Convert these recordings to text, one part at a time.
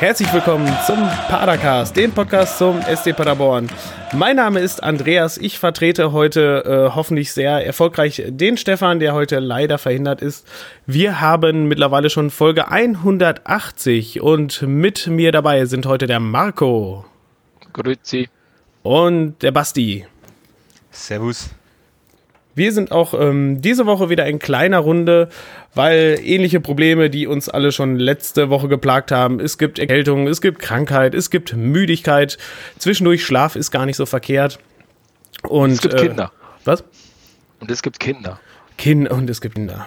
Herzlich willkommen zum Padercast, dem Podcast zum SD Paderborn. Mein Name ist Andreas. Ich vertrete heute äh, hoffentlich sehr erfolgreich den Stefan, der heute leider verhindert ist. Wir haben mittlerweile schon Folge 180 und mit mir dabei sind heute der Marco. Grüezi. Und der Basti. Servus. Wir sind auch ähm, diese Woche wieder in kleiner Runde, weil ähnliche Probleme, die uns alle schon letzte Woche geplagt haben. Es gibt Erkältung, es gibt Krankheit, es gibt Müdigkeit. Zwischendurch Schlaf ist gar nicht so verkehrt. Und, es gibt äh, Kinder. Was? Und es gibt Kinder. Kind und es gibt Kinder.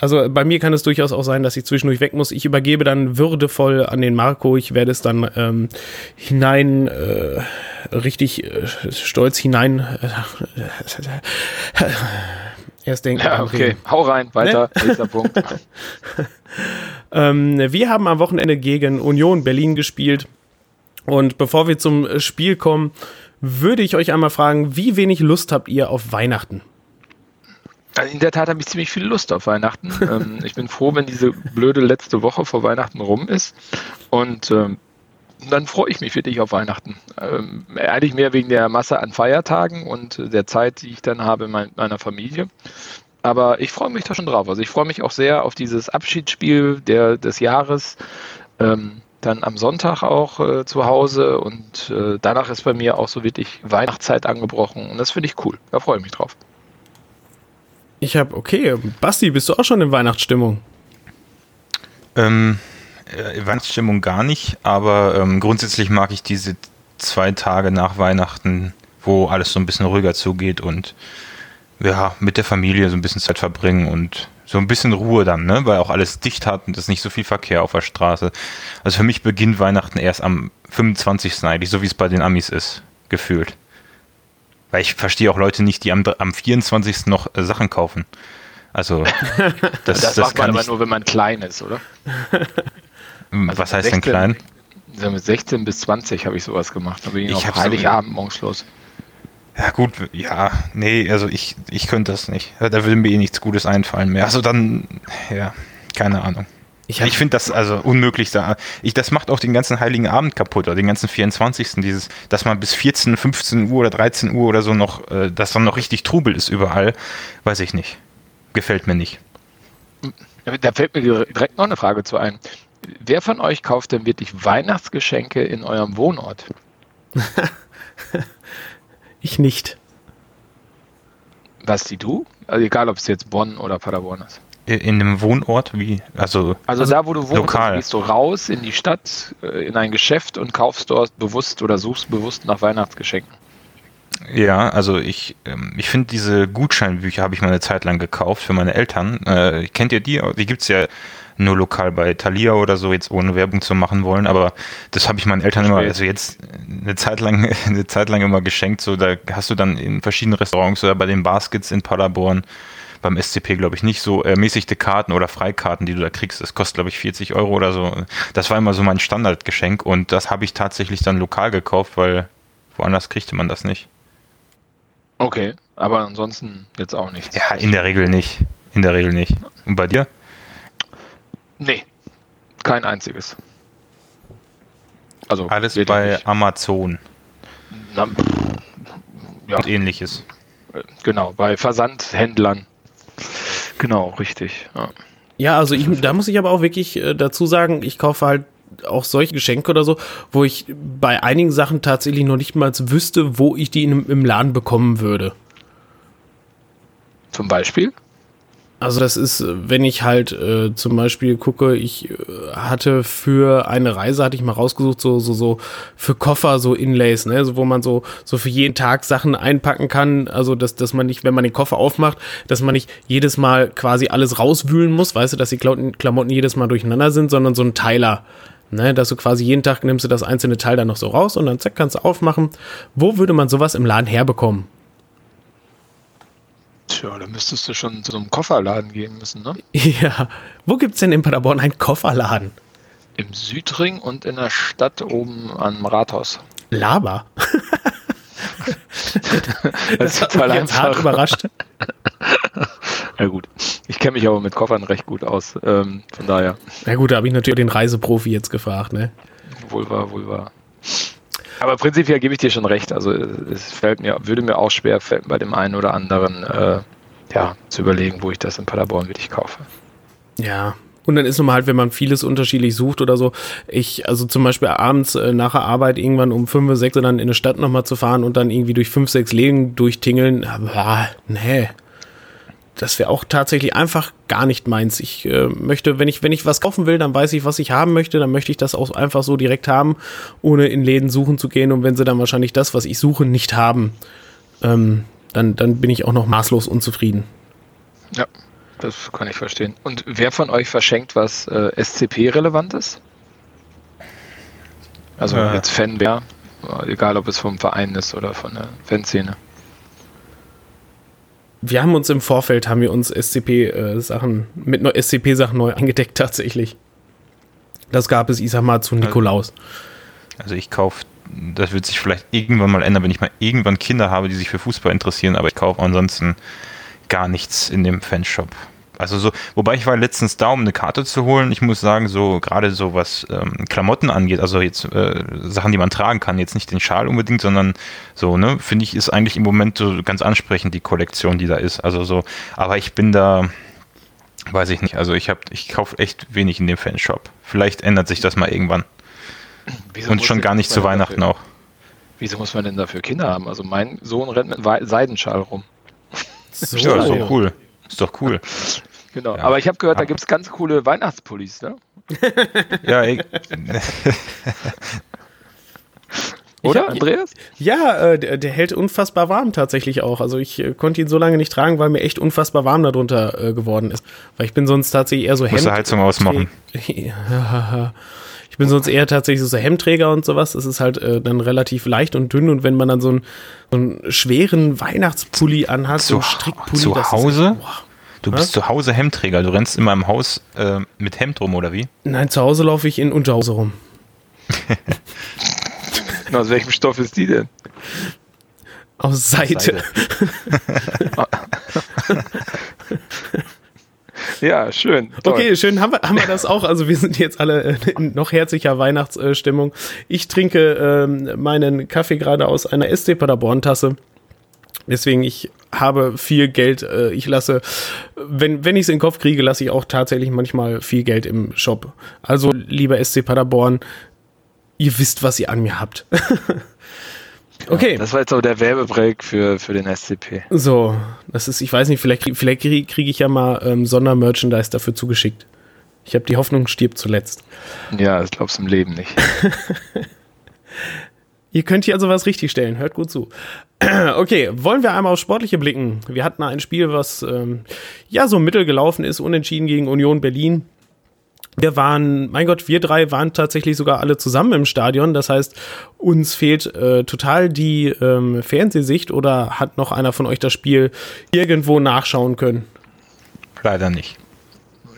Also bei mir kann es durchaus auch sein, dass ich zwischendurch weg muss. Ich übergebe dann würdevoll an den Marco. Ich werde es dann ähm, hinein, äh, richtig äh, stolz hinein. Äh, erst denken. Ja, okay. Hau rein, weiter. Ne? Nächster Punkt. Ähm, wir haben am Wochenende gegen Union Berlin gespielt. Und bevor wir zum Spiel kommen, würde ich euch einmal fragen, wie wenig Lust habt ihr auf Weihnachten? Also in der Tat habe ich ziemlich viel Lust auf Weihnachten. ähm, ich bin froh, wenn diese blöde letzte Woche vor Weihnachten rum ist. Und ähm, dann freue ich mich wirklich auf Weihnachten. Ähm, eigentlich mehr wegen der Masse an Feiertagen und der Zeit, die ich dann habe mit meiner Familie. Aber ich freue mich da schon drauf. Also ich freue mich auch sehr auf dieses Abschiedsspiel der, des Jahres. Ähm, dann am Sonntag auch äh, zu Hause und äh, danach ist bei mir auch so wirklich Weihnachtszeit angebrochen und das finde ich cool. Da freue ich mich drauf. Ich habe, okay, Basti, bist du auch schon in Weihnachtsstimmung? Ähm, äh, Weihnachtsstimmung gar nicht, aber ähm, grundsätzlich mag ich diese zwei Tage nach Weihnachten, wo alles so ein bisschen ruhiger zugeht und ja, mit der Familie so ein bisschen Zeit verbringen und so ein bisschen Ruhe dann, ne? weil auch alles dicht hat und es nicht so viel Verkehr auf der Straße. Also für mich beginnt Weihnachten erst am 25. eigentlich, so wie es bei den Amis ist, gefühlt. Weil ich verstehe auch Leute nicht, die am, am 24. noch äh, Sachen kaufen. Also, das, Das, das, macht man aber nur, wenn man klein ist, oder? Also Was heißt denn 16 klein? So mit 16 bis 20 habe ich sowas gemacht. Da bin ich, Ich hab's Heiligabend morgens los. Ja, gut, ja, nee, also ich, ich könnte das nicht. Da würde mir eh nichts Gutes einfallen mehr. Also dann, ja, keine Ahnung. Ich, Ich, hab, finde das also unmöglich. Da. Ich, das macht auch den ganzen Heiligen Abend kaputt oder den ganzen 24. Dieses, dass man bis 14, 15 Uhr oder 13 Uhr oder so noch, äh, dass dann noch richtig Trubel ist überall, weiß ich nicht. Gefällt mir nicht. Da fällt mir direkt noch eine Frage zu ein. Wer von euch kauft denn wirklich Weihnachtsgeschenke in eurem Wohnort? ich nicht. Was die du? Also egal, ob es jetzt Bonn oder Paderborn ist. In einem Wohnort wie, also, Also, da, wo du wohnst, lokal. gehst du raus in die Stadt, äh, in ein Geschäft und kaufst dort bewusst oder suchst bewusst nach Weihnachtsgeschenken. ja, also ich, ähm, ich finde diese Gutscheinbücher habe ich mal eine Zeit lang gekauft für meine Eltern. Äh, kennt ihr die? Die gibt es ja nur lokal bei Thalia oder so, jetzt ohne Werbung zu machen wollen, aber das habe ich meinen Eltern immer, also jetzt eine Zeit lang, eine Zeit lang immer geschenkt. So, da hast du dann in verschiedenen Restaurants oder bei den Baskets in Paderborn, beim SCP glaube ich nicht, so ermäßigte Karten oder Freikarten, die du da kriegst. Das kostet, glaube ich, 40 Euro oder so. Das war immer so mein Standardgeschenk und das habe ich tatsächlich dann lokal gekauft, weil woanders kriegte man das nicht. Okay, aber ansonsten jetzt auch nichts. Ja, in der Regel nicht. In der Regel nicht. Und bei dir? Nee, kein einziges. Also Alles bei nicht. Amazon Na, ja, und ähnliches. genau, bei Versandhändlern. Genau, richtig. Ja. Ja, also ich, da muss ich aber auch wirklich äh, dazu sagen, ich kaufe halt auch solche Geschenke oder so, wo ich bei einigen Sachen tatsächlich noch nicht mal wüsste, wo ich die in, im Laden bekommen würde. Zum Beispiel? Also das ist, wenn ich halt äh, zum Beispiel gucke, ich äh, hatte für eine Reise, hatte ich mal rausgesucht, so, so, so für Koffer, so Inlays, ne, so, wo man so, so für jeden Tag Sachen einpacken kann, also dass, dass man nicht, wenn man den Koffer aufmacht, dass man nicht jedes Mal quasi alles rauswühlen muss, weißt du, dass die Klamotten, Klamotten jedes Mal durcheinander sind, sondern so ein Teiler. Ne, dass du quasi jeden Tag nimmst du das einzelne Teil dann noch so raus und dann zack, kannst du aufmachen. Wo würde man sowas im Laden herbekommen? Tja, da müsstest du schon zu so einem Kofferladen gehen müssen, ne? Ja, wo gibt's denn in Paderborn einen Kofferladen? Im Südring und in der Stadt oben am Rathaus. Laber. Das hat mich jetzt hart überrascht. Ja gut, ich kenne mich aber mit Koffern recht gut aus. Ähm, von daher. Na gut, da habe ich natürlich den Reiseprofi jetzt gefragt, ne? wohl wahr, wohl wahr. Aber prinzipiell gebe ich dir schon recht. Also es fällt mir, würde mir auch schwer fallen, bei dem einen oder anderen äh, ja, zu überlegen, wo ich das in Paderborn wirklich kaufe. Ja, und dann ist nun mal halt, wenn man vieles unterschiedlich sucht oder so, ich, also zum Beispiel abends äh, nach der Arbeit irgendwann um 5, 6 dann in eine Stadt nochmal zu fahren und dann irgendwie durch 5, 6 Läden durchtingeln, aber nee. Das wäre auch tatsächlich einfach gar nicht meins. Ich äh, möchte, wenn ich, wenn ich was kaufen will, dann weiß ich, was ich haben möchte, dann möchte ich das auch einfach so direkt haben, ohne in Läden suchen zu gehen. Und wenn sie dann wahrscheinlich das, was ich suche, nicht haben, ähm, dann, dann bin ich auch noch maßlos unzufrieden. Ja, das kann ich verstehen. Und wer von euch verschenkt was äh, SCP-relevant ist? Also Äh. jetzt Fan wer, egal ob es vom Verein ist oder von der Fanszene. Wir haben uns im Vorfeld, haben wir uns SCP-Sachen, mit neu- SCP-Sachen neu eingedeckt tatsächlich. Das gab es, ich sag mal, zu Nikolaus. Also ich kaufe, das wird sich vielleicht irgendwann mal ändern, wenn ich mal irgendwann Kinder habe, die sich für Fußball interessieren, aber ich kaufe ansonsten gar nichts in dem Fanshop. Also so, wobei ich war letztens da, um eine Karte zu holen. Ich muss sagen, so gerade so was ähm, Klamotten angeht, also jetzt äh, Sachen, die man tragen kann, jetzt nicht den Schal unbedingt, sondern so, ne, finde ich, ist eigentlich im Moment so ganz ansprechend die Kollektion, die da ist. Also so, aber ich bin da, weiß ich nicht, also ich habe, ich kaufe echt wenig in dem Fanshop. Vielleicht ändert sich das mal irgendwann. Wieso Und schon gar nicht zu Weihnachten dafür, auch. Wieso muss man denn dafür Kinder haben? Also mein Sohn rennt mit Seidenschal rum. So. Ja, ist doch cool. Ist doch cool. Genau. Ja. Aber ich habe gehört, da gibt es ganz coole Weihnachtspullis, ne? Ja, ich, Oder, hab- Andreas? Ja, äh, der, der hält unfassbar warm tatsächlich auch. Also ich äh, konnte ihn so lange nicht tragen, weil mir echt unfassbar warm darunter äh, geworden ist. Weil ich bin sonst tatsächlich eher so Musst du Heizung ausmachen. Ich bin sonst eher tatsächlich so Hemdträger und sowas. Das ist halt äh, dann relativ leicht und dünn und wenn man dann so einen, so einen schweren Weihnachtspulli anhat, so Zu, einen Strickpulli, zu das ist Hause? echt- boah. Du bist zu Hause Hemdträger. Du rennst immer im Haus äh, mit Hemd rum, oder wie? Nein, zu Hause laufe ich in Unterhose rum. Aus welchem Stoff ist die denn? Aus Seite. Seide. Ja, schön. Toll. Okay, schön, haben wir, haben wir das auch. Also wir sind jetzt alle äh, in noch herzlicher Weihnachtsstimmung. Ich trinke ähm, meinen Kaffee gerade aus einer SC Paderborn Tasse. Deswegen, ich habe viel Geld. Äh, ich lasse, wenn, wenn ich es in den Kopf kriege, lasse ich auch tatsächlich manchmal viel Geld im Shop. Also, lieber SC Paderborn, ihr wisst, was ihr an mir habt. okay. Das war jetzt aber der Werbebreak für, für den SCP. So, das ist, ich weiß nicht, vielleicht, vielleicht kriege krieg ich ja mal ähm, Sondermerchandise dafür zugeschickt. Ich habe die Hoffnung stirbt zuletzt. Ja, das glaubst du im Leben nicht. Ihr könnt hier also was richtigstellen, hört gut zu. Okay, wollen wir einmal aufs Sportliche blicken? Wir hatten ein Spiel, was ähm, ja so mittel gelaufen ist, unentschieden gegen Union Berlin. Wir waren, mein Gott, wir drei waren tatsächlich sogar alle zusammen im Stadion. Das heißt, uns fehlt äh, total die ähm, Fernsehsicht oder hat noch einer von euch das Spiel irgendwo nachschauen können? Leider nicht.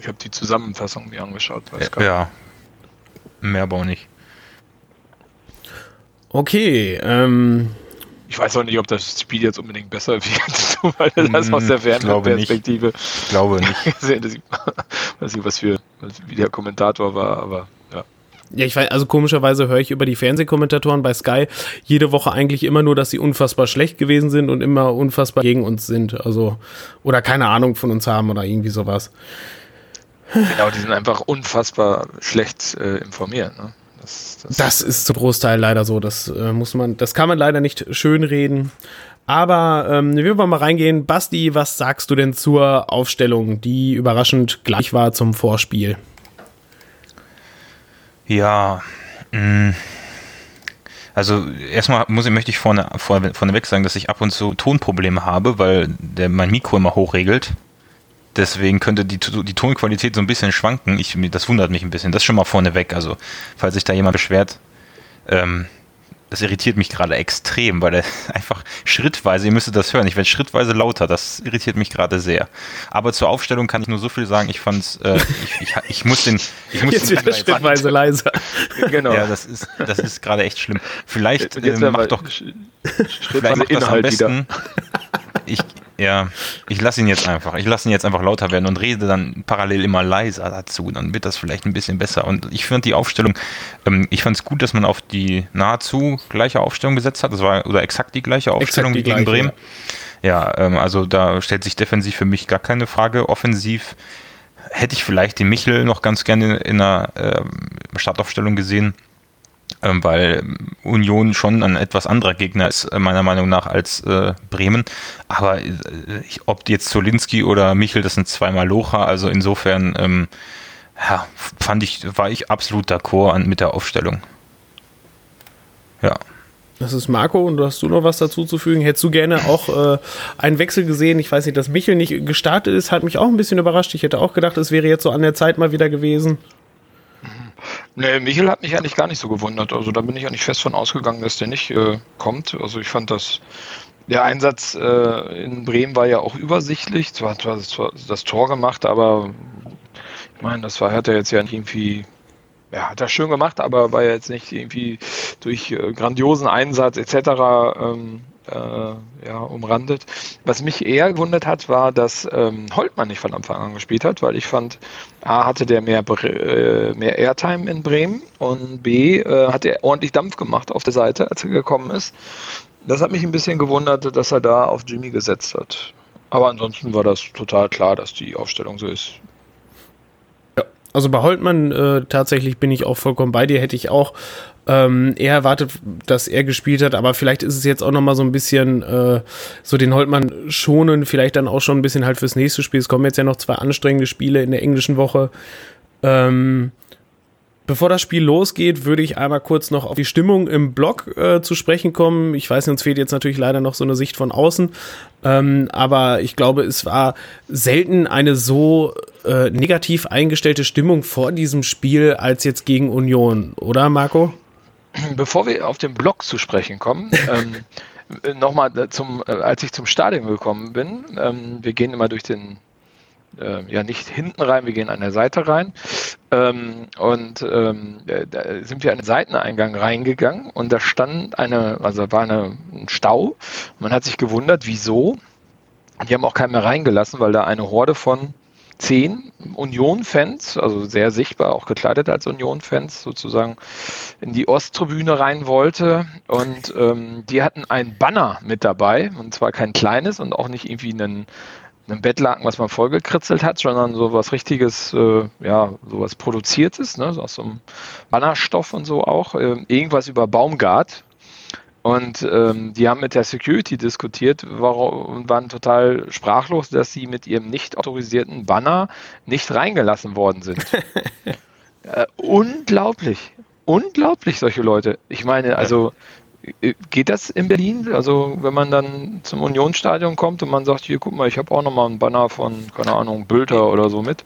Ich habe die Zusammenfassung mir angeschaut. Weiß gar nicht. Ja. Mehr aber auch nicht. Okay, ähm, Ich weiß auch nicht, ob das Spiel jetzt unbedingt besser wird, weil das aus der Hm, ich glaube nicht. Fernperspektive Ich glaube nicht. Ich weiß nicht, was für wie der Kommentator war, aber ja. Ja, ich weiß, also komischerweise höre ich über die Fernsehkommentatoren bei Sky jede Woche eigentlich immer nur, dass sie unfassbar schlecht gewesen sind und immer unfassbar gegen uns sind. Also, oder keine Ahnung von uns haben oder irgendwie sowas. Genau, die sind einfach unfassbar schlecht äh, informiert. Ne? Das, das, Das ist zum Großteil leider so. Das äh, muss man, das kann man leider nicht schönreden. Aber ähm, wir wollen mal reingehen. Basti, was sagst du denn zur Aufstellung, die überraschend gleich war zum Vorspiel? Ja. mh. Also erstmal muss, möchte ich vorne, vorne, vorneweg sagen, dass ich ab und zu Tonprobleme habe, weil der, mein Mikro immer hochregelt. Deswegen könnte die, die Tonqualität so ein bisschen schwanken. Ich, das wundert mich ein bisschen. Das schon mal vorneweg. Also, falls sich da jemand beschwert, ähm, das irritiert mich gerade extrem, weil er einfach schrittweise, ihr müsstet das hören, ich werde schrittweise lauter, das irritiert mich gerade sehr. Aber zur Aufstellung kann ich nur so viel sagen, ich fand's, äh, ich, ich, ich muss den, ich muss Jetzt den wird er schrittweise leiser. genau. ja, das ist, das ist gerade echt schlimm. Vielleicht äh, macht doch, sch- vielleicht schrittweise macht das am Inhalt wieder. besten. Ich, Ja, ich lasse ihn jetzt einfach. Ich lasse ihn jetzt einfach lauter werden und rede dann parallel immer leiser dazu. Dann wird das vielleicht ein bisschen besser. Und ich finde die Aufstellung, ähm, ich fand es gut, dass man auf die nahezu gleiche Aufstellung gesetzt hat. Das war oder exakt die gleiche Aufstellung die wie gegen gleiche, Bremen. Ja, ja ähm, also da stellt sich defensiv für mich gar keine Frage. Offensiv hätte ich vielleicht den Michel noch ganz gerne in einer äh, Startaufstellung gesehen ähm, weil Union schon ein etwas anderer Gegner ist, äh, meiner Meinung nach, als äh, Bremen. Aber äh, ob jetzt Zolinski oder Michel, das sind zweimal Locha, also insofern ähm, ja, fand ich, war ich absolut d'accord mit der Aufstellung. Ja. Das ist Marco und hast du noch was dazu zu fügen? Hättest du gerne auch äh, einen Wechsel gesehen? Ich weiß nicht, dass Michel nicht gestartet ist, hat mich auch ein bisschen überrascht. Ich hätte auch gedacht, es wäre jetzt so an der Zeit mal wieder gewesen. Nee, Michel hat mich eigentlich gar nicht so gewundert. Also da bin ich eigentlich fest von ausgegangen, dass der nicht äh, kommt. Also ich fand das, der Einsatz äh, in Bremen war ja auch übersichtlich. Zwar, zwar, zwar das Tor gemacht, aber ich meine, das war, hat er jetzt ja nicht irgendwie ja, hat er schön gemacht, aber war ja jetzt nicht irgendwie durch äh, grandiosen Einsatz etc. Ähm, äh, ja, umrandet. Was mich eher gewundert hat, war, dass ähm, Holtmann nicht von Anfang an gespielt hat, weil ich fand, A hatte der mehr, äh, mehr Airtime in Bremen und B äh, hat er ordentlich Dampf gemacht auf der Seite, als er gekommen ist. Das hat mich ein bisschen gewundert, dass er da auf Jimmy gesetzt hat. Aber ansonsten war das total klar, dass die Aufstellung so ist. Also bei Holtmann äh, tatsächlich bin ich auch vollkommen bei dir, hätte ich auch ähm, eher erwartet, dass er gespielt hat, aber vielleicht ist es jetzt auch nochmal so ein bisschen äh, so den Holtmann schonen, vielleicht dann auch schon ein bisschen halt fürs nächste Spiel. Es kommen jetzt ja noch zwei anstrengende Spiele in der englischen Woche. Ähm, Bevor das Spiel losgeht, würde ich einmal kurz noch auf die Stimmung im Blog äh, zu sprechen kommen. Ich weiß, uns fehlt jetzt natürlich leider noch so eine Sicht von außen, ähm, aber ich glaube, es war selten eine so äh, negativ eingestellte Stimmung vor diesem Spiel als jetzt gegen Union, oder Marco? Bevor wir auf den Blog zu sprechen kommen, ähm, nochmal zum, äh, als ich zum Stadion gekommen bin, ähm, wir gehen immer durch den äh, ja nicht hinten rein, wir gehen an der Seite rein. Ähm, und ähm, da sind wir an den Seiteneingang reingegangen und da stand eine, also war eine, ein Stau. Man hat sich gewundert, wieso. Die haben auch keinen mehr reingelassen, weil da eine Horde von zehn Union-Fans, also sehr sichtbar auch gekleidet als Union-Fans, sozusagen in die Osttribüne rein wollte. Und ähm, die hatten ein Banner mit dabei, und zwar kein kleines und auch nicht irgendwie einen einem Bettlaken, was man vollgekritzelt hat, sondern so was richtiges, äh, ja, sowas produziertes, ne, so aus so einem Bannerstoff und so auch, äh, irgendwas über Baumgart. Und ähm, die haben mit der Security diskutiert warum, und waren total sprachlos, dass sie mit ihrem nicht autorisierten Banner nicht reingelassen worden sind. äh, unglaublich. Unglaublich, solche Leute. Ich meine, also Geht das in Berlin? Also wenn man dann zum Unionsstadion kommt und man sagt, hier guck mal, ich habe auch nochmal einen Banner von, keine Ahnung, Bülter oder so mit.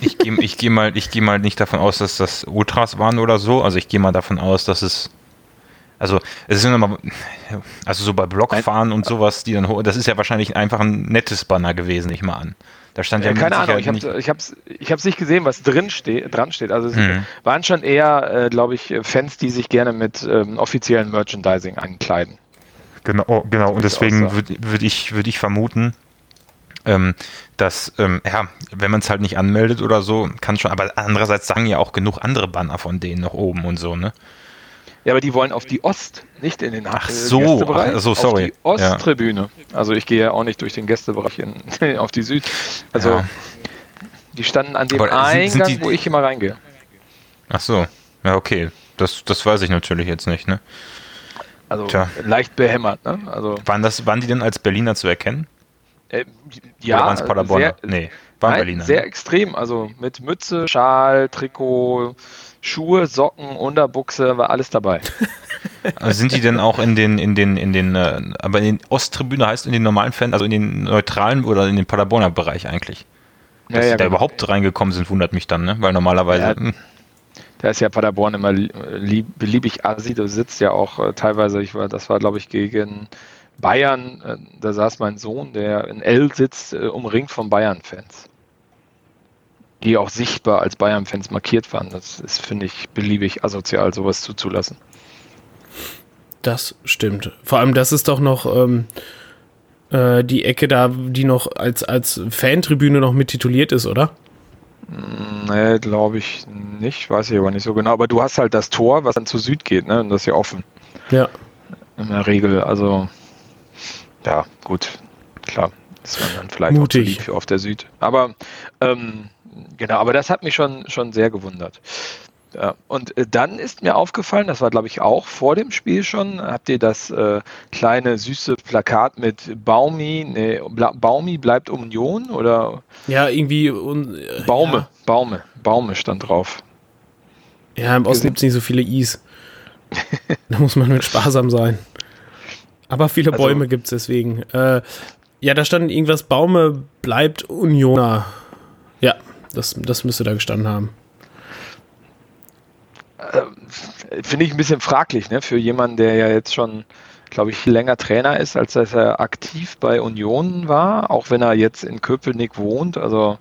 Ich gehe ich geh mal, geh mal nicht davon aus, dass das Ultras waren oder so. Also ich gehe mal davon aus, dass es also es ist immer, also so bei Blockfahren und sowas, die dann das ist ja wahrscheinlich einfach ein nettes Banner gewesen, ich mal an. Da stand ja, ja keine Ahnung, ich habe ich hab's, ich hab's nicht gesehen, was drin steht, dran steht. Also es mhm. waren schon eher, äh, glaube ich, Fans, die sich gerne mit ähm, offiziellen Merchandising ankleiden. Genau, oh, genau. Und deswegen würde würd ich, würd ich vermuten, ähm, dass, ähm, ja, wenn man es halt nicht anmeldet oder so, kann schon, aber andererseits sagen ja auch genug andere Banner von denen noch oben und so, ne? Ja, aber die wollen auf die Ost, nicht in den Ach äh, so, Ach so sorry. Auf die Osttribüne. Ja. Also ich gehe ja auch nicht durch den Gästebereich in, auf die Süd. Also ja. die standen an dem aber Eingang, die, wo ich immer reingehe. Ach so, ja okay. Das, das weiß ich natürlich jetzt nicht, ne? Also Tja. leicht behämmert, ne? Also waren, das, waren die denn als Berliner zu erkennen? Äh, ja, Oder Paderborner? Sehr, nee, waren nein, Berliner. Sehr ne? extrem, also mit Mütze, Schal, Trikot, Schuhe, Socken, Unterbuchse, war alles dabei. Also sind die denn auch in den, in den, in den, äh, aber in den Osttribüne heißt in den normalen Fans, also in den neutralen oder in den Paderborner Bereich eigentlich? Dass ja, ja, da genau. überhaupt reingekommen sind, wundert mich dann, ne? Weil normalerweise. Ja, da ist ja Paderborn immer lieb, beliebig assi. Du sitzt ja auch äh, teilweise, ich war, das war glaube ich gegen Bayern, äh, da saß mein Sohn, der in L sitzt, äh, umringt von Bayern-Fans die auch sichtbar als Bayern-Fans markiert waren. Das ist, finde ich, beliebig asozial, sowas zuzulassen. Das stimmt. Vor allem, das ist doch noch, ähm, Äh, die Ecke da, die noch als, als Fantribüne noch mit tituliert ist, oder? Nee, glaube ich nicht, weiß ich aber nicht so genau. Aber du hast halt das Tor, was dann zu Süd geht, ne? Und das ist ja offen. Ja. In der Regel. Also, ja, gut, klar. Ist man dann vielleicht Mutig. auch zu lieb auf der Süd. Aber ähm, genau, aber das hat mich schon, schon sehr gewundert. Ja, und äh, dann ist mir aufgefallen, das war glaube ich auch vor dem Spiel schon, habt ihr das äh, kleine süße Plakat mit Baumi, nee, Baumi bleibt Union oder Ja, irgendwie. Un, äh, Baume, Ja, Baume, Baume stand drauf. ja im Osten gibt es nicht so viele Is. da muss man mit sparsam sein. Aber viele Also- Bäume gibt es deswegen. Äh, ja, da stand irgendwas, Baume bleibt Unioner. Ja, das, das müsste da gestanden haben. Finde ich ein bisschen fraglich, ne? Für jemanden, der ja jetzt schon, glaube ich, länger Trainer ist, als dass er aktiv bei Union war, auch wenn er jetzt in Köpenick wohnt. Also,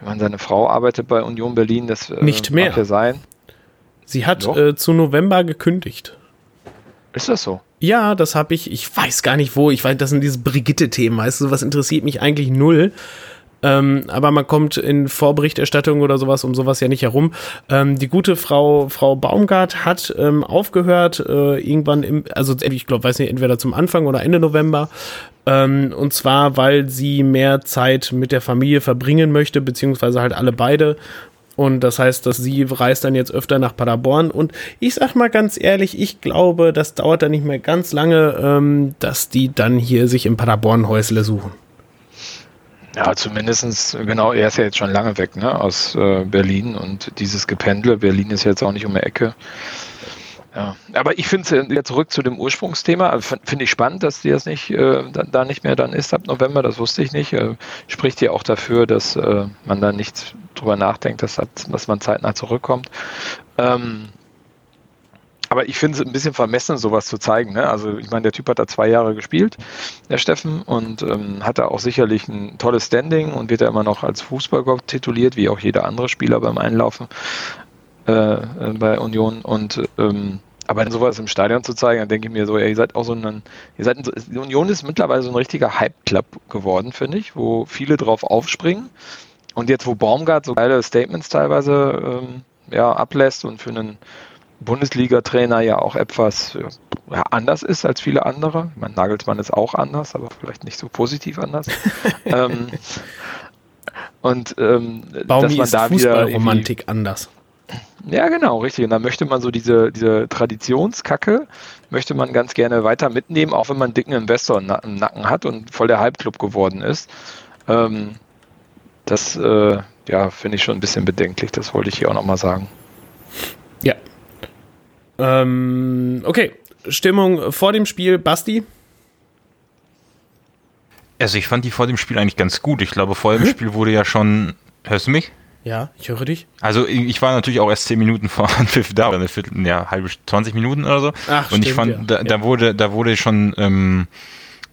ich meine, seine Frau arbeitet bei Union Berlin, das äh, Nicht mehr. ja sein. Sie hat äh, zu November gekündigt. Ist das so? Ja, das habe ich, ich weiß gar nicht wo, ich weiß, das sind diese Brigitte-Themen, weißt du, was interessiert mich eigentlich null. Ähm, aber man kommt in Vorberichterstattung oder sowas um sowas ja nicht herum. Ähm, die gute Frau, Frau Baumgart hat ähm, aufgehört, äh, irgendwann im, also ich glaube, weiß nicht, entweder zum Anfang oder Ende November. Ähm, und zwar, weil sie mehr Zeit mit der Familie verbringen möchte, beziehungsweise halt alle beide. Und das heißt, dass sie reist dann jetzt öfter nach Paderborn. Und ich sag mal ganz ehrlich, ich glaube, das dauert dann nicht mehr ganz lange, ähm, dass die dann hier sich im Paderborn Häusle suchen. Ja, zumindestens genau, er ist ja jetzt schon lange weg, ne, aus äh, Berlin und dieses Gependel, Berlin ist jetzt auch nicht um die Ecke. Ja, aber ich finde es wieder zurück zu dem Ursprungsthema, also finde ich spannend, dass die das nicht, äh, da, da nicht mehr dann ist ab November, das wusste ich nicht. Äh, spricht ja auch dafür, dass äh, man da nicht drüber nachdenkt, dass, das- dass man zeitnah zurückkommt. Ähm, aber ich finde es ein bisschen vermessen, sowas zu zeigen. Ne? Also ich meine, der Typ hat da zwei Jahre gespielt, der Steffen, und ähm, hat da auch sicherlich ein tolles Standing und wird ja immer noch als Fußballgott tituliert, wie auch jeder andere Spieler beim Einlaufen äh, äh, bei Union. Und ähm, aber sowas im Stadion zu zeigen, dann denke ich mir so, ja, ihr seid auch so ein, ihr seid, ein, Union ist mittlerweile so ein richtiger Hype-Club geworden, finde ich, wo viele drauf aufspringen. Und jetzt, wo Baumgart so geile Statements teilweise ähm, ja, ablässt und für einen Bundesliga-Trainer ja auch etwas ja, anders ist als viele andere. Ich meine, Nagelsmann ist auch anders, aber vielleicht nicht so positiv anders. ähm, und ähm, Baumi ist wieder irgendwie- Fußballromantik anders. ja, genau, richtig. Und da möchte man so diese, diese Traditionskacke, möchte man ganz gerne weiter mitnehmen, auch wenn man einen dicken Investor im Nacken hat und voll der Halbclub geworden ist. Ähm, das äh, ja, finde ich schon ein bisschen bedenklich, das wollte ich hier auch nochmal sagen. Ja. Ähm, okay, Stimmung vor dem Spiel, Basti. Also ich fand die vor dem Spiel eigentlich ganz gut. Ich glaube, vor dem Spiel wurde ja schon. Hörst du mich? Ja, ich höre dich. Also ich war natürlich auch erst 10 Minuten vor Anpfiff da, oder eine Viertel, ja, halbe, 20 Minuten oder so. Ach, und ich stimmt, fand, ja. da, da wurde, da wurde schon ähm,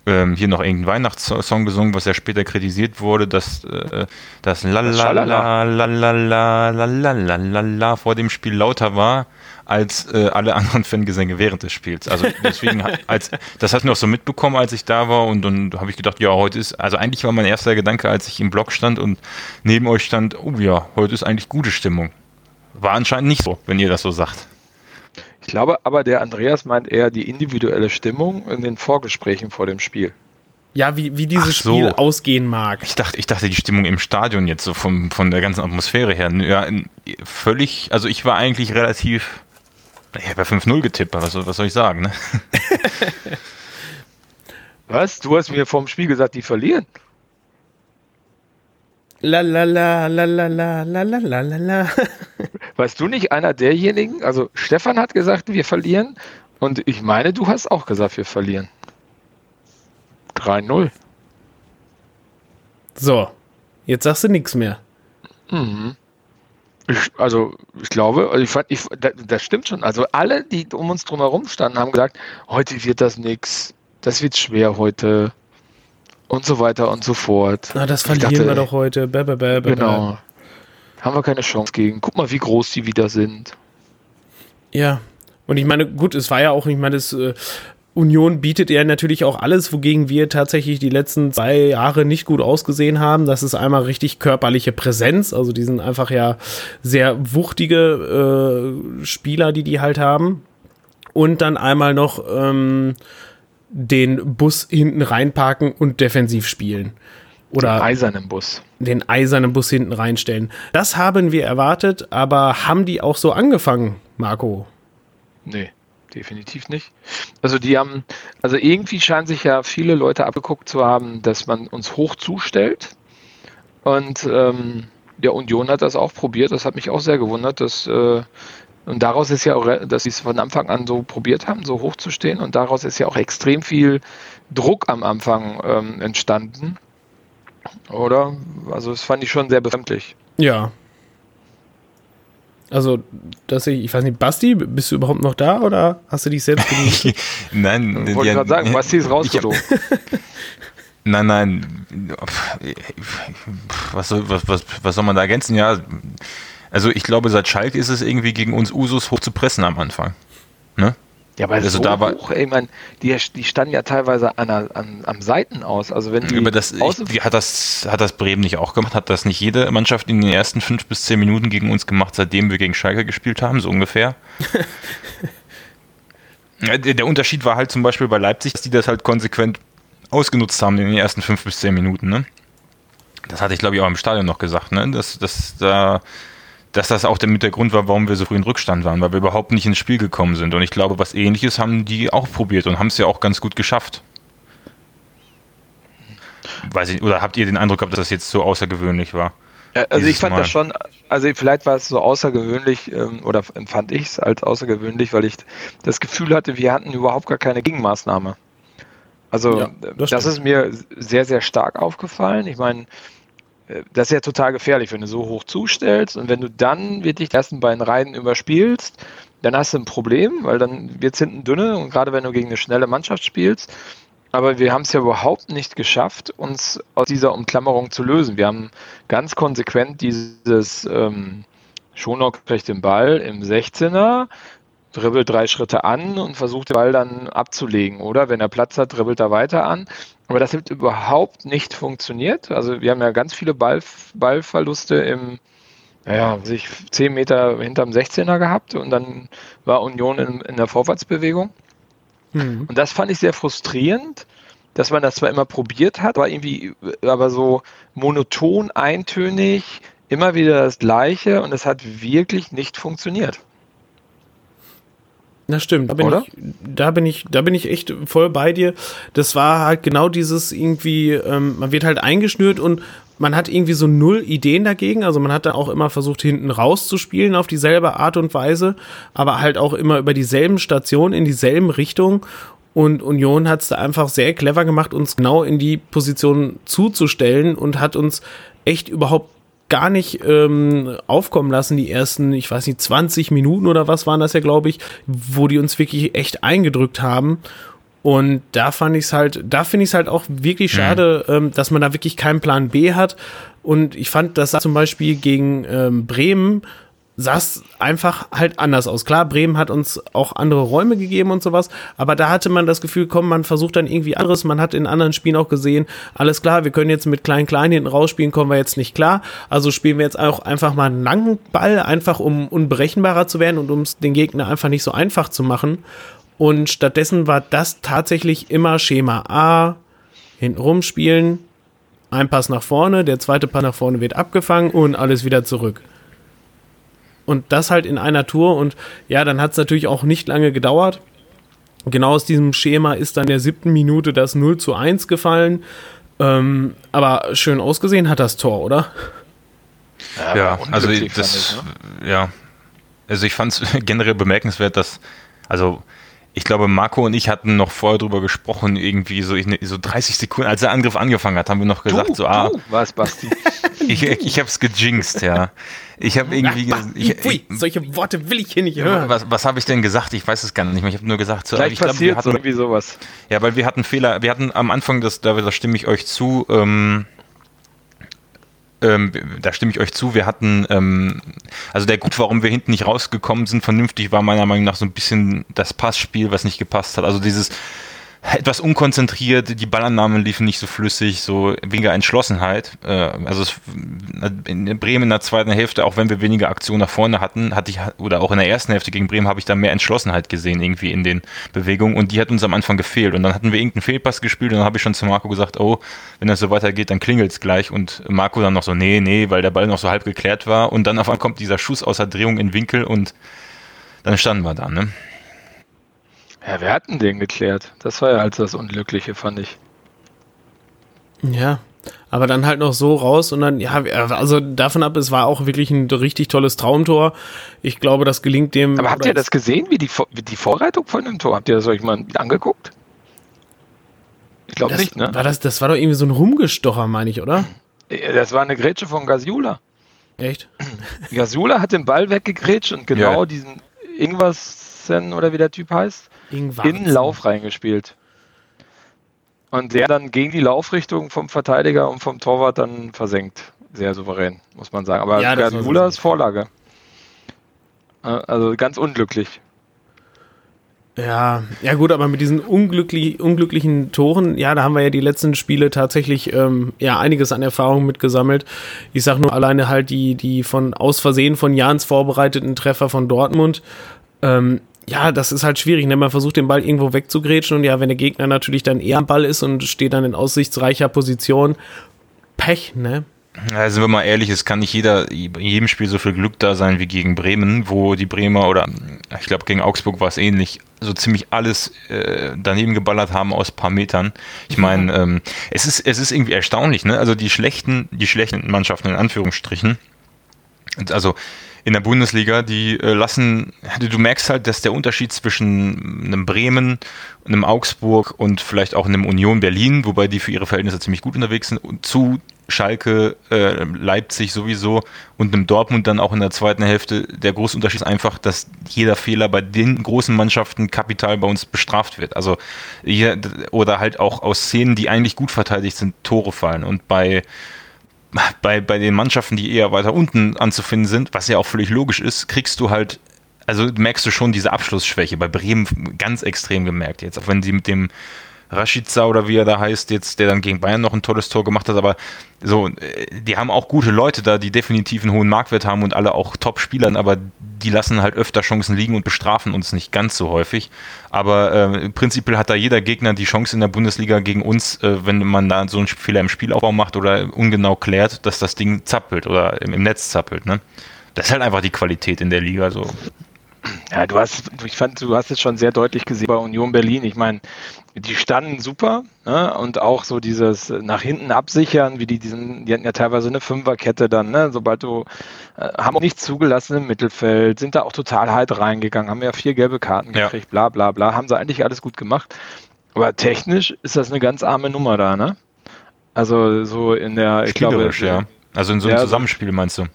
ähm, hier noch irgendein Weihnachtssong gesungen, was ja später kritisiert wurde, dass äh, das la la la la la la la la la la la vor dem Spiel lauter war als äh, alle anderen Fangesänge während des Spiels. Also deswegen, als das hat ich noch so mitbekommen, als ich da war und dann habe ich gedacht, ja, heute ist, also eigentlich war mein erster Gedanke, als ich im Block stand und neben euch stand, oh ja, heute ist eigentlich gute Stimmung. War anscheinend nicht so, wenn ihr das so sagt. Ich glaube aber, der Andreas meint eher die individuelle Stimmung in den Vorgesprächen vor dem Spiel. Ja, wie, wie dieses so. Spiel ausgehen mag. Ich dachte, ich dachte, die Stimmung im Stadion jetzt so vom, von der ganzen Atmosphäre her. Ja, völlig, also ich war eigentlich relativ, ich habe ja 5-0 getippt, aber was, soll- was soll ich sagen, ne? Was? Du hast mir vorm Spiel gesagt, die verlieren. La la la la la la la la la la la. Weißt du nicht einer derjenigen? Also Stefan hat gesagt, wir verlieren. Und ich meine, du hast auch gesagt, wir verlieren. 3-0. So, jetzt sagst du nichts mehr. Mhm. Ich, also ich glaube, also ich fand, ich, das, stimmt schon. Also alle, die um uns drumherum standen, haben gesagt, heute wird das nix, das wird schwer heute und so weiter und so fort. Na, das verlieren dachte, wir doch heute. Bäh, bäh, bäh, Genau. Haben wir keine Chance gegen. Guck mal, wie groß die wieder sind. Ja. Und ich meine, gut, es war ja auch, ich meine, das, Union bietet ja natürlich auch alles, wogegen wir tatsächlich die letzten zwei Jahre nicht gut ausgesehen haben. Das ist einmal richtig körperliche Präsenz, also die sind einfach ja sehr wuchtige äh, Spieler, die die halt haben. Und dann einmal noch ähm, den Bus hinten reinparken und defensiv spielen. Oder den eisernen Bus. Den eisernen Bus hinten reinstellen. Das haben wir erwartet, aber haben die auch so angefangen, Marco? Nee definitiv nicht. Also die haben, also irgendwie scheinen sich ja viele Leute abgeguckt zu haben, dass man uns hoch zustellt. Und ähm, der Union hat das auch probiert. Das hat mich auch sehr gewundert, dass äh, und daraus ist ja auch, dass sie es von Anfang an so probiert haben, so hoch zu stehen. Und daraus ist ja auch extrem viel Druck am Anfang ähm, entstanden. Oder? Also das fand ich schon sehr befremdlich. Ja, also, dass ich, ich weiß nicht, Basti, bist du überhaupt noch da oder hast du dich selbst genießt? nein, ich wollte ja, gerade sagen, Basti ist rausgeflogen. nein, nein. Was soll, was, was, was soll man da ergänzen? Ja, also ich glaube, seit Schalke ist es irgendwie gegen uns Usus hoch zu pressen am Anfang. Ne? Ja, aber also so da war, hoch, ey, man, die, die standen ja teilweise an, an, am Seiten aus. Also wenn die über das, ich, hat das hat das Bremen nicht auch gemacht? Hat das nicht jede Mannschaft in den ersten fünf bis zehn Minuten gegen uns gemacht, seitdem wir gegen Schalke gespielt haben, so ungefähr? der Unterschied war halt zum Beispiel bei Leipzig, dass die das halt konsequent ausgenutzt haben in den ersten fünf bis zehn Minuten. Ne? Das hatte ich glaube ich auch im Stadion noch gesagt. Ne? Dass, dass da dass das auch mit der Grund war, warum wir so früh in Rückstand waren, weil wir überhaupt nicht ins Spiel gekommen sind. Und ich glaube, was ähnliches haben die auch probiert und haben es ja auch ganz gut geschafft. Weiß ich, oder habt ihr den Eindruck gehabt, dass das jetzt so außergewöhnlich war? Ja, also ich fand Mal. das schon, also vielleicht war es so außergewöhnlich ähm, oder empfand ich es als außergewöhnlich, weil ich das Gefühl hatte, wir hatten überhaupt gar keine Gegenmaßnahme. Also ja, das, das ist mir sehr, sehr stark aufgefallen. Ich meine, das ist ja total gefährlich, wenn du so hoch zustellst und wenn du dann wirklich die ersten beiden Reihen überspielst, dann hast du ein Problem, weil dann wird es hinten dünne und gerade wenn du gegen eine schnelle Mannschaft spielst. Aber wir haben es ja überhaupt nicht geschafft, uns aus dieser Umklammerung zu lösen. Wir haben ganz konsequent dieses ähm, Schonok kriegt den Ball im 16er, dribbelt drei Schritte an und versucht den Ball dann abzulegen. Oder wenn er Platz hat, dribbelt er weiter an. Aber das hat überhaupt nicht funktioniert. Also wir haben ja ganz viele Ball, Ballverluste im, naja, sich 10 Meter hinterm 16er gehabt und dann war Union in, in der Vorwärtsbewegung. Mhm. Und das fand ich sehr frustrierend, dass man das zwar immer probiert hat, aber irgendwie, aber so monoton, eintönig, immer wieder das Gleiche und es hat wirklich nicht funktioniert. Das stimmt. Da bin, Oder? Ich, da bin ich, da bin ich echt voll bei dir. Das war halt genau dieses irgendwie, ähm, man wird halt eingeschnürt und man hat irgendwie so null Ideen dagegen. Also man hat da auch immer versucht, hinten rauszuspielen auf dieselbe Art und Weise, aber halt auch immer über dieselben Stationen in dieselben Richtung. Und Union hat es da einfach sehr clever gemacht, uns genau in die Position zuzustellen und hat uns echt überhaupt gar nicht ähm, aufkommen lassen, die ersten, ich weiß nicht, 20 Minuten oder was waren das ja, glaube ich, wo die uns wirklich echt eingedrückt haben. Und da fand ich es halt, da finde ich es halt auch wirklich mhm. schade, mhm. ähm, dass man da wirklich keinen Plan B hat. Und ich fand, das zum Beispiel gegen ähm, Bremen sah es einfach halt anders aus. Klar, Bremen hat uns auch andere Räume gegeben und sowas, aber da hatte man das Gefühl, komm, man versucht dann irgendwie anderes. Man hat in anderen Spielen auch gesehen, alles klar, wir können jetzt mit klein klein hinten rausspielen, kommen wir jetzt nicht klar. Also spielen wir jetzt auch einfach mal einen langen Ball, einfach um unberechenbarer zu werden und um es den Gegner einfach nicht so einfach zu machen. Und stattdessen war das tatsächlich immer Schema A, hinten rumspielen, ein Pass nach vorne, der zweite Pass nach vorne wird abgefangen und alles wieder zurück. Und das halt in einer Tour. Und ja, dann hat es natürlich auch nicht lange gedauert. Genau aus diesem Schema ist dann der siebten Minute das 0 zu 1 gefallen. Ähm, aber schön ausgesehen hat das Tor, oder? Ja, ja also das, ich, ne? ja. Also ich fand es generell bemerkenswert, dass, also ich glaube, Marco und ich hatten noch vorher drüber gesprochen, irgendwie so, so 30 Sekunden, als der Angriff angefangen hat, haben wir noch gesagt, du, so, ah. Du war's, Basti. ich, ich hab's gejinxt, ja. Ich habe irgendwie. Ach, ich, pfui, solche Worte will ich hier nicht hören. Was, was habe ich denn gesagt? Ich weiß es gar nicht mehr. Ich habe nur gesagt, so, ich glaube, wir hatten irgendwie sowas. Ja, weil wir hatten Fehler. Wir hatten am Anfang, das, da, da stimme ich euch zu, ähm, ähm, da stimme ich euch zu, wir hatten, ähm, also der Grund, warum wir hinten nicht rausgekommen sind, vernünftig, war meiner Meinung nach so ein bisschen das Passspiel, was nicht gepasst hat. Also dieses, etwas unkonzentriert, die Ballannahmen liefen nicht so flüssig, so weniger Entschlossenheit. Äh, also in Bremen in der zweiten Hälfte, auch wenn wir weniger Aktionen nach vorne hatten, hatte ich, oder auch in der ersten Hälfte gegen Bremen habe ich da mehr Entschlossenheit gesehen irgendwie in den Bewegungen und die hat uns am Anfang gefehlt. Und dann hatten wir irgendeinen Fehlpass gespielt und dann habe ich schon zu Marco gesagt, oh, wenn das so weitergeht, dann klingelt es gleich. Und Marco dann noch so, nee, nee, weil der Ball noch so halb geklärt war. Und dann auf einmal kommt dieser Schuss aus der Drehung in Winkel und dann standen wir da, ne? Ja, wir hatten den geklärt. Das war ja halt das Unglückliche, fand ich. Ja, aber dann halt noch so raus und dann, ja, also davon ab, es war auch wirklich ein richtig tolles Traumtor. Ich glaube, das gelingt dem. Aber habt ihr das gesehen, wie die, wie die Vorreitung von dem Tor? Habt ihr das euch mal angeguckt? Ich glaube nicht, ne? War das, das war doch irgendwie so ein Rumgestocher, meine ich, oder? Das war eine Grätsche von Gasiula. Echt? Gasiula hat den Ball weggegrätscht und genau ja. diesen Ingwersen oder wie der Typ heißt, Ingwarzen. in Lauf reingespielt. Und der dann gegen die Laufrichtung vom Verteidiger und vom Torwart dann versenkt. Sehr souverän, muss man sagen. Aber ja, Guardiola ist Vorlage. Also ganz unglücklich. Ja, ja gut, aber mit diesen unglücklich, unglücklichen Toren, ja, da haben wir ja die letzten Spiele tatsächlich ähm, ja einiges an Erfahrung mitgesammelt. Ich sag nur alleine halt die, die von aus Versehen von Jans vorbereiteten Treffer von Dortmund. Ähm, ja, das ist halt schwierig, ne? Man versucht den Ball irgendwo wegzugrätschen und ja, wenn der Gegner natürlich dann eher am Ball ist und steht dann in aussichtsreicher Position, Pech, ne? Also wenn man mal ehrlich ist, kann nicht jeder in jedem Spiel so viel Glück da sein wie gegen Bremen, wo die Bremer oder ich glaube gegen Augsburg war es ähnlich, so ziemlich alles äh, daneben geballert haben aus paar Metern. Ich meine, ähm, es ist es ist irgendwie erstaunlich, ne? Also die schlechten die schlechten Mannschaften in Anführungsstrichen, also in der Bundesliga, die äh, lassen, du merkst halt, dass der Unterschied zwischen einem Bremen, einem Augsburg und vielleicht auch einem Union Berlin, wobei die für ihre Verhältnisse ziemlich gut unterwegs sind, und zu Schalke, äh, Leipzig sowieso und einem Dortmund dann auch in der zweiten Hälfte. Der große Unterschied ist einfach, dass jeder Fehler bei den großen Mannschaften kapital bei uns bestraft wird. Also hier, oder halt auch aus Szenen, die eigentlich gut verteidigt sind, Tore fallen. Und bei bei, bei den Mannschaften, die eher weiter unten anzufinden sind, was ja auch völlig logisch ist, kriegst du halt, also merkst du schon diese Abschlussschwäche. Bei Bremen ganz extrem gemerkt jetzt, auch wenn sie mit dem Rashica oder wie er da heißt, jetzt, der dann gegen Bayern noch ein tolles Tor gemacht hat, aber so, äh, die haben auch gute Leute da, die definitiv einen hohen Marktwert haben und alle auch Top-Spielern, aber die lassen halt öfter Chancen liegen und bestrafen uns nicht ganz so häufig. Aber äh, prinzipiell hat da jeder Gegner die Chance in der Bundesliga gegen uns, äh, wenn man da so einen Fehler im Spielaufbau macht oder ungenau klärt, dass das Ding zappelt oder im, im Netz zappelt. Ne? Das ist halt einfach die Qualität in der Liga so. Ja, du hast, ich fand, du hast es schon sehr deutlich gesehen bei Union Berlin. Ich meine, die standen super ne? und auch so dieses nach hinten absichern, wie die diesen, die hatten ja teilweise eine Fünferkette dann, ne? sobald du äh, haben auch nichts zugelassen im Mittelfeld, sind da auch total halt reingegangen, haben ja vier gelbe Karten gekriegt, ja. bla bla bla, haben sie eigentlich alles gut gemacht. Aber technisch ist das eine ganz arme Nummer da, ne? Also so in der, ich glaube, ja. Also in so einem ja, Zusammenspiel meinst du?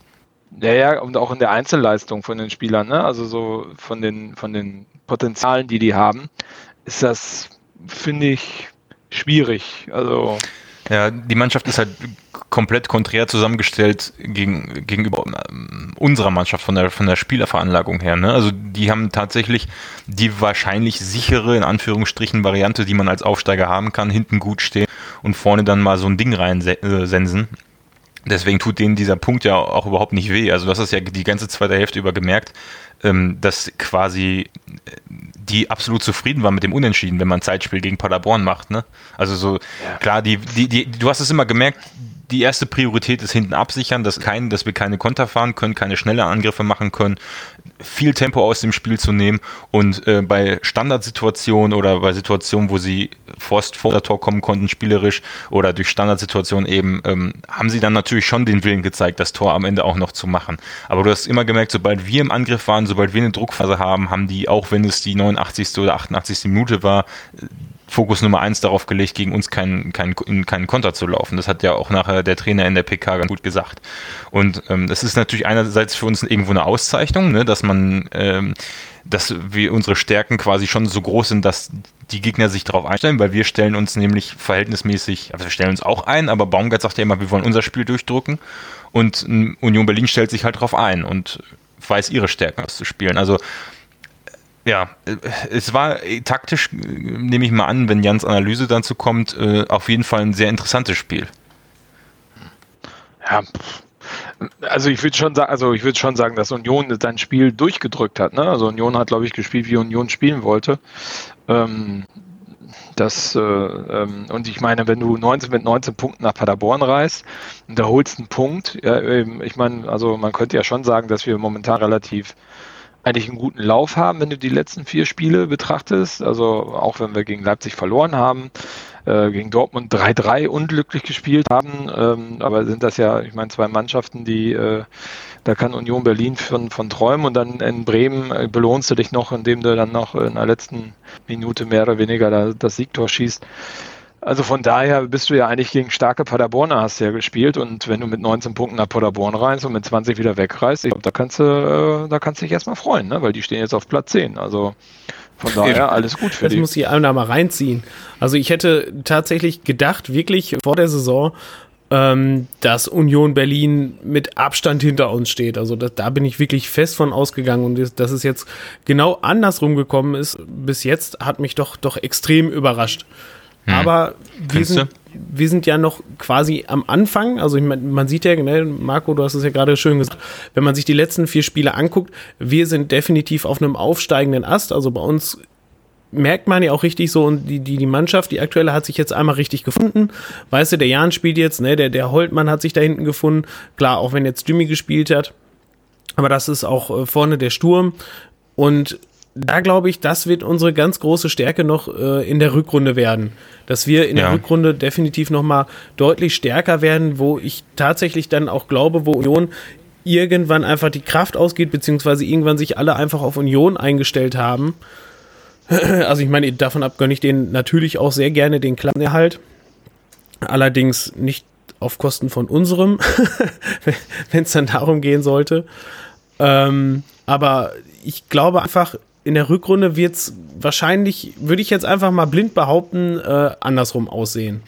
Ja, ja, und auch in der Einzelleistung von den Spielern, ne? Also so von den von den Potenzialen, die die haben, ist das finde ich schwierig. Also ja, die Mannschaft ist halt komplett konträr zusammengestellt gegen, gegenüber ähm, unserer Mannschaft von der, von der Spielerveranlagung her. Ne? Also die haben tatsächlich die wahrscheinlich sichere, in Anführungsstrichen, Variante, die man als Aufsteiger haben kann, hinten gut stehen und vorne dann mal so ein Ding reinsensen. Deswegen tut denen dieser Punkt ja auch überhaupt nicht weh. Also das ist ja die ganze zweite Hälfte über gemerkt, ähm, dass quasi äh, die absolut zufrieden war mit dem Unentschieden, wenn man Zeitspiel gegen Paderborn macht. Ne? Also so, ja. klar, die, die, die, du hast es immer gemerkt, die erste Priorität ist hinten absichern, dass, kein, dass wir keine Konter fahren können, keine schnelle Angriffe machen können, viel Tempo aus dem Spiel zu nehmen und äh, bei Standardsituationen oder bei Situationen, wo sie Forst vor der Tor kommen konnten, spielerisch oder durch Standardsituationen eben, ähm, haben sie dann natürlich schon den Willen gezeigt, das Tor am Ende auch noch zu machen. Aber du hast immer gemerkt, sobald wir im Angriff waren, sobald wir eine Druckphase haben, haben die, auch wenn es die 89. oder 88. Minute war, Fokus Nummer eins darauf gelegt, gegen uns keinen kein, kein Konter zu laufen. Das hat ja auch nachher der Trainer in der PK ganz gut gesagt. Und ähm, das ist natürlich einerseits für uns irgendwo eine Auszeichnung, ne, dass man, ähm, dass wir unsere Stärken quasi schon so groß sind, dass die Gegner sich darauf einstellen, weil wir stellen uns nämlich verhältnismäßig, also wir stellen uns auch ein, aber Baumgart sagt ja immer, wir wollen unser Spiel durchdrücken und Union Berlin stellt sich halt darauf ein und weiß ihre Stärken auszuspielen. Also ja, es war taktisch, nehme ich mal an, wenn Jans Analyse dazu kommt, äh, auf jeden Fall ein sehr interessantes Spiel. Ja, also ich würde schon sagen, also ich schon sagen, dass Union sein Spiel durchgedrückt hat. Ne? Also Union hat, glaube ich, gespielt, wie Union spielen wollte. Ähm, das, äh, ähm, und ich meine, wenn du 19 mit 19 Punkten nach Paderborn reist und da holst einen Punkt, ja, ich meine, also man könnte ja schon sagen, dass wir momentan relativ eigentlich einen guten Lauf haben, wenn du die letzten vier Spiele betrachtest. Also auch wenn wir gegen Leipzig verloren haben, äh, gegen Dortmund 3-3 unglücklich gespielt haben, ähm, aber sind das ja, ich meine, zwei Mannschaften, die äh, da kann Union Berlin von, von träumen und dann in Bremen äh, belohnst du dich noch, indem du dann noch in der letzten Minute mehr oder weniger da, das Siegtor schießt. Also von daher bist du ja eigentlich gegen starke Paderborner hast ja gespielt und wenn du mit 19 Punkten nach Paderborn reist und mit 20 wieder wegreist, ich glaube, da kannst du, äh, da kannst du dich erstmal freuen, ne? weil die stehen jetzt auf Platz 10. Also von daher alles gut für das die. muss ich einmal mal reinziehen. Also ich hätte tatsächlich gedacht, wirklich vor der Saison, ähm, dass Union Berlin mit Abstand hinter uns steht. Also das, da bin ich wirklich fest von ausgegangen und dass es jetzt genau andersrum gekommen ist bis jetzt, hat mich doch doch extrem überrascht. Hm. Aber wir sind, wir sind ja noch quasi am Anfang. Also ich mein, man sieht ja, ne, Marco, du hast es ja gerade schön gesagt, wenn man sich die letzten vier Spiele anguckt, wir sind definitiv auf einem aufsteigenden Ast. Also bei uns merkt man ja auch richtig so, und die, die, die Mannschaft, die aktuelle, hat sich jetzt einmal richtig gefunden. Weißt du, der Jan spielt jetzt, ne, der, der Holtmann hat sich da hinten gefunden. Klar, auch wenn jetzt Jimmy gespielt hat. Aber das ist auch äh, vorne der Sturm. Und da glaube ich, das wird unsere ganz große Stärke noch äh, in der Rückrunde werden. Dass wir in ja. der Rückrunde definitiv noch mal deutlich stärker werden, wo ich tatsächlich dann auch glaube, wo Union irgendwann einfach die Kraft ausgeht, beziehungsweise irgendwann sich alle einfach auf Union eingestellt haben. Also ich meine, davon ab gönne ich denen natürlich auch sehr gerne den Klassenerhalt. Allerdings nicht auf Kosten von unserem, wenn es dann darum gehen sollte. Ähm, aber ich glaube einfach, in der Rückrunde wird es wahrscheinlich, würde ich jetzt einfach mal blind behaupten, äh, andersrum aussehen.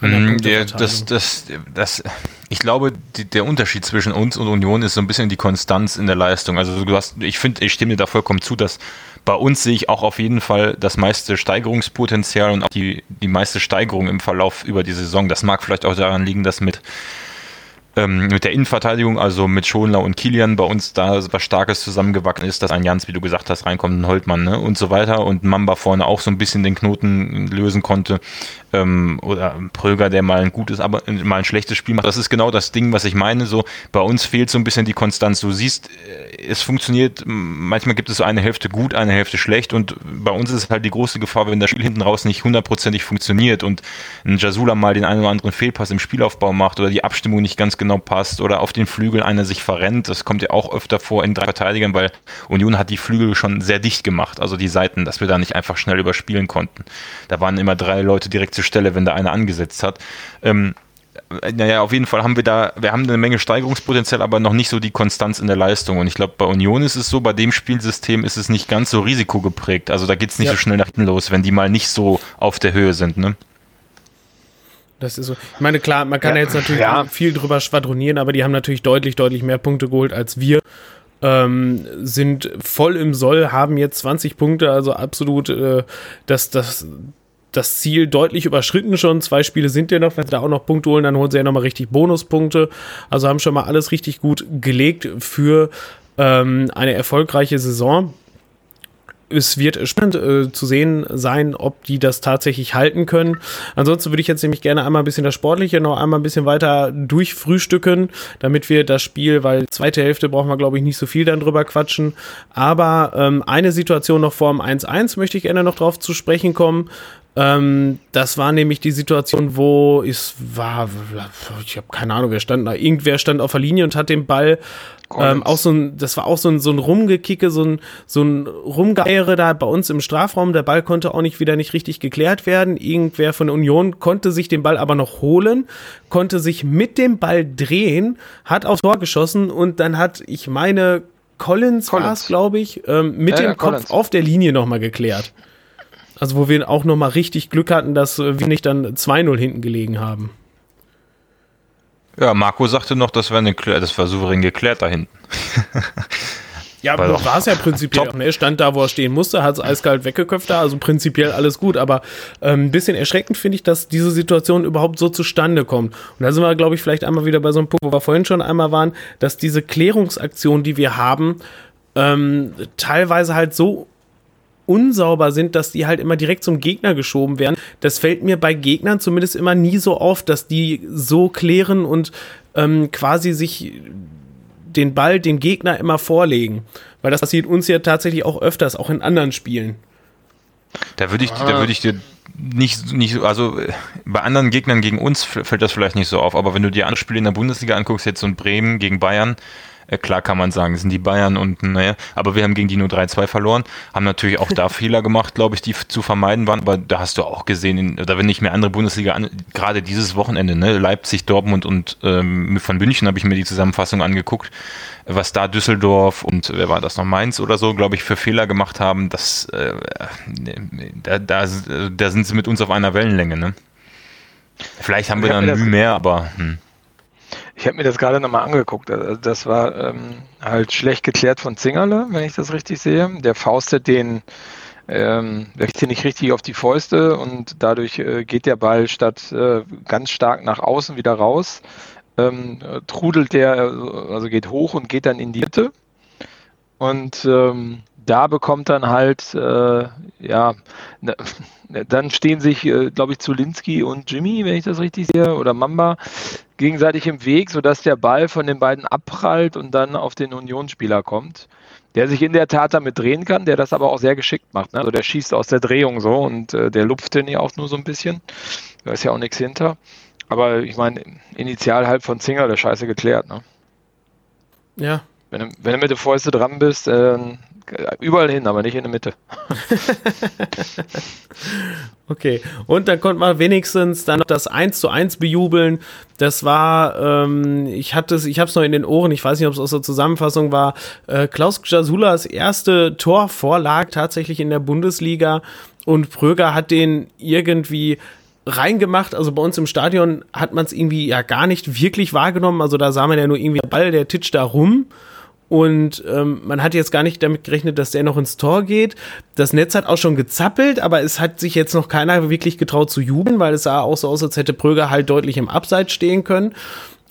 Mm, der, das, das, das, ich glaube, die, der Unterschied zwischen uns und Union ist so ein bisschen die Konstanz in der Leistung. Also du hast, ich finde, ich stimme dir da vollkommen zu, dass bei uns sehe ich auch auf jeden Fall das meiste Steigerungspotenzial und auch die, die meiste Steigerung im Verlauf über die Saison. Das mag vielleicht auch daran liegen, dass mit ähm, mit der Innenverteidigung, also mit Schonler und Kilian, bei uns da was Starkes zusammengewachsen ist, dass ein Jans, wie du gesagt hast, reinkommt, ein Holtmann ne? und so weiter und Mamba vorne auch so ein bisschen den Knoten lösen konnte ähm, oder Pröger, der mal ein gutes, aber mal ein schlechtes Spiel macht. Das ist genau das Ding, was ich meine. So bei uns fehlt so ein bisschen die Konstanz. Du siehst, äh, es funktioniert. Manchmal gibt es so eine Hälfte gut, eine Hälfte schlecht und bei uns ist halt die große Gefahr, wenn das Spiel hinten raus nicht hundertprozentig funktioniert und ein Jasula mal den einen oder anderen Fehlpass im Spielaufbau macht oder die Abstimmung nicht ganz genau passt oder auf den Flügel einer sich verrennt. Das kommt ja auch öfter vor in drei Verteidigern, weil Union hat die Flügel schon sehr dicht gemacht, also die Seiten, dass wir da nicht einfach schnell überspielen konnten. Da waren immer drei Leute direkt zur Stelle, wenn da einer angesetzt hat. Ähm, naja, auf jeden Fall haben wir da, wir haben eine Menge Steigerungspotenzial, aber noch nicht so die Konstanz in der Leistung. Und ich glaube, bei Union ist es so, bei dem Spielsystem ist es nicht ganz so risikogeprägt. Also da geht es nicht ja. so schnell nach hinten los, wenn die mal nicht so auf der Höhe sind, ne? Das ist so. Ich meine, klar, man kann ja, jetzt natürlich ja. viel drüber schwadronieren, aber die haben natürlich deutlich, deutlich mehr Punkte geholt als wir. Ähm, sind voll im Soll, haben jetzt 20 Punkte, also absolut äh, das, das, das Ziel deutlich überschritten schon. Zwei Spiele sind ja noch. Wenn sie da auch noch Punkte holen, dann holen sie ja nochmal richtig Bonuspunkte. Also haben schon mal alles richtig gut gelegt für ähm, eine erfolgreiche Saison es wird spannend äh, zu sehen sein, ob die das tatsächlich halten können. Ansonsten würde ich jetzt nämlich gerne einmal ein bisschen das Sportliche noch einmal ein bisschen weiter durchfrühstücken, damit wir das Spiel, weil zweite Hälfte brauchen wir, glaube ich, nicht so viel dann drüber quatschen. Aber ähm, eine Situation noch vor dem 1-1 möchte ich gerne noch drauf zu sprechen kommen. Ähm, das war nämlich die Situation, wo es war, ich habe keine Ahnung, wer stand da, irgendwer stand auf der Linie und hat den Ball ähm, auch so ein, das war auch so ein, so ein Rumgekicke, so ein, so ein Rumgeiere da bei uns im Strafraum. Der Ball konnte auch nicht wieder nicht richtig geklärt werden. Irgendwer von der Union konnte sich den Ball aber noch holen, konnte sich mit dem Ball drehen, hat aufs Tor geschossen und dann hat, ich meine, Collins, Collins. war es, glaube ich, ähm, mit ja, dem ja, Kopf Collins. auf der Linie nochmal geklärt. Also wo wir auch nochmal richtig Glück hatten, dass wir nicht dann 2-0 hinten gelegen haben. Ja, Marco sagte noch, das war, eine, das war souverän geklärt da hinten. Ja, war es ja prinzipiell auch. Ne? Er stand da, wo er stehen musste, hat es eiskalt weggeköpft da, also prinzipiell alles gut. Aber ähm, ein bisschen erschreckend finde ich, dass diese Situation überhaupt so zustande kommt. Und da sind wir, glaube ich, vielleicht einmal wieder bei so einem Punkt, wo wir vorhin schon einmal waren, dass diese Klärungsaktion, die wir haben, ähm, teilweise halt so unsauber sind, dass die halt immer direkt zum Gegner geschoben werden. Das fällt mir bei Gegnern zumindest immer nie so auf, dass die so klären und ähm, quasi sich den Ball dem Gegner immer vorlegen. Weil das passiert uns ja tatsächlich auch öfters, auch in anderen Spielen. Da würde ich, ah. ich dir nicht, nicht, also bei anderen Gegnern gegen uns fällt das vielleicht nicht so auf, aber wenn du dir andere Spiele in der Bundesliga anguckst, jetzt so ein Bremen gegen Bayern, äh, klar kann man sagen, sind die Bayern und naja, aber wir haben gegen die nur 3-2 verloren, haben natürlich auch da Fehler gemacht, glaube ich, die zu vermeiden waren, aber da hast du auch gesehen, in, oder wenn ich mir andere Bundesliga an, gerade dieses Wochenende, ne, Leipzig, Dortmund und ähm, von München habe ich mir die Zusammenfassung angeguckt, was da Düsseldorf und wer war das noch, Mainz oder so, glaube ich, für Fehler gemacht haben, das, äh, da, da, da sind sie mit uns auf einer Wellenlänge, ne? Vielleicht haben wir dann Mühe mehr, aber. Hm. Ich habe mir das gerade nochmal angeguckt. Also das war ähm, halt schlecht geklärt von Zingerle, wenn ich das richtig sehe. Der faustet den, ähm, wechselt nicht richtig auf die Fäuste und dadurch äh, geht der Ball statt äh, ganz stark nach außen wieder raus. Ähm, trudelt der, also geht hoch und geht dann in die Mitte. Und ähm, da bekommt dann halt, äh, ja, ne, dann stehen sich, äh, glaube ich, Zulinski und Jimmy, wenn ich das richtig sehe, oder Mamba, gegenseitig im Weg, sodass der Ball von den beiden abprallt und dann auf den Unionsspieler kommt, der sich in der Tat damit drehen kann, der das aber auch sehr geschickt macht. Ne? Also der schießt aus der Drehung so und äh, der lupft den ja auch nur so ein bisschen. Da ist ja auch nichts hinter. Aber ich meine, initial halt von Zinger der Scheiße geklärt. Ne? Ja. Wenn du, wenn du mit der Fäuste dran bist, äh, Überall hin, aber nicht in der Mitte. okay, und dann konnte man wenigstens dann noch das 1 zu 1 bejubeln. Das war, ähm, ich hatte es, ich habe es noch in den Ohren, ich weiß nicht, ob es aus der Zusammenfassung war, äh, Klaus Jasulas erste Torvorlag tatsächlich in der Bundesliga und Pröger hat den irgendwie reingemacht. Also bei uns im Stadion hat man es irgendwie ja gar nicht wirklich wahrgenommen. Also da sah man ja nur irgendwie Ball, der titscht da rum. Und ähm, man hat jetzt gar nicht damit gerechnet, dass der noch ins Tor geht. Das Netz hat auch schon gezappelt, aber es hat sich jetzt noch keiner wirklich getraut zu jubeln, weil es sah auch so aus, als hätte Pröger halt deutlich im Abseits stehen können.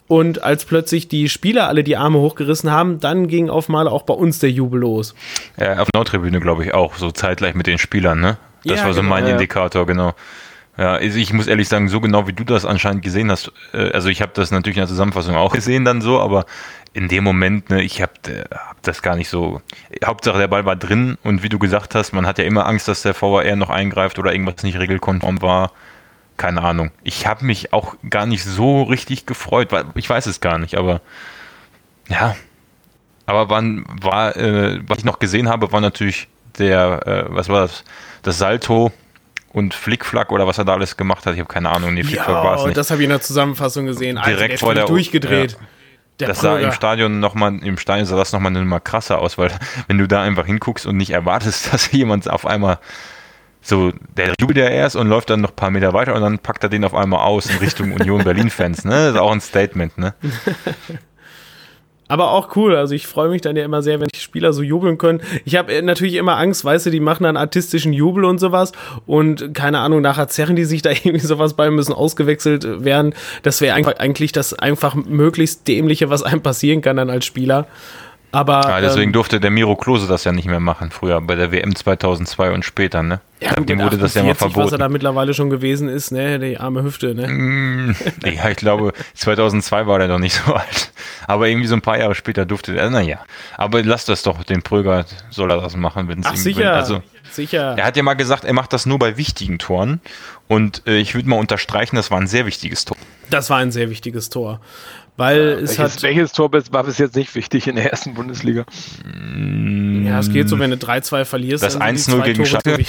Und als plötzlich die Spieler alle die Arme hochgerissen haben, dann ging auf mal auch bei uns der Jubel los. Ja, auf Nordtribüne glaube ich auch, so zeitgleich mit den Spielern, ne? Das ja, war so genau, mein ja. Indikator, genau. Ja, ich muss ehrlich sagen, so genau wie du das anscheinend gesehen hast, äh, also ich habe das natürlich in der Zusammenfassung auch gesehen dann so, aber in dem Moment, ne, ich habe hab das gar nicht so. Hauptsache der Ball war drin und wie du gesagt hast, man hat ja immer Angst, dass der VAR noch eingreift oder irgendwas nicht regelkonform war. Keine Ahnung. Ich habe mich auch gar nicht so richtig gefreut, weil ich weiß es gar nicht, aber ja. Aber wann war, äh, was ich noch gesehen habe, war natürlich der, äh, was war das? Das Salto und Flickflack oder was er da alles gemacht hat. Ich habe keine Ahnung. Nee, Flickflack ja, war es nicht. Das habe ich in der Zusammenfassung gesehen. Direkt also, der vor der durchgedreht. Ja. Der das sah im Stadion nochmal, im Stadion sah das nochmal mal krasser aus, weil wenn du da einfach hinguckst und nicht erwartest, dass jemand auf einmal so, der jubelt ja erst und läuft dann noch ein paar Meter weiter und dann packt er den auf einmal aus in Richtung Union Berlin-Fans, ne? Das ist auch ein Statement, ne? Aber auch cool. Also ich freue mich dann ja immer sehr, wenn die Spieler so jubeln können. Ich habe äh, natürlich immer Angst, weißt du, die machen dann artistischen Jubel und sowas. Und keine Ahnung, nachher zerren die sich da irgendwie sowas bei, müssen ausgewechselt werden. Das wäre eigentlich das einfach möglichst dämliche, was einem passieren kann dann als Spieler. Aber, ja, deswegen ähm, durfte der Miro Klose das ja nicht mehr machen, früher bei der WM 2002 und später, ne? Ja, dem wurde das ja mal verboten. Was er da mittlerweile schon gewesen ist, ne? Die arme Hüfte, ne? Mm, ja, ich glaube, 2002 war der noch nicht so alt. Aber irgendwie so ein paar Jahre später durfte er, naja. Aber lass das doch, den Pröger soll er das machen, wenn es ihm sicher, wenn, also sicher. Er hat ja mal gesagt, er macht das nur bei wichtigen Toren. Und äh, ich würde mal unterstreichen, das war ein sehr wichtiges Tor. Das war ein sehr wichtiges Tor. Weil ja, es welches, hat. Welches Tor war bis jetzt nicht wichtig in der ersten Bundesliga? Mm. Ja, es geht so, wenn du 3-2 verlierst. Das 1-0 gegen Schalke.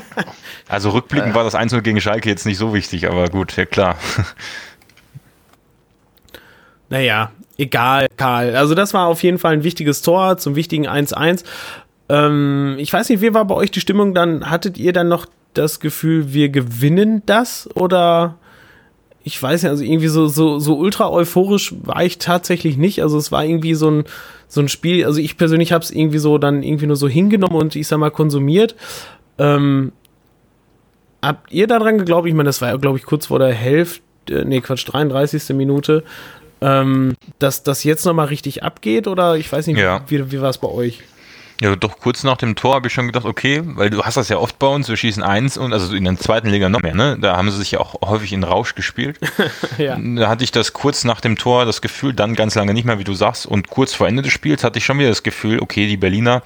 also rückblickend ja. war das 1-0 gegen Schalke jetzt nicht so wichtig, aber gut, ja klar. Naja, egal, Karl. Also das war auf jeden Fall ein wichtiges Tor zum wichtigen 1-1. Ähm, ich weiß nicht, wie war bei euch die Stimmung dann? Hattet ihr dann noch das Gefühl, wir gewinnen das oder ich weiß nicht, also irgendwie so, so, so ultra euphorisch war ich tatsächlich nicht. Also es war irgendwie so ein, so ein Spiel, also ich persönlich habe es irgendwie so dann irgendwie nur so hingenommen und ich sag mal konsumiert. Ähm, habt ihr daran geglaubt? Ich meine, das war ja, glaube ich, kurz vor der Hälfte, nee, Quatsch, 33. Minute, ähm, dass das jetzt nochmal richtig abgeht oder ich weiß nicht, Ja. wie, wie war es bei euch? Ja, doch kurz nach dem Tor habe ich schon gedacht, okay, weil du hast das ja oft bei uns, wir schießen eins und also in der zweiten Liga noch mehr, ne? Da haben sie sich ja auch häufig in Rausch gespielt. ja. Da hatte ich das kurz nach dem Tor das Gefühl, dann ganz lange nicht mehr, wie du sagst, und kurz vor Ende des Spiels hatte ich schon wieder das Gefühl, okay, die Berliner,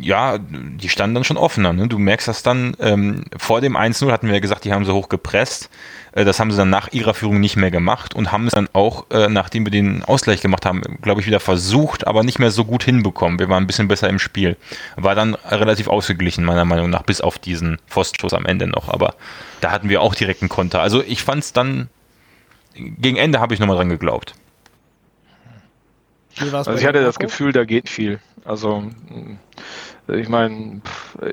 ja, die standen dann schon offener. Ne? Du merkst das dann, ähm, vor dem 1-0 hatten wir ja gesagt, die haben so hoch gepresst. Äh, das haben sie dann nach ihrer Führung nicht mehr gemacht und haben es dann auch, äh, nachdem wir den Ausgleich gemacht haben, glaube ich, wieder versucht, aber nicht mehr so gut hinbekommen. Wir waren ein bisschen besser im Spiel. War dann relativ ausgeglichen, meiner Meinung nach, bis auf diesen Pfostenschuss am Ende noch. Aber da hatten wir auch direkt einen Konter. Also ich fand es dann, gegen Ende habe ich nochmal dran geglaubt. Also ich hatte das? Gefühl, da geht viel. Also mh, ich meine,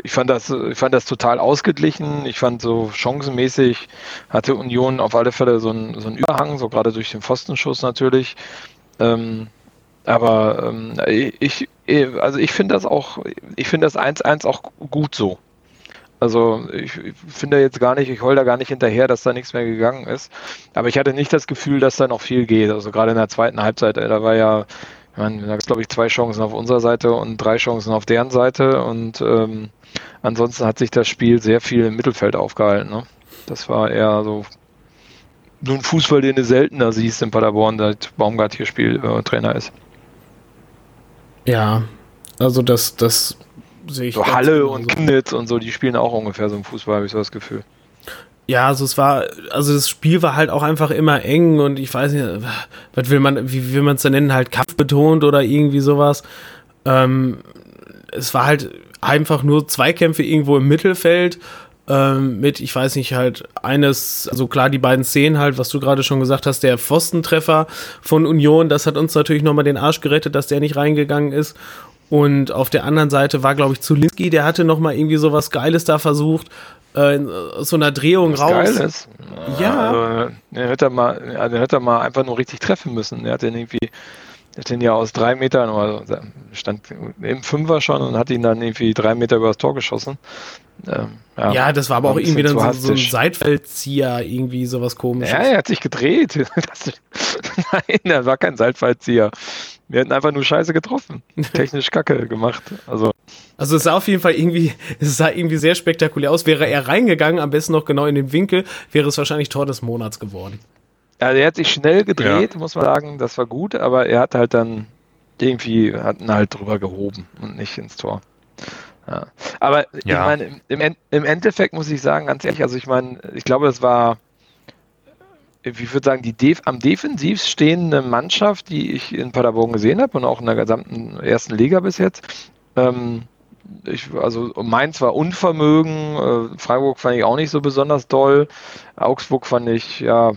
ich fand das, ich fand das total ausgeglichen. Ich fand so chancenmäßig hatte Union auf alle Fälle so einen, so einen Überhang, so gerade durch den Pfostenschuss natürlich. Ähm, aber ähm, ich, ich- also ich finde das auch, ich finde das 1-1 auch gut so. Also ich, ich finde jetzt gar nicht, ich heul da gar nicht hinterher, dass da nichts mehr gegangen ist. Aber ich hatte nicht das Gefühl, dass da noch viel geht. Also gerade in der zweiten Halbzeit, da war ja, ich meine, da gab glaube ich zwei Chancen auf unserer Seite und drei Chancen auf deren Seite. Und ähm, ansonsten hat sich das Spiel sehr viel im Mittelfeld aufgehalten. Ne? Das war eher so nur ein Fußball, den du seltener siehst in Paderborn, seit Baumgart hier Spiel, äh, ist. Ja, also das, das sehe ich. So Halle genauso. und Chemnitz und so, die spielen auch ungefähr so im Fußball, habe ich so das Gefühl. Ja, also es war, also das Spiel war halt auch einfach immer eng und ich weiß nicht, was will man, wie will man es denn nennen, halt kampfbetont oder irgendwie sowas. Ähm, es war halt einfach nur Zweikämpfe irgendwo im Mittelfeld ähm, mit, ich weiß nicht, halt eines, also klar, die beiden Szenen halt, was du gerade schon gesagt hast, der Pfostentreffer von Union, das hat uns natürlich nochmal den Arsch gerettet, dass der nicht reingegangen ist. Und auf der anderen Seite war, glaube ich, Zulinski, der hatte nochmal irgendwie sowas Geiles da versucht, äh, so einer Drehung Was raus. geil ist. Ja. Also, den hätte er mal, ja, den hätte er mal einfach nur richtig treffen müssen. Er hat den irgendwie, er hat den ja aus drei Metern, oder so, stand im Fünfer schon und hat ihn dann irgendwie drei Meter übers Tor geschossen. Ähm, Ja, das war aber auch irgendwie dann so, so ein hastig. Seitfeldzieher, irgendwie sowas komisches. Ja, er hat sich gedreht. Das, nein, er war kein Seitfallzieher. Wir hätten einfach nur Scheiße getroffen. Technisch Kacke gemacht. Also, Also es sah auf jeden Fall irgendwie, es sah irgendwie sehr spektakulär aus. Wäre er reingegangen, am besten noch genau in den Winkel, wäre es wahrscheinlich Tor des Monats geworden. also er hat sich schnell gedreht, muss man sagen. Das war gut, aber er hat halt dann irgendwie, hat ihn halt drüber gehoben und nicht ins Tor. Ja. Aber ich Ja. meine, im, im Endeffekt muss ich sagen, ganz ehrlich, also ich meine, ich glaube, das war, ich würde sagen, die Def am defensiv stehende Mannschaft, die ich in Paderborn gesehen habe und auch in der gesamten ersten Liga bis jetzt. Ähm, ich, also Mainz war Unvermögen, äh, Freiburg fand ich auch nicht so besonders doll, Augsburg fand ich ja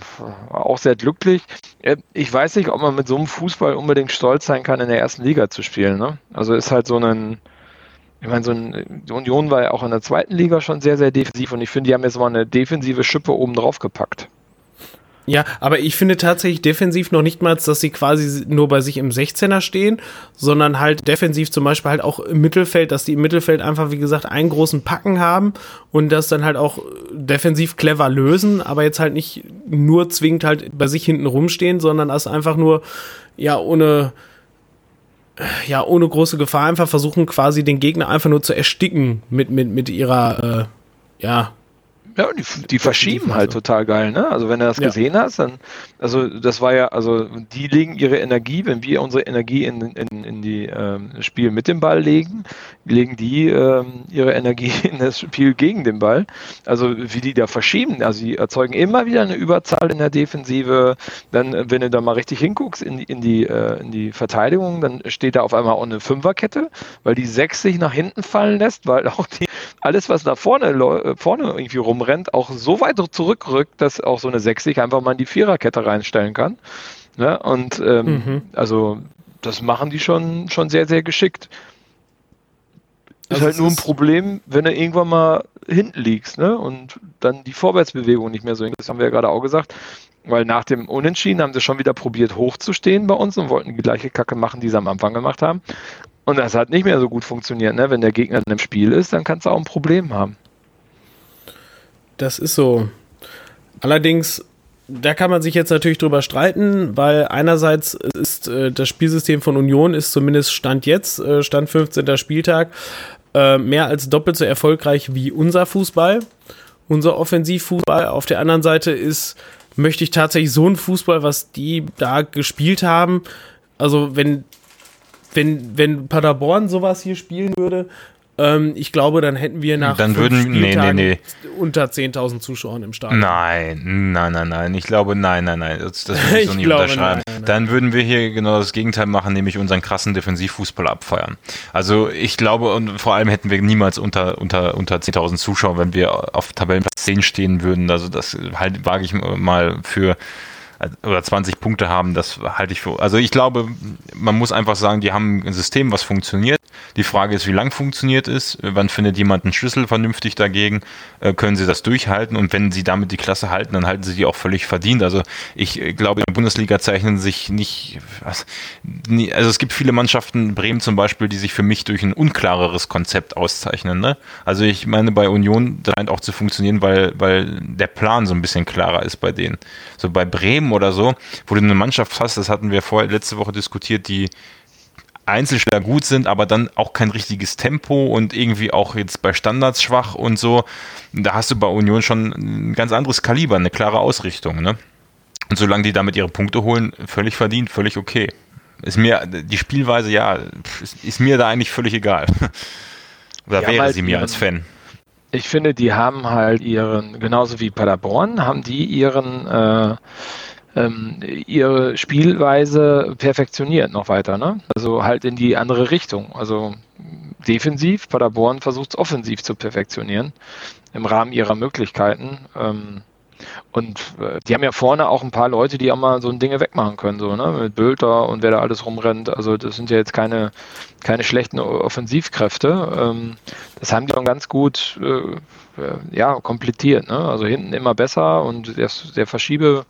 auch sehr glücklich. Äh, Ich weiß nicht, ob man mit so einem Fußball unbedingt stolz sein kann, in der ersten Liga zu spielen. Ne? Also ist halt so ein, ich meine, so ein, die Union war ja auch in der zweiten Liga schon sehr, sehr defensiv und ich finde, die haben jetzt mal eine defensive Schippe oben drauf gepackt. Ja, aber ich finde tatsächlich defensiv noch nicht mal, dass sie quasi nur bei sich im 16er stehen, sondern halt defensiv zum Beispiel halt auch im Mittelfeld, dass die im Mittelfeld einfach, wie gesagt, einen großen Packen haben und das dann halt auch defensiv clever lösen, aber jetzt halt nicht nur zwingend halt bei sich hinten rumstehen, sondern das einfach nur, ja, ohne, ja, ohne große Gefahr einfach versuchen, quasi den Gegner einfach nur zu ersticken mit, mit, mit ihrer, äh, ja, Ja, und die, die verschieben halt total geil, ne? Also wenn du das Ja. gesehen hast, dann, also das war ja, also die legen ihre Energie, wenn wir unsere Energie in, in, in die ähm, Spiel mit dem Ball legen, legen die ähm, ihre Energie in das Spiel gegen den Ball. Also wie die da verschieben, also die erzeugen immer wieder eine Überzahl in der Defensive. Dann, äh, wenn du da mal richtig hinguckst in die, in die, äh, in die Verteidigung, dann steht da auf einmal auch eine Fünferkette, weil die sechs sich nach hinten fallen lässt, weil auch die alles, was nach vorne, vorne irgendwie rumrennt, auch so weit zurückrückt, dass auch so eine 6 sich einfach mal in die Viererkette reinstellen kann. Ne? Und ähm, Mhm. also das machen die schon, schon sehr, sehr geschickt. ist halt nur ein Problem, wenn du irgendwann mal hinten liegst, ne? Und dann die Vorwärtsbewegung nicht mehr so Das haben wir ja gerade auch gesagt. Weil nach dem Unentschieden haben sie schon wieder probiert, hochzustehen bei uns und wollten die gleiche Kacke machen, die sie am Anfang gemacht haben. Und das hat nicht mehr so gut funktioniert, ne? Wenn der Gegner im Spiel ist, dann kannst du auch ein Problem haben. Das ist so. Allerdings, da kann man sich jetzt natürlich drüber streiten, weil einerseits ist äh, das Spielsystem von Union ist zumindest Stand jetzt, äh, Stand 15. Spieltag, äh, mehr als doppelt so erfolgreich wie unser Fußball, unser Offensivfußball. Auf der anderen Seite ist, möchte ich tatsächlich so einen Fußball, was die da gespielt haben. Also wenn, wenn, wenn Paderborn sowas hier spielen würde, ähm, ich glaube, dann hätten wir nach dann würden, nee, nee, nee. unter 10.000 Zuschauern im Stadion. Nein, nein, nein, nein. Ich glaube, nein, nein, nein. Das, das würde ich so nicht glaube, unterschreiben. Nein, nein, dann würden wir hier genau das Gegenteil machen, nämlich unseren krassen Defensivfußball abfeuern. Also ich glaube, und vor allem hätten wir niemals unter, unter, unter 10.000 Zuschauer, wenn wir auf Tabellenplatz 10 stehen würden. Also das halt wage ich mal für oder 20 Punkte haben, das halte ich für. Also ich glaube, man muss einfach sagen, die haben ein System, was funktioniert. Die Frage ist, wie lang funktioniert es, wann findet jemand einen Schlüssel vernünftig dagegen, äh, können sie das durchhalten und wenn sie damit die Klasse halten, dann halten sie die auch völlig verdient. Also ich äh, glaube, in der Bundesliga zeichnen sich nicht, also es gibt viele Mannschaften, Bremen zum Beispiel, die sich für mich durch ein unklareres Konzept auszeichnen. Ne? Also ich meine, bei Union scheint auch zu funktionieren, weil, weil der Plan so ein bisschen klarer ist bei denen. So bei Bremen Bremen oder so, wo du eine Mannschaft hast, das hatten wir vorher letzte Woche diskutiert, die Einzelspieler gut sind, aber dann auch kein richtiges Tempo und irgendwie auch jetzt bei Standards schwach und so. Da hast du bei Union schon ein ganz anderes Kaliber, eine klare Ausrichtung. Ne? Und solange die damit ihre Punkte holen, völlig verdient, völlig okay. Ist mir die Spielweise, ja, ist, ist mir da eigentlich völlig egal. Oder wäre halt sie mir als Fan. Ich finde, die haben halt ihren, genauso wie Paderborn, haben die ihren äh, ähm, ihre Spielweise perfektioniert noch weiter. Ne? Also halt in die andere Richtung. Also defensiv, Paderborn versucht es offensiv zu perfektionieren im Rahmen ihrer Möglichkeiten. Ähm, und äh, die haben ja vorne auch ein paar Leute, die auch mal so ein Dinge wegmachen können, so, ne? Mit Bülter und wer da alles rumrennt. Also das sind ja jetzt keine, keine schlechten Offensivkräfte. Ähm, das haben die schon ganz gut äh ja, komplettiert, ne? Also hinten immer besser und der, der Verschiebe,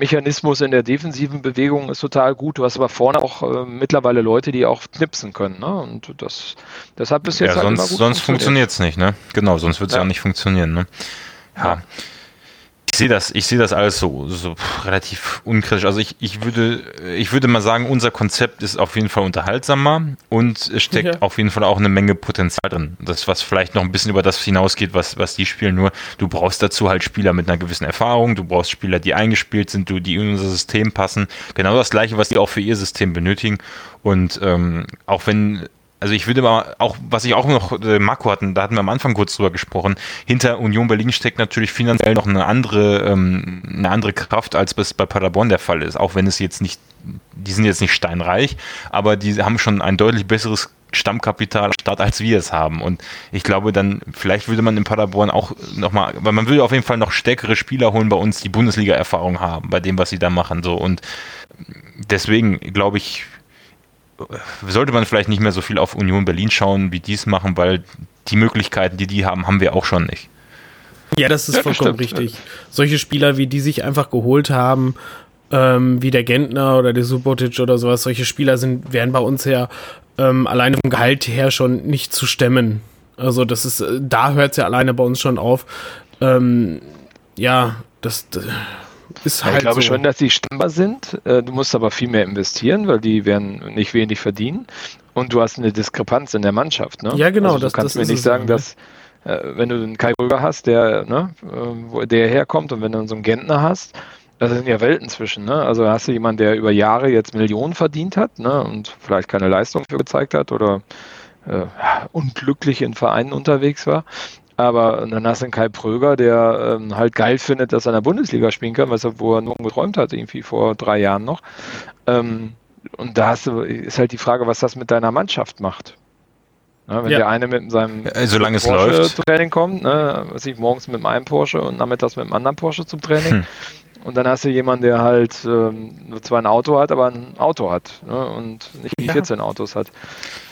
Mechanismus in der defensiven Bewegung ist total gut. Du hast aber vorne auch äh, mittlerweile Leute, die auch knipsen können. Ne? Und das, deshalb ist jetzt ja, halt sonst, sonst funktioniert es nicht. Ne? Genau, sonst wird es ja. ja. auch nicht funktionieren. Ne? ja. ja sehe das, ich sehe das alles so, so relativ unkritisch. Also ich, ich würde, ich würde mal sagen, unser Konzept ist auf jeden Fall unterhaltsamer und es steckt ja. auf jeden Fall auch eine Menge Potenzial drin. Das, was vielleicht noch ein bisschen über das hinausgeht, was, was die spielen. Nur du brauchst dazu halt Spieler mit einer gewissen Erfahrung, du brauchst Spieler, die eingespielt sind, die in unser System passen. Genau das gleiche, was die auch für ihr System benötigen. Und ähm, auch wenn also ich würde mal auch, was ich auch noch, äh, Marco hatten, da hatten wir am Anfang kurz drüber gesprochen, hinter Union Berlin steckt natürlich finanziell noch eine andere, ähm, eine andere Kraft, als es bei Paderborn der Fall ist, auch wenn es jetzt nicht, die sind jetzt nicht steinreich, aber die haben schon ein deutlich besseres Stammkapital Start, als wir es haben. Und ich glaube, dann, vielleicht würde man in Paderborn auch nochmal, weil man würde auf jeden Fall noch stärkere Spieler holen bei uns, die Bundesliga-Erfahrung haben, bei dem, was sie da machen. So. Und deswegen glaube ich, sollte man vielleicht nicht mehr so viel auf Union Berlin schauen, wie die es machen, weil die Möglichkeiten, die die haben, haben wir auch schon nicht. Ja, das ist ja, vollkommen das richtig. Solche Spieler, wie die sich einfach geholt haben, ähm, wie der Gentner oder der Subotic oder sowas, solche Spieler sind, wären bei uns ja ähm, alleine vom Gehalt her schon nicht zu stemmen. Also das ist, äh, da hört es ja alleine bei uns schon auf. Ähm, ja, das, das ist halt ich glaube so. schon, dass die stemmbar sind. Äh, du musst aber viel mehr investieren, weil die werden nicht wenig verdienen. Und du hast eine Diskrepanz in der Mannschaft. Ne? Ja, genau. Also du kannst mir nicht sagen, dass äh, wenn du einen Kai Röger hast, der, ne, äh, wo der herkommt und wenn du so einen Gentner hast, das sind ja Welten zwischen. Ne? Also hast du jemanden, der über Jahre jetzt Millionen verdient hat ne, und vielleicht keine Leistung für gezeigt hat oder äh, unglücklich in Vereinen unterwegs war. Aber dann hast du einen Kai Pröger, der ähm, halt geil findet, dass er in der Bundesliga spielen kann, was er, wo er nur geträumt hat, irgendwie vor drei Jahren noch. Ähm, und da hast du, ist halt die Frage, was das mit deiner Mannschaft macht. Ne, wenn ja. der eine mit seinem äh, Solange es läuft. Training kommt, ne, was ich morgens mit einem Porsche und nachmittags mit einem anderen Porsche zum Training. Hm. Und dann hast du jemanden, der halt ähm, nur zwar ein Auto hat, aber ein Auto hat ne? und nicht ja. 14 Autos hat.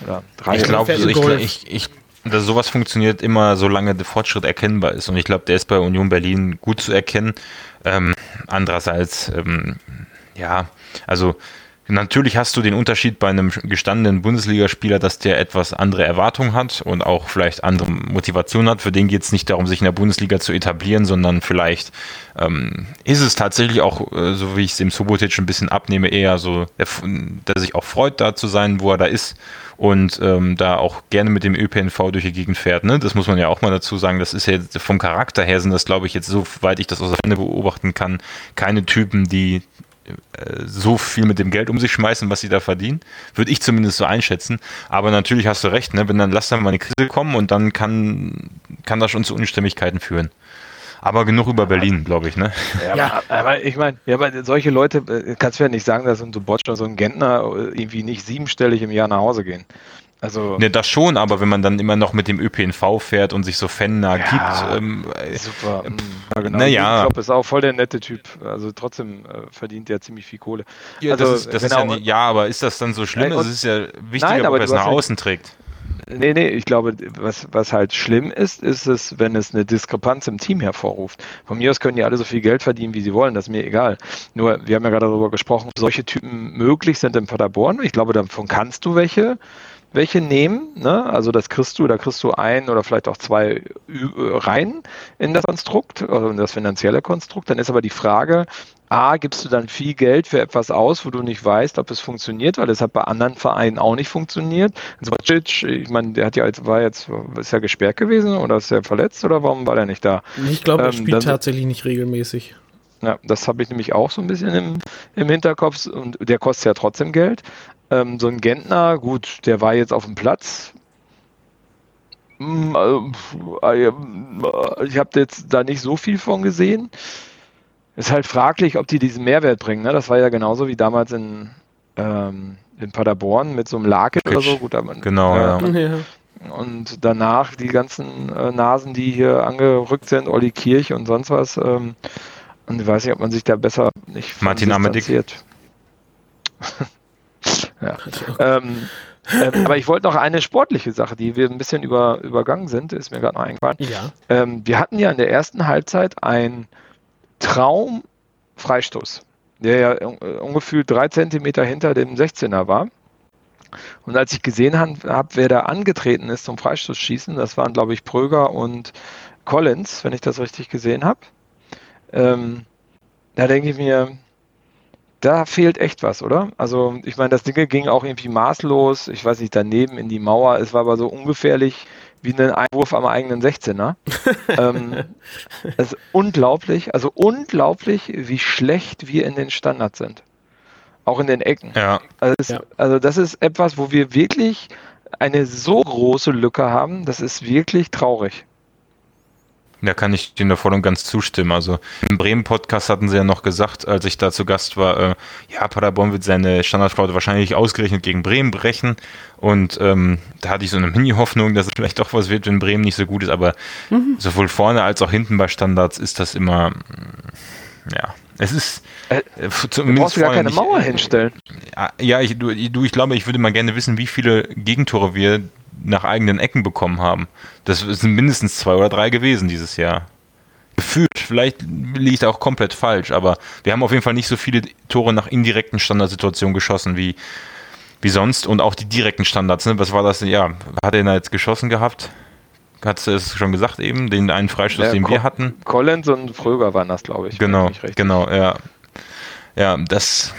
Oder drei ich glaube, ich, ich, ich, dass sowas funktioniert immer, solange der Fortschritt erkennbar ist. Und ich glaube, der ist bei Union Berlin gut zu erkennen. Ähm, andererseits, ähm, ja, also Natürlich hast du den Unterschied bei einem gestandenen Bundesligaspieler, dass der etwas andere Erwartungen hat und auch vielleicht andere Motivation hat. Für den geht es nicht darum, sich in der Bundesliga zu etablieren, sondern vielleicht ähm, ist es tatsächlich auch, äh, so wie ich es dem Subotic ein bisschen abnehme, eher so, dass er sich auch freut, da zu sein, wo er da ist und ähm, da auch gerne mit dem ÖPNV durch die Gegend fährt. Ne? Das muss man ja auch mal dazu sagen. Das ist ja vom Charakter her sind das, glaube ich, jetzt soweit ich das aus der Hände beobachten kann, keine Typen, die so viel mit dem Geld um sich schmeißen, was sie da verdienen. Würde ich zumindest so einschätzen. Aber natürlich hast du recht, ne? wenn dann lass dann mal eine Krise kommen und dann kann, kann das schon zu Unstimmigkeiten führen. Aber genug über Berlin, glaube ich, ne? Ja, ja. Aber, aber, ich meine, ja, aber solche Leute, äh, kannst du ja nicht sagen, dass so ein Botsch oder so ein Gentner äh, irgendwie nicht siebenstellig im Jahr nach Hause gehen. Also ne, das schon, aber wenn man dann immer noch mit dem ÖPNV fährt und sich so fannah ja, gibt. Ähm, super. Äh, ja, genau. Naja. Klopp ist auch voll der nette Typ. Also trotzdem äh, verdient der ziemlich viel Kohle. Ja, also, das ist, das ist ja, nie, ja, aber ist das dann so schlimm? es ist ja wichtiger, nein, ob er es nach außen trägt. Nee, nee, ich glaube, was, was halt schlimm ist, ist es, wenn es eine Diskrepanz im Team hervorruft. Von mir aus können die alle so viel Geld verdienen, wie sie wollen, das ist mir egal. Nur, wir haben ja gerade darüber gesprochen, solche Typen möglich sind im Paderborn. Ich glaube, davon kannst du welche welche nehmen. Ne? Also das kriegst du, da kriegst du ein oder vielleicht auch zwei rein in das Konstrukt, also in das finanzielle Konstrukt. Dann ist aber die Frage, A, gibst du dann viel Geld für etwas aus, wo du nicht weißt, ob es funktioniert, weil das hat bei anderen Vereinen auch nicht funktioniert. Zwacic, ich meine, der hat ja jetzt, war jetzt, ist ja gesperrt gewesen oder ist er verletzt oder warum war er nicht da? Ich glaube, er ähm, spielt tatsächlich nicht regelmäßig. Ja, das habe ich nämlich auch so ein bisschen im, im Hinterkopf und der kostet ja trotzdem Geld. Ähm, so ein Gentner, gut, der war jetzt auf dem Platz. Hm, also, äh, ich habe jetzt da nicht so viel von gesehen. Ist halt fraglich, ob die diesen Mehrwert bringen. Ne? Das war ja genauso wie damals in, ähm, in Paderborn mit so einem Laken oder so. Gut, man, genau, äh, ja. Und danach die ganzen äh, Nasen, die hier angerückt sind, Olli Kirch und sonst was. Ähm, und ich weiß nicht, ob man sich da besser nicht Martin distanziert. Ja. Ähm, ähm, aber ich wollte noch eine sportliche Sache, die wir ein bisschen über, übergangen sind, ist mir gerade noch eingefallen. Ja. Ähm, wir hatten ja in der ersten Halbzeit einen Traum-Freistoß, der ja ungefähr drei Zentimeter hinter dem 16er war. Und als ich gesehen habe, wer da angetreten ist zum Freistoßschießen, das waren, glaube ich, Pröger und Collins, wenn ich das richtig gesehen habe. Ähm, da denke ich mir, da fehlt echt was, oder? Also, ich meine, das Ding ging auch irgendwie maßlos, ich weiß nicht, daneben in die Mauer. Es war aber so ungefährlich wie ein Einwurf am eigenen 16er. ähm, das ist unglaublich, also unglaublich, wie schlecht wir in den Standards sind. Auch in den Ecken. Ja. Also, das, ja. also das ist etwas, wo wir wirklich eine so große Lücke haben, das ist wirklich traurig. Da kann ich dir voll und ganz zustimmen. Also im Bremen-Podcast hatten sie ja noch gesagt, als ich da zu Gast war, äh, ja, Paderborn wird seine Standardflaute wahrscheinlich ausgerechnet gegen Bremen brechen. Und ähm, da hatte ich so eine Mini-Hoffnung, dass es vielleicht doch was wird, wenn Bremen nicht so gut ist. Aber mhm. sowohl vorne als auch hinten bei Standards ist das immer, mm, ja, es ist äh, zumindest du brauchst du gar keine nicht, Mauer hinstellen. Ja, ich, du, ich glaube, ich würde mal gerne wissen, wie viele Gegentore wir nach eigenen Ecken bekommen haben. Das sind mindestens zwei oder drei gewesen dieses Jahr. Gefühlt, vielleicht liegt auch komplett falsch, aber wir haben auf jeden Fall nicht so viele Tore nach indirekten Standardsituationen geschossen wie, wie sonst und auch die direkten Standards. Ne? Was war das? Ja, hat er da jetzt geschossen gehabt? Hat es schon gesagt eben, den einen Freistoß, ja, den Co wir hatten? Collins und Fröger waren das, glaube ich. Genau, genau, ja. Ja, das,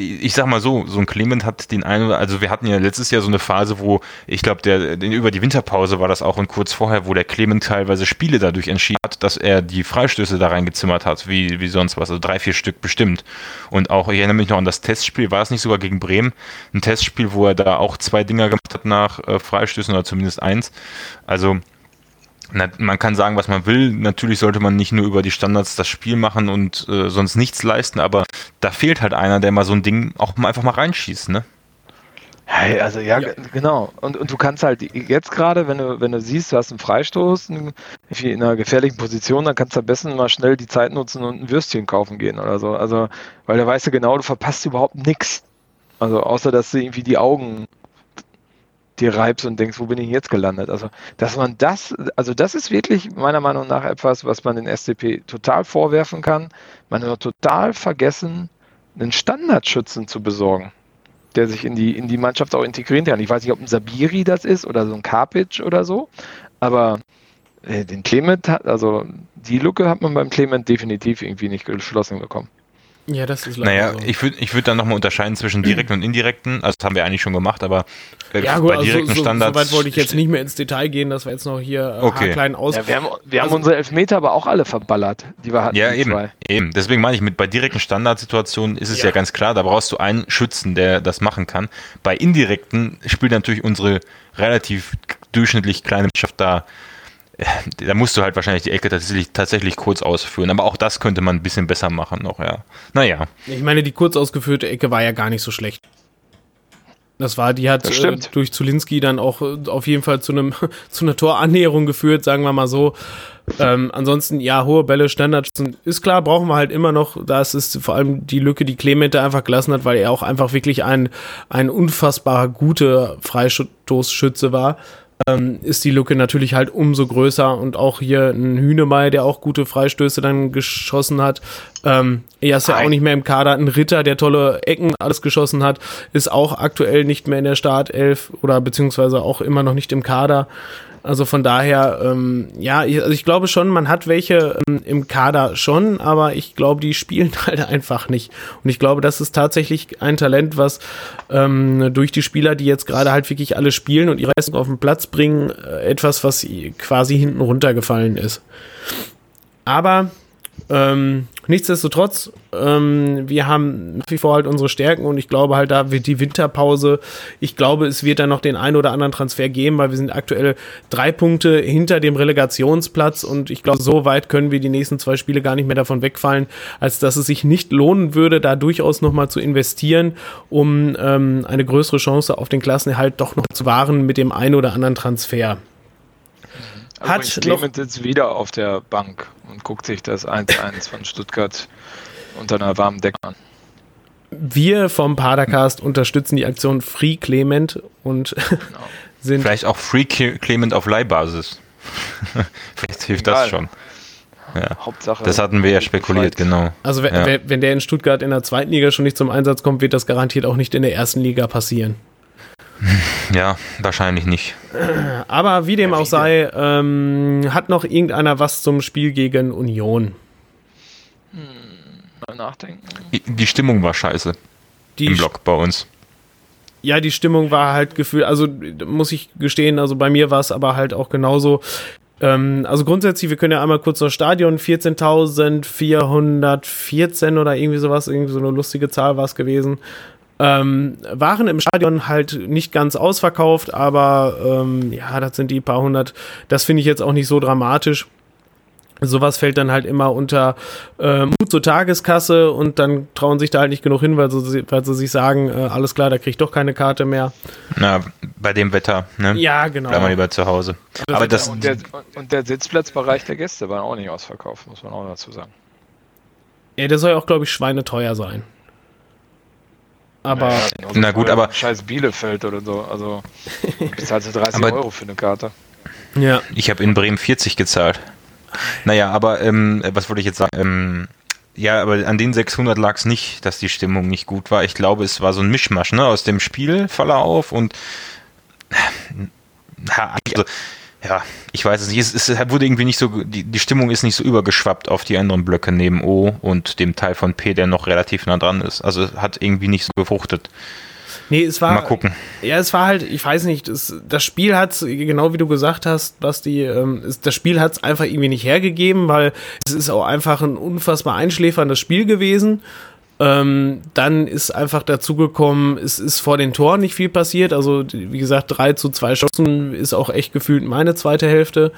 ich sag mal so, so ein Clement hat den einen, also wir hatten ja letztes Jahr so eine Phase, wo ich glaube, der, über die Winterpause war das auch und kurz vorher, wo der Clement teilweise Spiele dadurch entschieden hat, dass er die Freistöße da reingezimmert hat, wie, wie sonst was, also drei, vier Stück bestimmt. Und auch, ich erinnere mich noch an das Testspiel, war es nicht sogar gegen Bremen, ein Testspiel, wo er da auch zwei Dinger gemacht hat nach äh, Freistößen oder zumindest eins. Also, man kann sagen, was man will. Natürlich sollte man nicht nur über die Standards das Spiel machen und äh, sonst nichts leisten, aber da fehlt halt einer, der mal so ein Ding auch mal einfach mal reinschießt, ne? Hey, also ja, ja, genau. Und, und du kannst halt jetzt gerade, wenn du, wenn du siehst, du hast einen Freistoß in einer gefährlichen Position, dann kannst du am besten mal schnell die Zeit nutzen und ein Würstchen kaufen gehen oder so. Also, weil da weißt du genau, du verpasst überhaupt nichts. Also außer dass du irgendwie die Augen dir reibst und denkst, wo bin ich jetzt gelandet? Also, dass man das, also das ist wirklich meiner Meinung nach etwas, was man den SCP total vorwerfen kann. Man hat total vergessen, einen Standardschützen zu besorgen, der sich in die, in die Mannschaft auch integrieren kann. Ich weiß nicht, ob ein Sabiri das ist oder so ein Karpic oder so, aber äh, den Clement hat, also die Lücke hat man beim Clement definitiv irgendwie nicht geschlossen bekommen. Ja, das ist leider Naja, so. ich würde ich würd dann nochmal unterscheiden zwischen direkten und indirekten. Also das haben wir eigentlich schon gemacht, aber äh, ja, gut, bei also direkten also so, Standards. So weit wollte ich jetzt nicht mehr ins Detail gehen, dass wir jetzt noch hier äh, okay. kleinen aus. Ja, wir haben, wir also, haben unsere Elfmeter aber auch alle verballert, die wir hatten. Ja, eben, zwei. eben. Deswegen meine ich, mit bei direkten Standardsituationen ist es ja. ja ganz klar, da brauchst du einen Schützen, der das machen kann. Bei indirekten spielt natürlich unsere relativ durchschnittlich kleine Mannschaft da da musst du halt wahrscheinlich die Ecke tatsächlich, tatsächlich kurz ausführen. Aber auch das könnte man ein bisschen besser machen noch, ja. Naja. Ich meine, die kurz ausgeführte Ecke war ja gar nicht so schlecht. Das war, die hat äh, durch Zulinski dann auch äh, auf jeden Fall zu einem zu einer Torannäherung geführt, sagen wir mal so. Ähm, ansonsten, ja, hohe Bälle, Standards ist klar, brauchen wir halt immer noch. Das ist vor allem die Lücke, die Clemente einfach gelassen hat, weil er auch einfach wirklich ein, ein unfassbar guter Freistoßschütze war ähm, ist die Lücke natürlich halt umso größer und auch hier ein Hühnemei, der auch gute Freistöße dann geschossen hat. Ähm, er ist ja auch nicht mehr im Kader. Ein Ritter, der tolle Ecken alles geschossen hat, ist auch aktuell nicht mehr in der Startelf oder beziehungsweise auch immer noch nicht im Kader. Also von daher, ähm, ja, ich, also ich glaube schon, man hat welche ähm, im Kader schon, aber ich glaube, die spielen halt einfach nicht. Und ich glaube, das ist tatsächlich ein Talent, was ähm, durch die Spieler, die jetzt gerade halt wirklich alle spielen und ihre Leistung auf den Platz bringen, äh, etwas, was quasi hinten runtergefallen ist. Aber ähm, nichtsdestotrotz, ähm, wir haben nach wie vor halt unsere Stärken und ich glaube halt, da wird die Winterpause, ich glaube, es wird da noch den einen oder anderen Transfer geben, weil wir sind aktuell drei Punkte hinter dem Relegationsplatz und ich glaube, so weit können wir die nächsten zwei Spiele gar nicht mehr davon wegfallen, als dass es sich nicht lohnen würde, da durchaus nochmal zu investieren, um ähm, eine größere Chance auf den Klassenerhalt doch noch zu wahren mit dem einen oder anderen Transfer. Hat Clement sitzt wieder auf der Bank und guckt sich das 1-1 von Stuttgart unter einer warmen Decke an. Wir vom Padercast unterstützen die Aktion Free Clement und genau. sind. Vielleicht auch Free Clement auf Leihbasis. Vielleicht hilft Egal. das schon. Ja. Hauptsache. Das hatten wir ja spekuliert, genau. Also wenn, ja. wenn der in Stuttgart in der zweiten Liga schon nicht zum Einsatz kommt, wird das garantiert auch nicht in der ersten Liga passieren. Ja, wahrscheinlich nicht. Aber wie dem auch sei, ähm, hat noch irgendeiner was zum Spiel gegen Union? Hm, mal nachdenken. Die, die Stimmung war scheiße. Die Im Block bei uns. Ja, die Stimmung war halt gefühlt, also muss ich gestehen, also bei mir war es aber halt auch genauso. Ähm, also grundsätzlich, wir können ja einmal kurz das Stadion, 14.414 oder irgendwie sowas, irgendwie so eine lustige Zahl war es gewesen. Ähm, waren im Stadion halt nicht ganz ausverkauft, aber ähm, ja, das sind die paar hundert. Das finde ich jetzt auch nicht so dramatisch. Sowas fällt dann halt immer unter äh, Mut zur Tageskasse und dann trauen sich da halt nicht genug hin, weil sie, weil sie sich sagen, äh, alles klar, da kriege ich doch keine Karte mehr. Na, bei dem Wetter, ne? Ja, genau. Bleiben wir lieber zu Hause. Das Aber das und, der, und der Sitzplatzbereich der Gäste war auch nicht ausverkauft, muss man auch dazu sagen. Ja, der soll auch, glaube ich, schweineteuer sein. Aber. Ja, na gut, aber. Scheiß Bielefeld oder so. Also, bezahlst du 30 aber, Euro für eine Karte. Ja. Ich habe in Bremen 40 gezahlt. Naja, aber, ähm, was wollte ich jetzt sagen? Ähm, ja, aber an den 600 lag es nicht, dass die Stimmung nicht gut war. Ich glaube, es war so ein Mischmasch, ne, aus dem Spielverlauf und. Also, ja, ich weiß es nicht. Es, es, wurde irgendwie nicht so, die, die Stimmung ist nicht so übergeschwappt auf die anderen Blöcke neben O und dem Teil von P, der noch relativ nah dran ist. Also hat irgendwie nicht so gefruchtet. Nee, es war. Mal gucken. Ja, es war halt, ich weiß nicht, das, das Spiel hat genau wie du gesagt hast, Basti, ähm, das Spiel hat es einfach irgendwie nicht hergegeben, weil es ist auch einfach ein unfassbar einschläferndes Spiel gewesen. Ähm, dann ist einfach dazu gekommen, es ist vor den Toren nicht viel passiert. Also, wie gesagt, drei zu zwei Chancen ist auch echt gefühlt meine zweite Hälfte.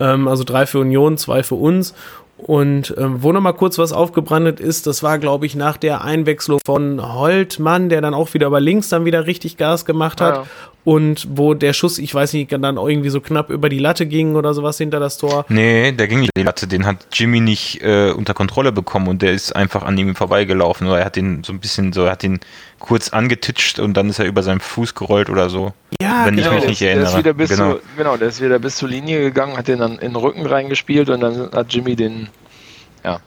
Ähm, also drei für Union, zwei für uns. Und ähm, wo nochmal kurz was aufgebrandet ist, das war, glaube ich, nach der Einwechslung von Holtmann, der dann auch wieder über links dann wieder richtig Gas gemacht hat. Ja. Und wo der Schuss, ich weiß nicht, dann irgendwie so knapp über die Latte ging oder sowas hinter das Tor. Nee, der ging nicht über die Latte, den hat Jimmy nicht äh, unter Kontrolle bekommen und der ist einfach an ihm vorbeigelaufen. Oder er hat den so ein bisschen so, er hat den kurz angetitscht und dann ist er über seinen Fuß gerollt oder so. Ja, wenn genau. ich mich nicht erinnere. Der ist wieder bis genau. Zu, genau, der ist wieder bis zur Linie gegangen, hat den dann in den Rücken reingespielt und dann hat Jimmy den, ja.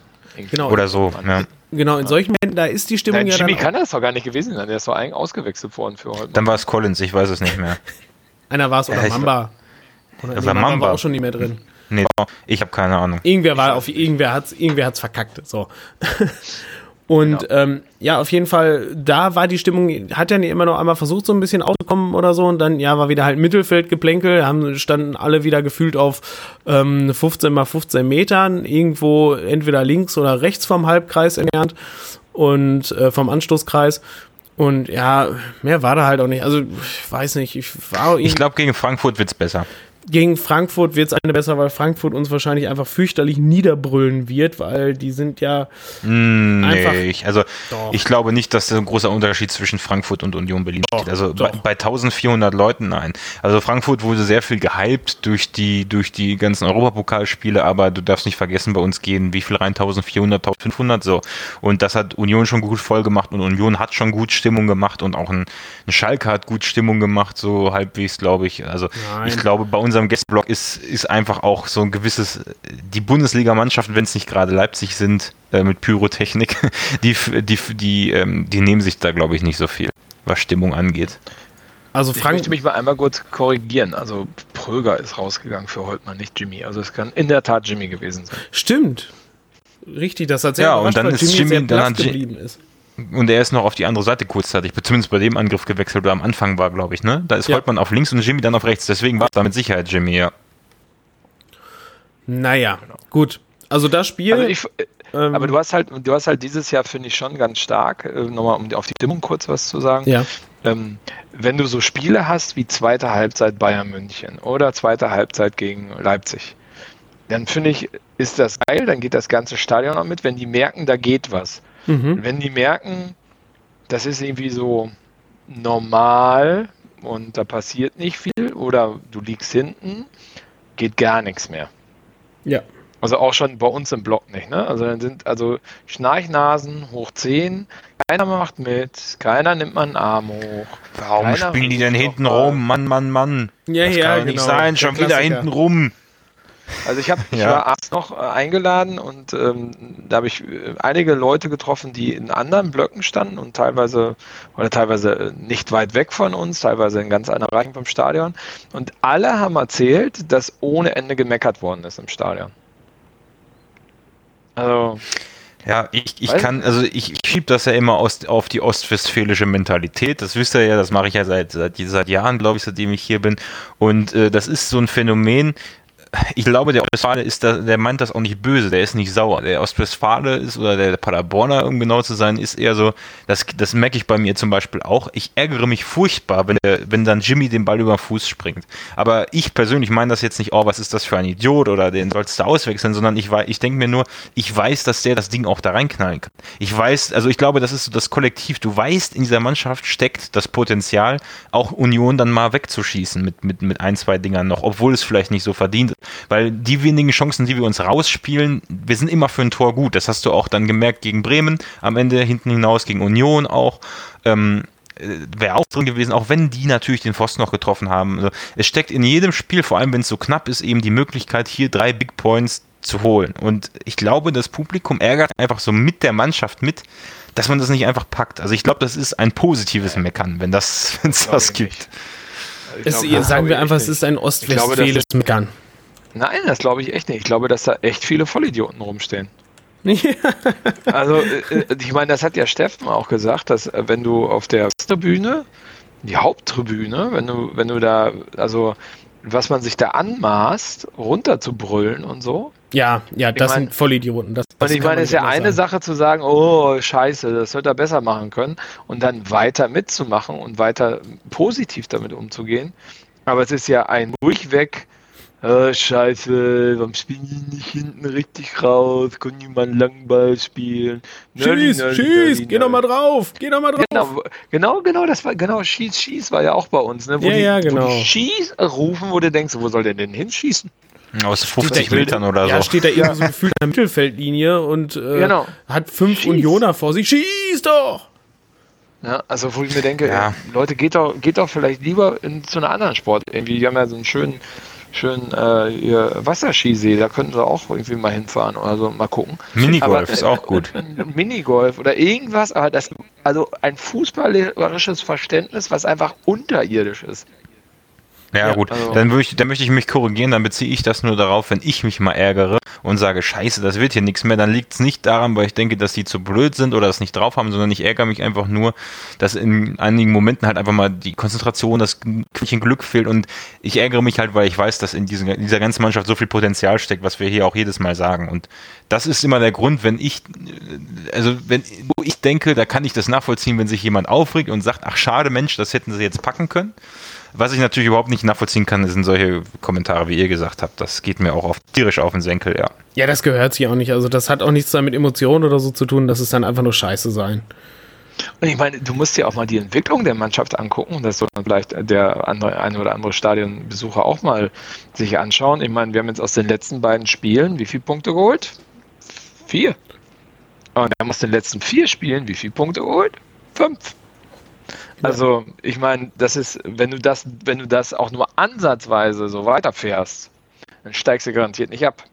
Genau. Oder so, ja. Genau, in solchen Momenten, da ist die Stimmung Nein, ja Jimmy kann das doch gar nicht gewesen sein, der ist doch eigentlich ausgewechselt worden für heute. Dann war es Collins, ich weiß es nicht mehr. Einer war es oder ja, Mamba. Oder nee, Mamba. war auch schon nicht mehr drin. Nee, ich habe keine Ahnung. Irgendwer war auf irgendwer hat's irgendwer hat's verkackt, so. Und genau. ähm, ja, auf jeden Fall, da war die Stimmung, hat ja immer noch einmal versucht, so ein bisschen auszukommen oder so. Und dann, ja, war wieder halt Mittelfeldgeplänkel, haben, standen alle wieder gefühlt auf ähm, 15 mal 15 Metern, irgendwo entweder links oder rechts vom Halbkreis entfernt und äh, vom Anstoßkreis. Und ja, mehr war da halt auch nicht. Also, ich weiß nicht, ich war. Ich glaube, gegen Frankfurt wird's besser gegen Frankfurt wird es eine besser, weil Frankfurt uns wahrscheinlich einfach fürchterlich niederbrüllen wird, weil die sind ja mm, einfach. Nee, also doch. ich glaube nicht, dass da ein großer Unterschied zwischen Frankfurt und Union Berlin doch, Also bei, bei, 1400 Leuten nein. Also Frankfurt wurde sehr viel gehypt durch die durch die ganzen Europapokalspiele, aber du darfst nicht vergessen, bei uns gehen wie viel rein 1400, 1500 so. Und das hat Union schon gut voll gemacht und Union hat schon gut Stimmung gemacht und auch ein, ein Schalke hat gut Stimmung gemacht, so halbwegs glaube ich. Also nein. ich glaube bei uns unserem Gästeblock ist, ist einfach auch so ein gewisses, die Bundesligamannschaften, wenn es nicht gerade Leipzig sind, äh, mit Pyrotechnik, die, die, die, ähm, die nehmen sich da, glaube ich, nicht so viel, was Stimmung angeht. Also Frank ich möchte mich mal einmal kurz korrigieren. Also Pröger ist rausgegangen für Holtmann, nicht Jimmy. Also es kann in der Tat Jimmy gewesen sein. Stimmt. Richtig, das hat sehr ja, und dann ist Jimmy, Jimmy dann geblieben ist. Und er ist noch auf die andere Seite kurzzeitig, zumindest bei dem Angriff gewechselt, oder am Anfang war, glaube ich, ne? Da ist ja. Holtmann auf links und Jimmy dann auf rechts. Deswegen war es da mit Sicherheit Jimmy, ja. Naja, genau. gut. Also das Spiel. Also ich, äh, ähm, aber du hast halt, du hast halt dieses Jahr, finde ich, schon ganz stark, äh, nochmal um auf die Stimmung kurz was zu sagen. Ja. Ähm, wenn du so Spiele hast wie zweite Halbzeit Bayern München oder zweite Halbzeit gegen Leipzig, dann finde ich, ist das geil, dann geht das ganze Stadion auch mit, wenn die merken, da geht was. Mhm. Wenn die merken, das ist irgendwie so normal und da passiert nicht viel oder du liegst hinten, geht gar nichts mehr. Ja. Also auch schon bei uns im Block nicht, ne? Also dann sind also Schnarchnasen hoch 10, keiner macht mit, keiner nimmt mal einen Arm hoch. Warum spielen die denn hinten rum? Mann, Mann, Mann. Ja, das ja, kann genau. nicht sein, schon wieder hinten rum. Also ich habe ich ja. war abends noch äh, eingeladen und ähm, da habe ich äh, einige Leute getroffen, die in anderen Blöcken standen und teilweise oder teilweise äh, nicht weit weg von uns, teilweise in ganz anderen Bereichen vom Stadion. Und alle haben erzählt, dass ohne Ende gemeckert worden ist im Stadion. Also ja, ich, ich kann, also ich, ich schiebe das ja immer aus, auf die ostwestfälische Mentalität. Das wisst ihr ja, das mache ich ja seit, seit, seit Jahren, glaube ich, seitdem ich hier bin. Und äh, das ist so ein Phänomen, ich glaube, der Ostwestfale ist da, der meint das auch nicht böse, der ist nicht sauer. Der Ostwestfale ist, oder der Paderborner, um genau zu sein, ist eher so, das, das merke ich bei mir zum Beispiel auch. Ich ärgere mich furchtbar, wenn, der, wenn dann Jimmy den Ball über den Fuß springt. Aber ich persönlich meine das jetzt nicht, oh, was ist das für ein Idiot oder den sollst du auswechseln, sondern ich, ich denke mir nur, ich weiß, dass der das Ding auch da reinknallen kann. Ich weiß, also ich glaube, das ist so das Kollektiv. Du weißt, in dieser Mannschaft steckt das Potenzial, auch Union dann mal wegzuschießen mit, mit, mit ein, zwei Dingern noch, obwohl es vielleicht nicht so verdient ist. Weil die wenigen Chancen, die wir uns rausspielen, wir sind immer für ein Tor gut. Das hast du auch dann gemerkt gegen Bremen, am Ende hinten hinaus gegen Union auch. Ähm, äh, wäre auch drin gewesen, auch wenn die natürlich den Pfosten noch getroffen haben. Also es steckt in jedem Spiel, vor allem wenn es so knapp ist, eben die Möglichkeit, hier drei Big Points zu holen. Und ich glaube, das Publikum ärgert einfach so mit der Mannschaft mit, dass man das nicht einfach packt. Also ich glaube, das ist ein positives Meckern, wenn das, es das gibt. Es, glaub, sagen wir einfach, es ist ein ostwestfälisches Meckern. Nein, das glaube ich echt nicht. Ich glaube, dass da echt viele Vollidioten rumstehen. also, äh, äh, ich meine, das hat ja Steffen auch gesagt, dass äh, wenn du auf der Tribüne, die Haupttribüne, wenn du, wenn du da, also was man sich da anmaßt, runterzubrüllen und so. Ja, ja, das mein, sind Vollidioten. Das, das und ich meine, es ist ja eine sagen. Sache zu sagen, oh, scheiße, das hätte er besser machen können und dann weiter mitzumachen und weiter positiv damit umzugehen. Aber es ist ja ein durchweg oh, scheiße, warum spielen die nicht hinten richtig raus? Können die mal einen langen Ball spielen? Schieß, nerdy, schieß, nerdy, geh doch mal drauf, geh doch mal drauf. Genau, genau, genau, das war, genau, schieß, schieß war ja auch bei uns, ne? Wo ja, die, ja, genau. Wo die schieß rufen, wo du denkst, wo soll der denn hinschießen? Aus 50 Metern oder ja, so. steht da irgendwo so gefühlt an der Mittelfeldlinie und äh, genau. hat fünf Schieß. Unioner vor sich. Schieß doch! Ja, also wo ich mir denke, ja. Leute, geht doch, geht doch vielleicht lieber in, zu einer anderen Sport. Irgendwie, die haben ja so einen schönen, schönen äh, Wasserskisee, da könnten sie auch irgendwie mal hinfahren oder so, mal gucken. Minigolf aber, ist auch gut. Minigolf oder irgendwas, aber das, also ein fußballerisches Verständnis, was einfach unterirdisch ist. Ja, ja gut, also dann, ich, dann möchte ich mich korrigieren, dann beziehe ich das nur darauf, wenn ich mich mal ärgere und sage, scheiße, das wird hier nichts mehr, dann liegt es nicht daran, weil ich denke, dass die zu blöd sind oder es nicht drauf haben, sondern ich ärgere mich einfach nur, dass in einigen Momenten halt einfach mal die Konzentration, das Quäntchen Glück fehlt und ich ärgere mich halt, weil ich weiß, dass in, diesen, in dieser ganzen Mannschaft so viel Potenzial steckt, was wir hier auch jedes Mal sagen und das ist immer der Grund, wenn ich, also wenn, wo ich denke, da kann ich das nachvollziehen, wenn sich jemand aufregt und sagt, ach schade Mensch, das hätten sie jetzt packen können was ich natürlich überhaupt nicht nachvollziehen kann, sind solche Kommentare, wie ihr gesagt habt. Das geht mir auch auf, tierisch auf den Senkel, ja. Ja, das gehört sich auch nicht. Also das hat auch nichts damit Emotionen oder so zu tun. Das ist dann einfach nur Scheiße sein. Und ich meine, du musst dir auch mal die Entwicklung der Mannschaft angucken. Das soll vielleicht der andere, eine oder andere Stadionbesucher auch mal sich anschauen. Ich meine, wir haben jetzt aus den letzten beiden Spielen wie viele Punkte geholt? Vier. Und wir haben aus den letzten vier Spielen wie viele Punkte geholt? Fünf. Also, ich meine, das ist, wenn du das, wenn du das auch nur ansatzweise so weiterfährst, dann steigst du garantiert nicht ab.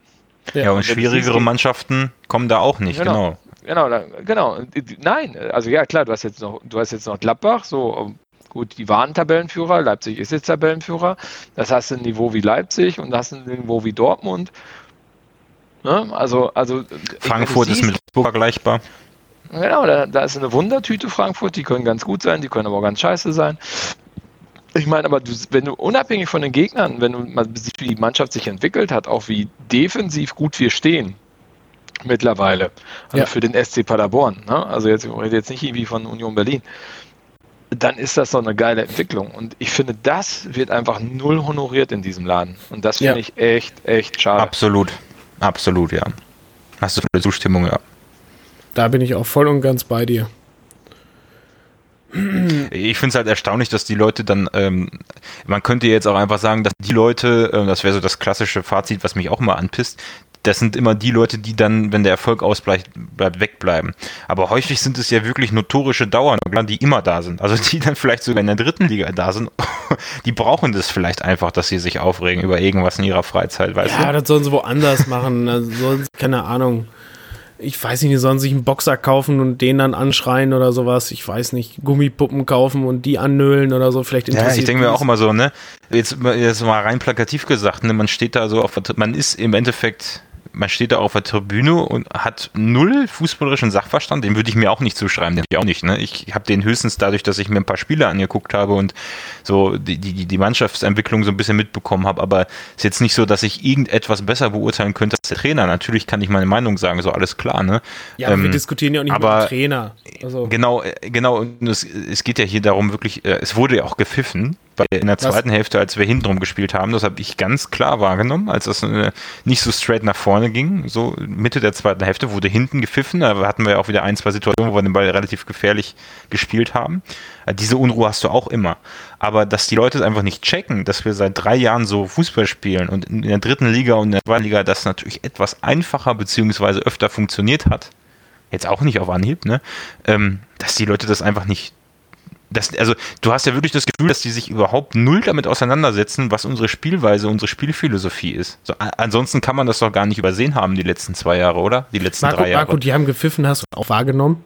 Ja, ja und, schwierigere siehst, Mannschaften kommen da auch nicht, genau. Genau, genau, genau. Nein, also ja klar, du hast jetzt noch, du hast jetzt noch Gladbach, so gut, die waren Tabellenführer, Leipzig ist jetzt Tabellenführer, das hast du ein Niveau wie Leipzig und das hast ein Niveau wie Dortmund. Ne? Also, also Frankfurt siehst, ist mit Hamburg vergleichbar. Genau, da, da ist eine Wundertüte Frankfurt, die können ganz gut sein, die können aber auch ganz scheiße sein. Ich meine, aber du, wenn du unabhängig von den Gegnern, wenn du mal siehst, wie die Mannschaft sich entwickelt hat, auch wie defensiv gut wir stehen mittlerweile, also ja. für den SC Paderborn, ne? also jetzt, ich rede jetzt nicht irgendwie von Union Berlin, dann ist das doch eine geile Entwicklung. Und ich finde, das wird einfach null honoriert in diesem Laden. Und das finde ja. ich echt, echt schade. Absolut, absolut, ja. Hast du volle Zustimmung, ja. Da bin ich auch voll und ganz bei dir. Ich finde es halt erstaunlich, dass die Leute dann, ähm, man könnte jetzt auch einfach sagen, dass die Leute, äh, das wäre so das klassische Fazit, was mich auch mal anpisst, das sind immer die Leute, die dann, wenn der Erfolg ausbleibt, bleibt, wegbleiben. Aber häufig sind es ja wirklich notorische Dauernagler, die immer da sind. Also die dann vielleicht sogar in der dritten Liga da sind. die brauchen das vielleicht einfach, dass sie sich aufregen über irgendwas in ihrer Freizeit, weißt ja, du? Ja, das sollen sie woanders machen. Also, keine Ahnung ich weiß nicht, die sollen sich einen Boxer kaufen und den dann anschreien oder sowas. Ich weiß nicht, Gummipuppen kaufen und die annöhlen oder so. Vielleicht interessiert Ja, ich denke mir auch immer so, ne? Jetzt, jetzt mal rein plakativ gesagt, ne? Man steht da so auf, man ist im Endeffekt man steht da auf der Tribüne und hat null fußballerischen Sachverstand. Den würde ich mir auch nicht zuschreiben, den ich auch nicht. Ne? Ich habe den höchstens dadurch, dass ich mir ein paar Spiele angeguckt habe und so die, die, die Mannschaftsentwicklung so ein bisschen mitbekommen habe. Aber es ist jetzt nicht so, dass ich irgendetwas besser beurteilen könnte als der Trainer. Natürlich kann ich meine Meinung sagen, so alles klar. Ne? Ja, aber ähm, wir diskutieren ja auch nicht aber, über den Trainer. Also. Genau, äh, genau. Und es, es geht ja hier darum, wirklich, äh, es wurde ja auch gepfiffen in der zweiten? Hälfte, als wir hintenrum gespielt haben, das habe ich ganz klar wahrgenommen, als das äh, nicht so straight nach vorne ging. So Mitte der zweiten Hälfte wurde hinten gepfiffen. Da hatten wir auch wieder ein, zwei Situationen, wo wir den Ball relativ gefährlich gespielt haben. Äh, diese Unruhe hast du auch immer. Aber dass die Leute einfach nicht checken, dass wir seit drei Jahren so Fußball spielen und in der dritten Liga und in der zweiten Liga das natürlich etwas einfacher beziehungsweise öfter funktioniert hat, jetzt auch nicht auf Anhieb, ne? Ähm, dass die Leute das einfach nicht das, also du hast ja wirklich das Gefühl, dass die sich überhaupt null damit auseinandersetzen, was unsere Spielweise, unsere Spielphilosophie ist. So, ansonsten kann man das doch gar nicht übersehen haben, die letzten zwei Jahre, oder? Die letzten Marco, drei Jahre. Marco, die haben gepfiffen, hast du auch wahrgenommen?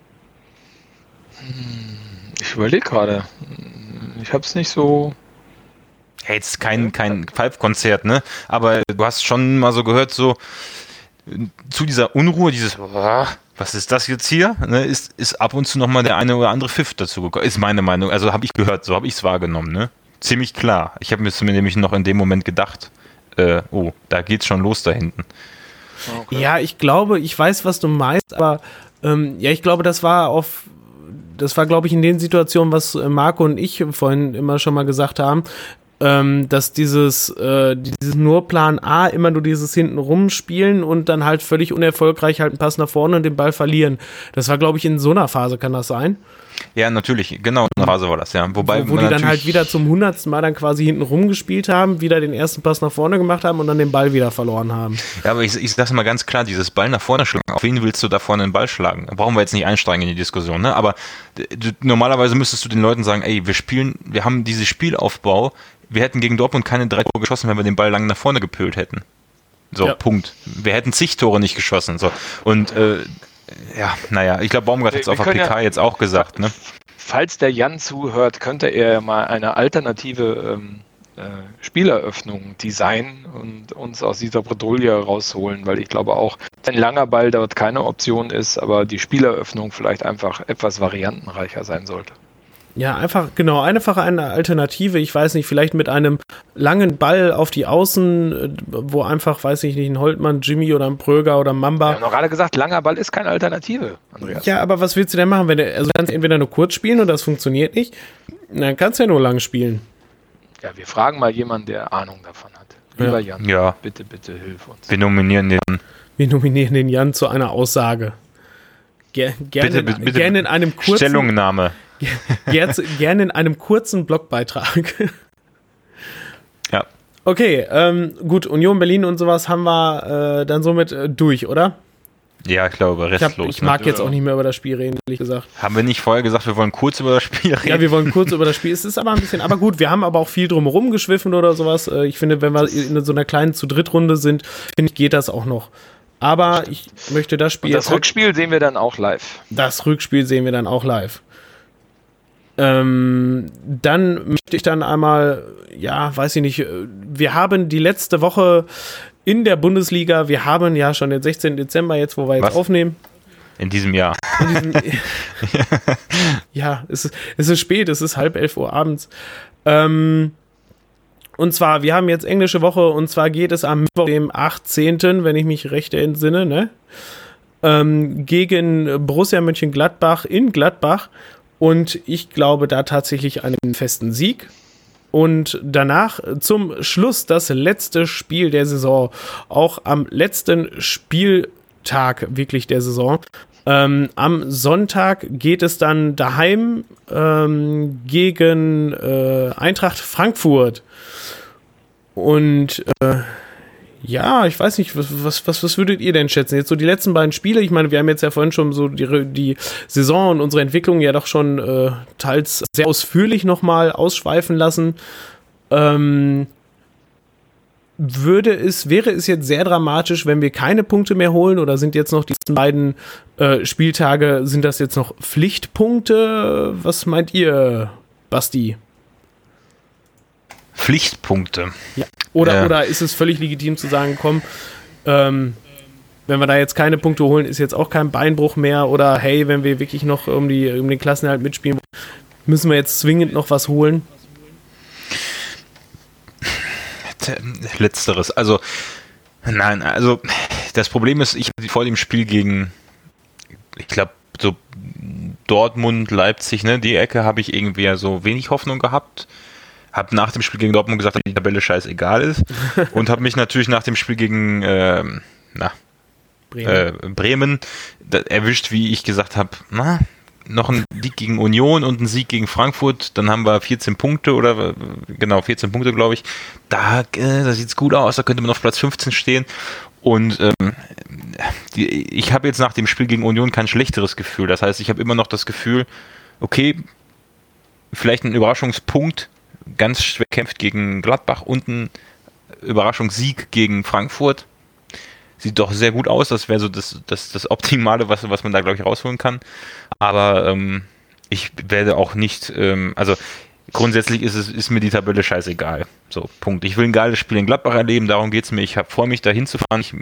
Ich überlege gerade. Ich habe es nicht so. Ja, jetzt kein, kein Pfeifkonzert, ne? Aber du hast schon mal so gehört, so zu dieser Unruhe, dieses, was ist das jetzt hier? Ne, ist, ist ab und zu nochmal der eine oder andere Pfiff dazu gekommen. Ist meine Meinung. Also habe ich gehört, so habe ich es wahrgenommen. Ne? Ziemlich klar. Ich habe mir nämlich noch in dem Moment gedacht, äh, oh, da geht's schon los da hinten. Okay. Ja, ich glaube, ich weiß, was du meinst, aber ähm, ja, ich glaube, das war auf, das war, glaube ich, in den Situationen, was äh, Marco und ich vorhin immer schon mal gesagt haben, ähm, dass dieses, äh, dieses nur Plan A immer nur dieses hinten rumspielen und dann halt völlig unerfolgreich halt einen Pass nach vorne und den Ball verlieren. Das war, glaube ich, in so einer Phase kann das sein. Ja, natürlich, genau, in der Phase war das, ja. Wobei wo, wo die dann halt wieder zum hundertsten Mal dann quasi hinten rumgespielt haben, wieder den ersten Pass nach vorne gemacht haben und dann den Ball wieder verloren haben. Ja, aber ich, ich sag's mal ganz klar, dieses Ball nach vorne schlagen, auf wen willst du da vorne den Ball schlagen? Da brauchen wir jetzt nicht einsteigen in die Diskussion, ne? Aber du, normalerweise müsstest du den Leuten sagen, ey, wir spielen, wir haben diesen Spielaufbau, wir hätten gegen Dortmund keine drei Tore geschossen, wenn wir den Ball lang nach vorne gepölt hätten. So, ja. Punkt. Wir hätten zig Tore nicht geschossen. So. Und äh, ja, naja, ich glaube, Baumgart hat es auf der PK ja, jetzt auch gesagt. Ne? Falls der Jan zuhört, könnte er mal eine alternative ähm, äh, Spieleröffnung designen und uns aus dieser Bredouille rausholen, weil ich glaube auch, ein langer Ball dort keine Option ist, aber die Spieleröffnung vielleicht einfach etwas variantenreicher sein sollte. Ja, einfach, genau, einfache eine Alternative. Ich weiß nicht, vielleicht mit einem langen Ball auf die Außen, äh, wo einfach, weiß ich nicht, ein Holtmann, Jimmy oder ein Pröger oder Mamba. Wir haben doch gerade gesagt, langer Ball ist keine Alternative, Andreas. Ja, aber was willst du denn machen, wenn du, also du kannst entweder nur kurz spielen und das funktioniert nicht, dann kannst du ja nur lang spielen. Ja, wir fragen mal jemanden, der Ahnung davon hat. Lieber ja. Jan, ja. bitte, bitte hilf uns. Wir nominieren den. Wir nominieren den Jan zu einer Aussage. Ger gerne, bitte, bitte, gerne in einem kurzen. Stellungnahme. Gerne in einem kurzen Blogbeitrag. Ja. Okay, ähm, gut, Union Berlin und sowas haben wir äh, dann somit äh, durch, oder? Ja, ich glaube, restlos. Ich, hab, ich mag ne? jetzt auch nicht mehr über das Spiel reden, ehrlich gesagt. Haben wir nicht vorher gesagt, wir wollen kurz über das Spiel reden? Ja, wir wollen kurz über das Spiel. Es ist aber ein bisschen, aber gut, wir haben aber auch viel drumherum geschwiffen oder sowas. Äh, ich finde, wenn wir in so einer kleinen zu Drittrunde sind, finde ich, geht das auch noch. Aber ich möchte das Spiel. Und das Rückspiel sehen wir dann auch live. Das Rückspiel sehen wir dann auch live. Ähm, dann möchte ich dann einmal, ja, weiß ich nicht, wir haben die letzte Woche in der Bundesliga, wir haben ja schon den 16. Dezember jetzt, wo wir jetzt Was? aufnehmen. In diesem Jahr. In diesem, ja, es ist, es ist spät, es ist halb elf Uhr abends. Ähm, und zwar, wir haben jetzt englische Woche und zwar geht es am Mittwoch, dem 18., wenn ich mich recht entsinne, ne? Ähm, gegen Borussia Mönchengladbach in Gladbach. Und ich glaube da tatsächlich einen festen Sieg. Und danach zum Schluss das letzte Spiel der Saison. Auch am letzten Spieltag wirklich der Saison. Ähm, am Sonntag geht es dann daheim ähm, gegen äh, Eintracht Frankfurt. Und äh, ja, ich weiß nicht, was, was, was, was würdet ihr denn schätzen? Jetzt so die letzten beiden Spiele, ich meine, wir haben jetzt ja vorhin schon so die, die Saison und unsere Entwicklung ja doch schon äh, teils sehr ausführlich nochmal ausschweifen lassen. Ähm, würde es, wäre es jetzt sehr dramatisch, wenn wir keine Punkte mehr holen oder sind jetzt noch diese beiden äh, Spieltage, sind das jetzt noch Pflichtpunkte? Was meint ihr, Basti? Pflichtpunkte. Ja. Oder, äh. oder ist es völlig legitim zu sagen, komm, ähm, wenn wir da jetzt keine Punkte holen, ist jetzt auch kein Beinbruch mehr. Oder hey, wenn wir wirklich noch um, die, um den Klassenerhalt mitspielen, müssen wir jetzt zwingend noch was holen? Letzteres. Also, nein, also das Problem ist, ich vor dem Spiel gegen, ich glaube, so Dortmund, Leipzig, ne, die Ecke habe ich irgendwie so wenig Hoffnung gehabt habe nach dem Spiel gegen Dortmund gesagt, dass die Tabelle scheißegal ist und habe mich natürlich nach dem Spiel gegen äh, na, Bremen, äh, Bremen erwischt, wie ich gesagt habe, na, noch ein Sieg gegen Union und ein Sieg gegen Frankfurt, dann haben wir 14 Punkte oder genau 14 Punkte, glaube ich. Da, äh, da sieht es gut aus, da könnte man auf Platz 15 stehen. Und ähm, die, ich habe jetzt nach dem Spiel gegen Union kein schlechteres Gefühl. Das heißt, ich habe immer noch das Gefühl, okay, vielleicht ein Überraschungspunkt, ganz schwer kämpft gegen Gladbach und ein Überraschungssieg gegen Frankfurt. Sieht doch sehr gut aus. Das wäre so das, das, das Optimale, was, was man da, glaube ich, rausholen kann. Aber ähm, ich werde auch nicht, ähm, also grundsätzlich ist, es, ist mir die Tabelle scheißegal. So, Punkt. Ich will ein geiles Spiel in Gladbach erleben, darum geht es mir. Ich vor, mich da hinzufahren. Ich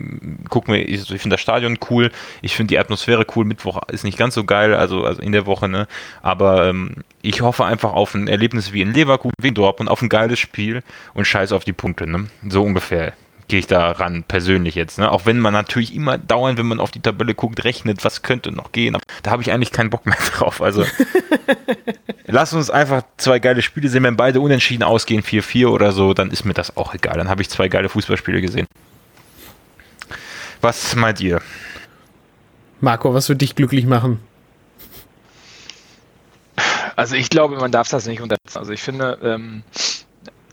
gucke mir, ich, ich finde das Stadion cool, ich finde die Atmosphäre cool. Mittwoch ist nicht ganz so geil, also, also in der Woche, ne? Aber ähm, ich hoffe einfach auf ein Erlebnis wie in Leverkusen, wie in Dortmund, auf ein geiles Spiel und scheiß auf die Punkte, ne? So ungefähr gehe ich da ran, persönlich jetzt. Ne? Auch wenn man natürlich immer dauernd, wenn man auf die Tabelle guckt, rechnet, was könnte noch gehen. Aber da habe ich eigentlich keinen Bock mehr drauf. Also lass uns einfach zwei geile Spiele sehen. Wenn beide unentschieden ausgehen, 4-4 oder so, dann ist mir das auch egal. Dann habe ich zwei geile Fußballspiele gesehen. Was meint ihr? Marco, was würde dich glücklich machen? Also ich glaube, man darf das nicht unterschätzen. Also ich finde, ähm,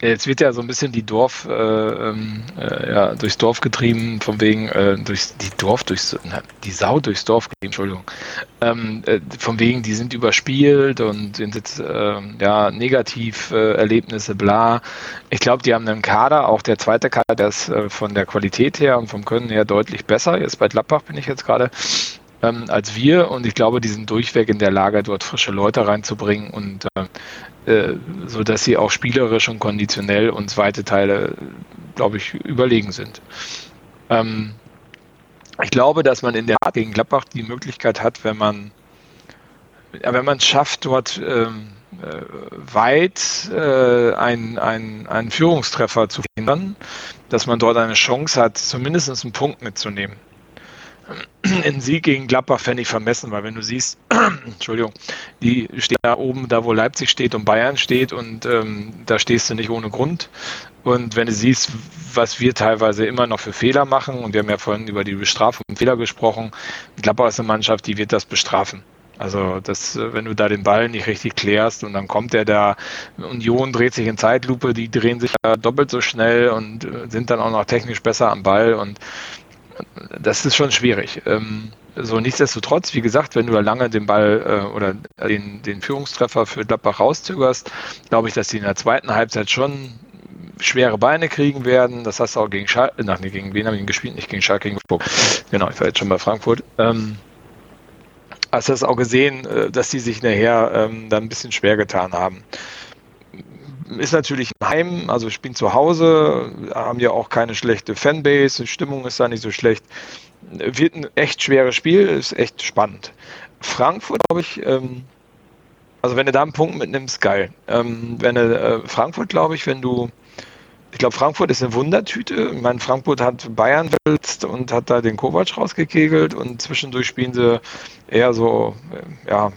Jetzt wird ja so ein bisschen die Dorf, äh, ähm, äh, ja, durchs Dorf getrieben, von wegen, äh, durchs, die Dorf durchs, die Sau durchs Dorf getrieben, Entschuldigung. Ähm, äh, von wegen, die sind überspielt und sind jetzt, äh, ja, Negativ-Erlebnisse, bla. Ich glaube, die haben einen Kader, auch der zweite Kader, der ist äh, von der Qualität her und vom Können her deutlich besser. Jetzt bei Gladbach bin ich jetzt gerade ähm, als wir und ich glaube, die sind durchweg in der Lage, dort frische Leute reinzubringen und äh, äh, so dass sie auch spielerisch und konditionell und zweite Teile, glaube ich, überlegen sind. Ähm, ich glaube, dass man in der Art gegen Gladbach die Möglichkeit hat, wenn man wenn man es schafft, dort ähm, äh, weit äh, einen, einen, einen Führungstreffer zu verhindern, dass man dort eine Chance hat, zumindest einen Punkt mitzunehmen in Sieg gegen Gladbach fände ich vermessen, weil wenn du siehst, Entschuldigung, die stehen da oben, da wo Leipzig steht und Bayern steht und ähm, da stehst du nicht ohne Grund. Und wenn du siehst, was wir teilweise immer noch für Fehler machen, und wir haben ja vorhin über die Bestrafung und Fehler gesprochen, Gladbach ist eine Mannschaft, die wird das bestrafen. Also das, wenn du da den Ball nicht richtig klärst und dann kommt der da, Union dreht sich in Zeitlupe, die drehen sich doppelt so schnell und äh, sind dann auch noch technisch besser am Ball und das ist schon schwierig. Ähm, so nichtsdestotrotz, wie gesagt, wenn du lange den Ball äh, oder den, den Führungstreffer für Gladbach rauszögerst, glaube ich, dass die in der zweiten Halbzeit schon schwere Beine kriegen werden. Das hast du auch gegen Schalke, nach nee, gegen wen haben wir gespielt? Nicht gegen Schalke, gegen Freiburg. Genau, ich war jetzt schon bei Frankfurt. Ähm, hast du das auch gesehen, äh, dass die sich nachher ähm, dann ein bisschen schwer getan haben ist natürlich ein Heim, also spielen zu Hause, haben ja auch keine schlechte Fanbase, die Stimmung ist da nicht so schlecht. Wird ein echt schweres Spiel, ist echt spannend. Frankfurt, glaube ich, ähm, also wenn du da einen Punkt mitnimmst, geil. Ähm, wenn du, äh, Frankfurt, glaube ich, wenn du ich glaube, Frankfurt ist eine Wundertüte. Ich meine, Frankfurt hat Bayern wälzt und hat da den Kovac rausgekegelt und zwischendurch spielen sie eher so, äh, ja,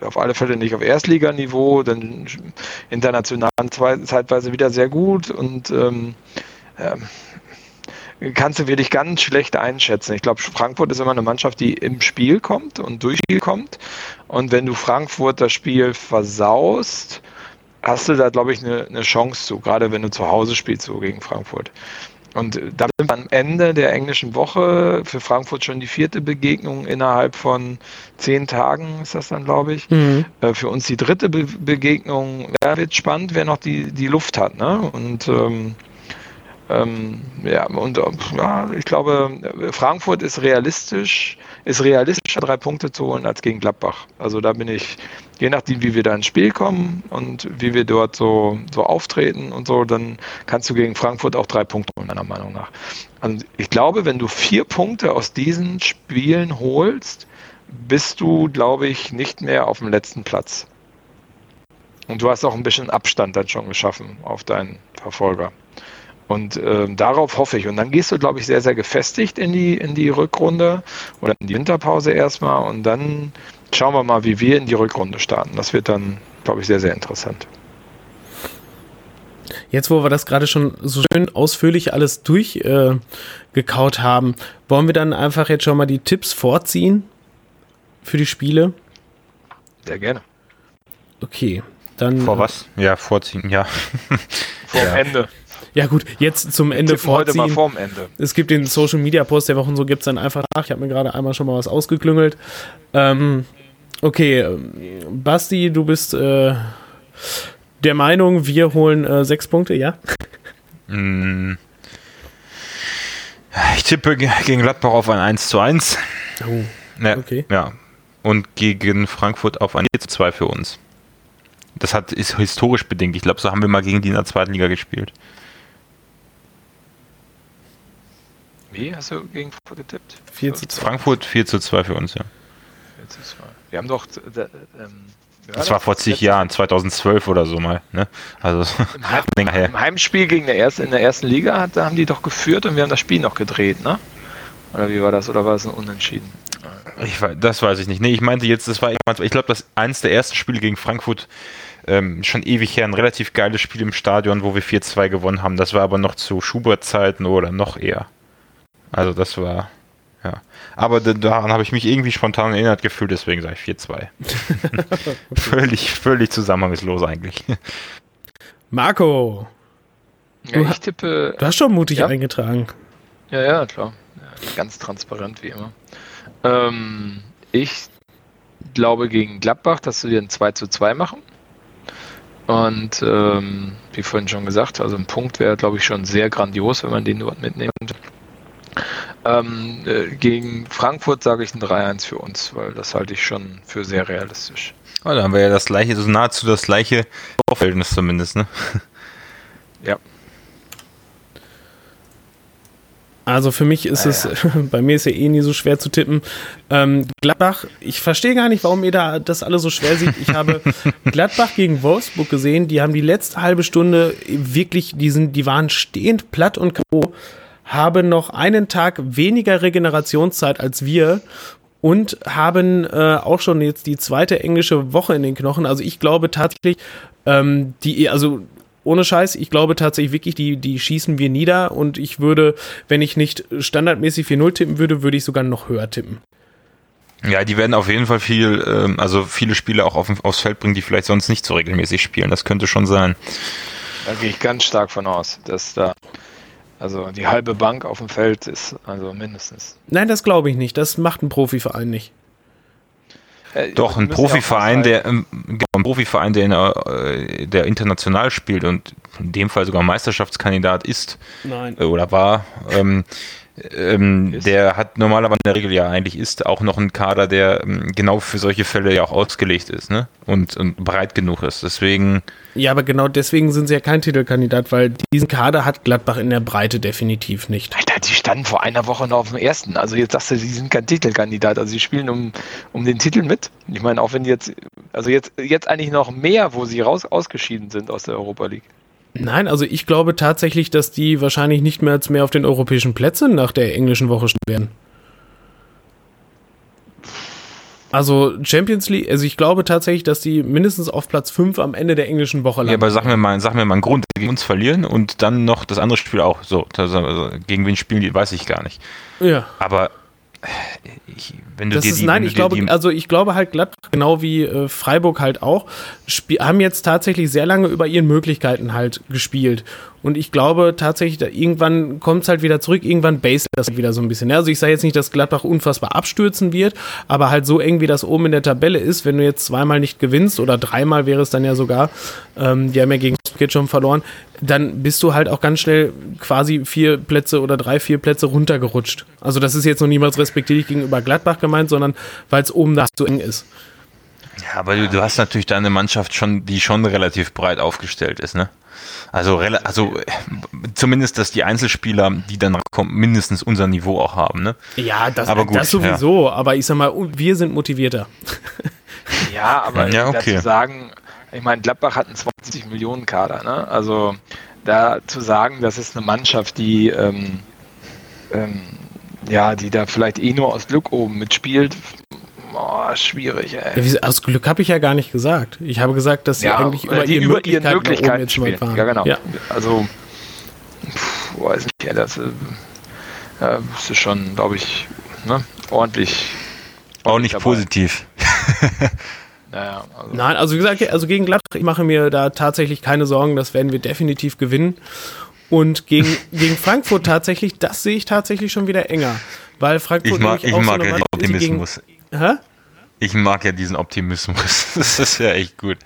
äh, auf alle Fälle nicht auf Erstliganiveau, dann international zeitweise wieder sehr gut und ähm, ähm, kannst du wirklich ganz schlecht einschätzen. Ich glaube, Frankfurt ist immer eine Mannschaft, die im Spiel kommt und durch Spiel kommt. Und wenn du Frankfurt das Spiel versaust, hast du da, glaube ich, eine, eine Chance zu, gerade wenn du zu Hause spielst, so gegen Frankfurt. Und da sind wir am Ende der englischen Woche für Frankfurt schon die vierte Begegnung innerhalb von zehn Tagen, ist das dann, glaube ich. Mhm. Äh, für uns die dritte Be Begegnung. Ja, wird spannend, wer noch die, die Luft hat. Ne? Und ähm, ähm, ja, und ja, ich glaube, Frankfurt ist realistisch, ist realistischer, drei Punkte zu holen als gegen Gladbach. Also da bin ich, je nachdem, wie wir da ins Spiel kommen und wie wir dort so, so auftreten und so, dann kannst du gegen Frankfurt auch drei Punkte holen, meiner Meinung nach. Also ich glaube, wenn du vier Punkte aus diesen Spielen holst, bist du, glaube ich, nicht mehr auf dem letzten Platz. Und du hast auch ein bisschen Abstand dann schon geschaffen auf deinen Verfolger. Und äh, darauf hoffe ich. Und dann gehst du, glaube ich, sehr, sehr gefestigt in die, in die Rückrunde oder in die Winterpause erstmal. Und dann schauen wir mal, wie wir in die Rückrunde starten. Das wird dann, glaube ich, sehr, sehr interessant. Jetzt, wo wir das gerade schon so schön ausführlich alles durchgekaut äh, haben, wollen wir dann einfach jetzt schon mal die Tipps vorziehen für die Spiele? Sehr gerne. Okay, dann. Vor was? Ja, vorziehen, ja. Vor ja. Ende. Ja gut, jetzt zum Ende vorziehen. Heute mal vorm Ende. Es gibt den Social Media Post der Woche und so gibt es dann einfach nach. Ich habe mir gerade einmal schon mal was ausgeklüngelt. Ähm, okay, Basti, du bist äh, der Meinung, wir holen äh, sechs Punkte, ja? Mm. Ich tippe gegen Gladbach auf ein 1 zu 1. Oh, ja, okay. Ja. Und gegen Frankfurt auf ein 4 zu 2 für uns. Das hat, ist historisch bedingt. Ich glaube, so haben wir mal gegen die in der zweiten Liga gespielt. Wie hast du gegen Frankfurt getippt? 4 zu 2. Frankfurt 4 zu 2 für uns, ja. 4 zu 2. Wir haben doch. Äh, ähm, das war vor zig Jahren, 2012 oder so mal. Ne? Also Im, Heim. Im Heimspiel gegen der ersten, in der ersten Liga hat, da haben die doch geführt und wir haben das Spiel noch gedreht, ne? Oder wie war das? Oder war es ein Unentschieden? Ich, das weiß ich nicht. Nee, ich meinte jetzt, das war, ich glaube, das eins der ersten Spiele gegen Frankfurt, ähm, schon ewig her, ein relativ geiles Spiel im Stadion, wo wir 4-2 gewonnen haben. Das war aber noch zu Schubert-Zeiten oder noch eher. Also das war, ja. Aber daran habe ich mich irgendwie spontan erinnert gefühlt, deswegen sage ich 4-2. völlig, völlig zusammenhangslos eigentlich. Marco. Ja, ich tippe. Du hast schon mutig ja. eingetragen. Ja, ja, klar. Ja, ganz transparent wie immer. Ähm, ich glaube gegen Gladbach, dass wir ein 2 zu 2 machen. Und ähm, wie vorhin schon gesagt, also ein Punkt wäre, glaube ich, schon sehr grandios, wenn man den dort mitnimmt. Ähm, äh, gegen Frankfurt sage ich ein 3-1 für uns, weil das halte ich schon für sehr realistisch. Oh, da haben wir ja das gleiche, so nahezu das gleiche Verhältnis zumindest, ne? Ja. Also für mich ist ah, es, bei mir ist ja eh nie so schwer zu tippen. Ähm, Gladbach, ich verstehe gar nicht, warum ihr da das alle so schwer sieht. Ich habe Gladbach gegen Wolfsburg gesehen, die haben die letzte halbe Stunde wirklich, die, sind, die waren stehend platt und K.O., haben noch einen Tag weniger Regenerationszeit als wir und haben äh, auch schon jetzt die zweite englische Woche in den Knochen. Also ich glaube tatsächlich, ähm, die, also ohne Scheiß, ich glaube tatsächlich wirklich, die, die schießen wir nieder und ich würde, wenn ich nicht standardmäßig 4-0 tippen würde, würde ich sogar noch höher tippen. Ja, die werden auf jeden Fall viel, ähm, also viele Spiele auch auf, aufs Feld bringen, die vielleicht sonst nicht so regelmäßig spielen. Das könnte schon sein. Da gehe ich ganz stark von aus, dass da also die halbe Bank auf dem Feld ist also mindestens. Nein, das glaube ich nicht. Das macht ein Profiverein nicht. Äh, Doch, ein Profiverein, der, ähm, genau, ein Profiverein, der, in, äh, der international spielt und in dem Fall sogar Meisterschaftskandidat ist Nein. Äh, oder war, ähm, ähm, der hat normalerweise in der Regel ja eigentlich ist auch noch ein Kader, der ähm, genau für solche Fälle ja auch ausgelegt ist, ne? Und, und breit genug ist. Deswegen. Ja, aber genau deswegen sind sie ja kein Titelkandidat, weil diesen Kader hat Gladbach in der Breite definitiv nicht. Alter, die standen vor einer Woche noch auf dem ersten. Also jetzt sagst du, sie sind kein Titelkandidat. Also sie spielen um, um den Titel mit. Ich meine, auch wenn die jetzt, also jetzt, jetzt eigentlich noch mehr, wo sie raus ausgeschieden sind aus der Europa League. Nein, also ich glaube tatsächlich, dass die wahrscheinlich nicht mehr als mehr auf den europäischen Plätzen nach der englischen Woche stehen werden. Also Champions League, also ich glaube tatsächlich, dass die mindestens auf Platz 5 am Ende der englischen Woche landen. Ja, aber sag mir mal, sag mir mal einen Grund, gegen uns verlieren und dann noch das andere Spiel auch. So, also gegen wen spielen die, weiß ich gar nicht. Ja. Aber ich, wenn du das dir ist, die, nein, ich glaube, also ich glaube halt Gladbach, genau wie äh, Freiburg halt auch, haben jetzt tatsächlich sehr lange über ihren Möglichkeiten halt gespielt. Und ich glaube tatsächlich, irgendwann kommt es halt wieder zurück, irgendwann base das halt wieder so ein bisschen. Also ich sage jetzt nicht, dass Gladbach unfassbar abstürzen wird, aber halt so eng wie das oben in der Tabelle ist, wenn du jetzt zweimal nicht gewinnst oder dreimal wäre es dann ja sogar, ähm, die haben ja gegen jetzt schon verloren, dann bist du halt auch ganz schnell quasi vier Plätze oder drei, vier Plätze runtergerutscht. Also das ist jetzt noch niemals respektierlich gegenüber Gladbach gemeint, sondern weil es oben da so eng ist. Ja, aber du, du hast natürlich da eine Mannschaft schon, die schon relativ breit aufgestellt ist, ne? Also, also zumindest, dass die Einzelspieler, die dann kommen, mindestens unser Niveau auch haben. Ne? Ja, das, aber gut, das sowieso. Ja. Aber ich sag mal, wir sind motivierter. Ja, aber ja, okay. dazu sagen, ich meine, Gladbach hat einen 20 Millionen Kader. Ne? Also da zu sagen, das ist eine Mannschaft, die ähm, ähm, ja, die da vielleicht eh nur aus Glück oben mitspielt, Oh, schwierig, ey. Ja, aus Glück habe ich ja gar nicht gesagt. Ich habe gesagt, dass sie ja, eigentlich über, die ihren über ihren Möglichkeiten spielen. Ja, genau. Ja. Also, pff, weiß nicht, ja, das, äh, das ist schon, glaube ich, ne, ordentlich. Auch nicht dabei. positiv. naja, also. Nein, also wie gesagt, also gegen Gladbach, ich mache mir da tatsächlich keine Sorgen, das werden wir definitiv gewinnen. Und gegen, gegen Frankfurt tatsächlich, das sehe ich tatsächlich schon wieder enger. Weil Frankfurt ich mag, ich mag so ja den Optimismus. Gegen, Hä? Ich mag ja diesen Optimismus. Das ist ja echt gut.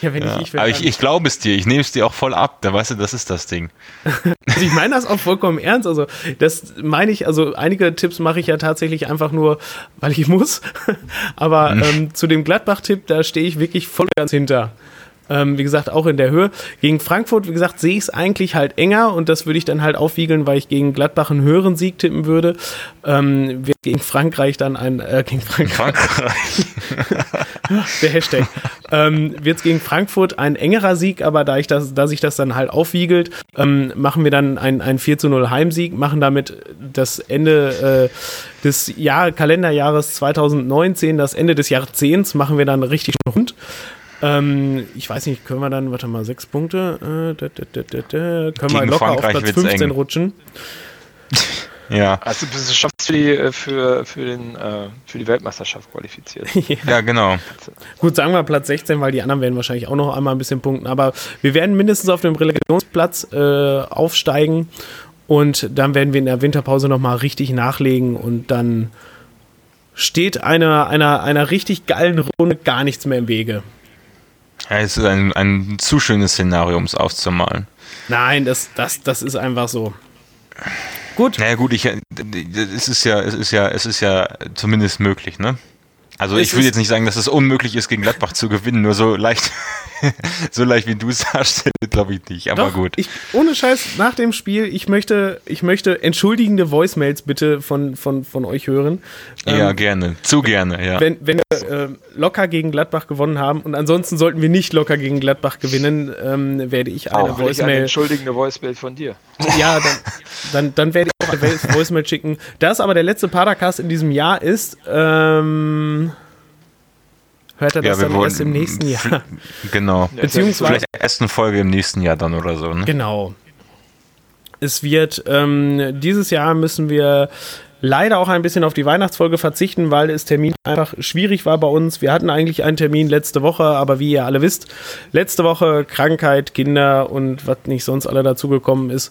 Ja, wenn ja. ich, ich Aber ich, ich glaube es dir, ich nehme es dir auch voll ab, da weißt du, das ist das Ding. also ich meine das auch vollkommen ernst. Also, das meine ich, also einige Tipps mache ich ja tatsächlich einfach nur, weil ich muss. Aber mhm. ähm, zu dem Gladbach-Tipp, da stehe ich wirklich voll ganz hinter. Ähm, wie gesagt, auch in der Höhe. Gegen Frankfurt, wie gesagt, sehe ich es eigentlich halt enger und das würde ich dann halt aufwiegeln, weil ich gegen Gladbach einen höheren Sieg tippen würde. Ähm, gegen Frankreich dann ein, äh, gegen Frankreich. Frankreich. der Hashtag. ähm, wird es gegen Frankfurt ein engerer Sieg, aber da, ich das, da sich das dann halt aufwiegelt, ähm, machen wir dann ein, ein 4 zu 0 Heimsieg, machen damit das Ende äh, des Jahr, Kalenderjahres 2019, das Ende des Jahrzehnts, machen wir dann richtig rund. Ähm, ich weiß nicht, können wir dann, warte mal, sechs Punkte, äh, da, da, da, können Gegen wir locker Frankreich auf Platz wird's 15 eng. rutschen. Ja, Also bist du schon für die, äh, für, für, den, äh, für die Weltmeisterschaft qualifiziert. ja, genau. Gut, sagen wir Platz 16, weil die anderen werden wahrscheinlich auch noch einmal ein bisschen punkten. Aber wir werden mindestens auf dem Relegationsplatz äh, aufsteigen und dann werden wir in der Winterpause nochmal richtig nachlegen und dann steht einer, einer, einer richtig geilen Runde gar nichts mehr im Wege. Ja, es ist ein, ein zu schönes Szenario, um es auszumalen. Nein, das, das, das ist einfach so. Gut. Naja gut, ich, es ist ja, es ist ja, es ist ja zumindest möglich, ne? Also Es ich will jetzt nicht sagen, dass es unmöglich ist, gegen Gladbach zu gewinnen, nur so leicht, so leicht wie du es darstellst, glaube ich nicht. Aber Doch, gut. Ich, ohne Scheiß, nach dem Spiel, ich möchte, ich möchte entschuldigende Voicemails bitte von, von, von euch hören. ja, Ähm, gerne. Zu gerne, ja. wenn, wenn wir äh, locker gegen Gladbach gewonnen haben und ansonsten sollten wir nicht locker gegen Gladbach gewinnen, ähm, werde ich eine Auch ich eine Voicemail. entschuldigende Voicemail von dir. Ja, dann, dann, dann werde ich auch eine Voice- Voicemail schicken. Da es aber der letzte Padercast in diesem Jahr ist, ähm, hört er das wir dann wollen- erst im nächsten Jahr. Genau. Ja, Beziehungsweise- Vielleicht ersten Folge im nächsten Jahr dann oder so, ne? Genau. Es wird, ähm, dieses Jahr müssen wir leider auch ein bisschen auf die Weihnachtsfolge verzichten, weil es Termin einfach schwierig war bei uns. Wir hatten eigentlich einen Termin letzte Woche, aber wie ihr alle wisst, letzte Woche Krankheit, Kinder und was nicht sonst alle dazugekommen ist.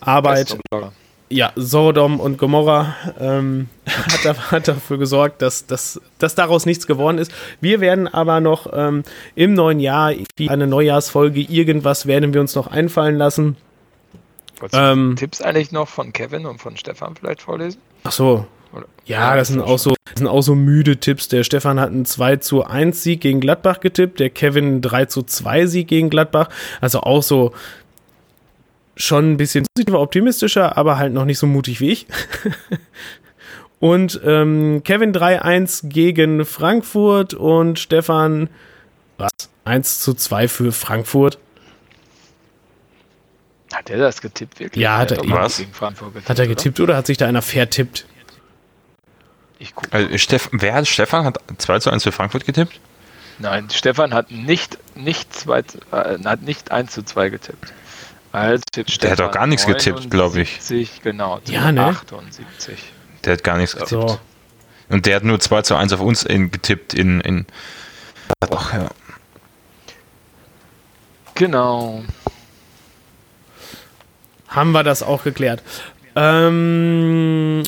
Arbeit, Blogger. Ja, Sodom und Gomorra ähm, hat, da- hat dafür gesorgt, dass, dass, dass daraus nichts geworden ist. Wir werden aber noch ähm, im neuen Jahr, eine Neujahrsfolge, irgendwas werden wir uns noch einfallen lassen. Ähm, Tipps eigentlich noch von Kevin und von Stefan vielleicht vorlesen? Ach so. Oder? Ja, das sind auch so, das sind auch so müde Tipps. Der Stefan hat einen 2 zu 1 Sieg gegen Gladbach getippt, der Kevin einen 3 zu 2 Sieg gegen Gladbach. Also auch so schon ein bisschen positiver, optimistischer, aber halt noch nicht so mutig wie ich. und ähm, Kevin 3-1 gegen Frankfurt und Stefan was? 1 zu 2 für Frankfurt. Hat er das getippt wirklich? Ja, hat er doch eben. mal Was? Gegen Frankfurt getippt, Hat er oder? getippt oder hat sich da einer vertippt? Ich guck. Also Steff, wer hat Stefan hat 2 zu 1 für Frankfurt getippt? Nein, Stefan hat nicht, nicht, zwei, äh, hat nicht 1 zu 2 getippt. Also tippt Der hat doch gar nichts getippt, glaub ich. 79, Genau, Ja, ne? 78. Der hat gar nichts getippt. So. Und der hat nur 2 zu 1 auf uns in, getippt in, in Ach, ja. Genau. haben wir das auch geklärt. Ähm,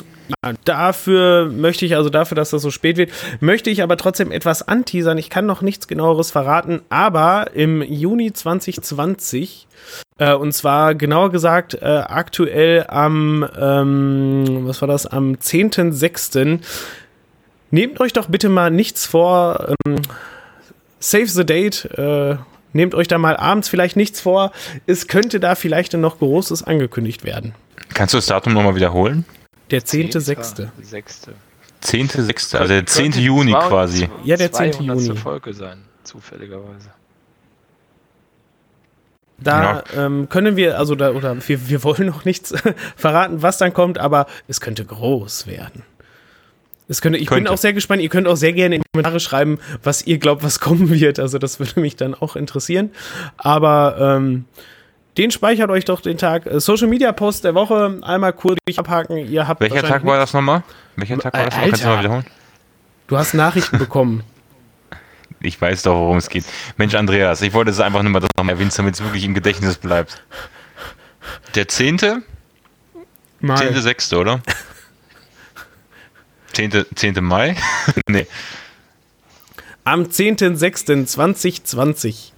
ja, dafür möchte ich, also dafür, dass das so spät wird, möchte ich aber trotzdem etwas anteasern. Ich kann noch nichts genaueres verraten, aber im Juni 2020, äh, und zwar genauer gesagt äh, aktuell am, ähm, was war das, am 10.06., nehmt euch doch bitte mal nichts vor, ähm, Save the Date, äh, nehmt euch da mal abends vielleicht nichts vor. Es könnte da vielleicht noch Großes angekündigt werden. Kannst du das Datum nochmal wiederholen? Der 10.6. Sechste. 10.6., also der 10. Könnte Juni quasi. Ja, der 10. 200. Juni. Folge sein, zufälligerweise. Da ähm, können wir, also da, oder wir, wir wollen noch nichts verraten, was dann kommt, aber es könnte groß werden. Es könnte, ich bin Könnte. auch sehr gespannt. Ihr könnt auch sehr gerne in die Kommentare schreiben, was ihr glaubt, was kommen wird. Also das würde mich dann auch interessieren. Aber ähm, den speichert euch doch den Tag. Äh, Social Media Post der Woche einmal kurz abhaken. Ihr habt Welcher Tag war das nochmal? Welcher Tag war das? Alter. Kannst du mal wiederholen? Du hast Nachrichten bekommen. Ich weiß doch, worum es geht. Mensch, Andreas, ich wollte es einfach nur mal das nochmal erwähnen, damit es wirklich im Gedächtnis bleibt. Der 10. Mal. 10.6., oder? 10. 10. Mai? nee, Am 10.06.2020.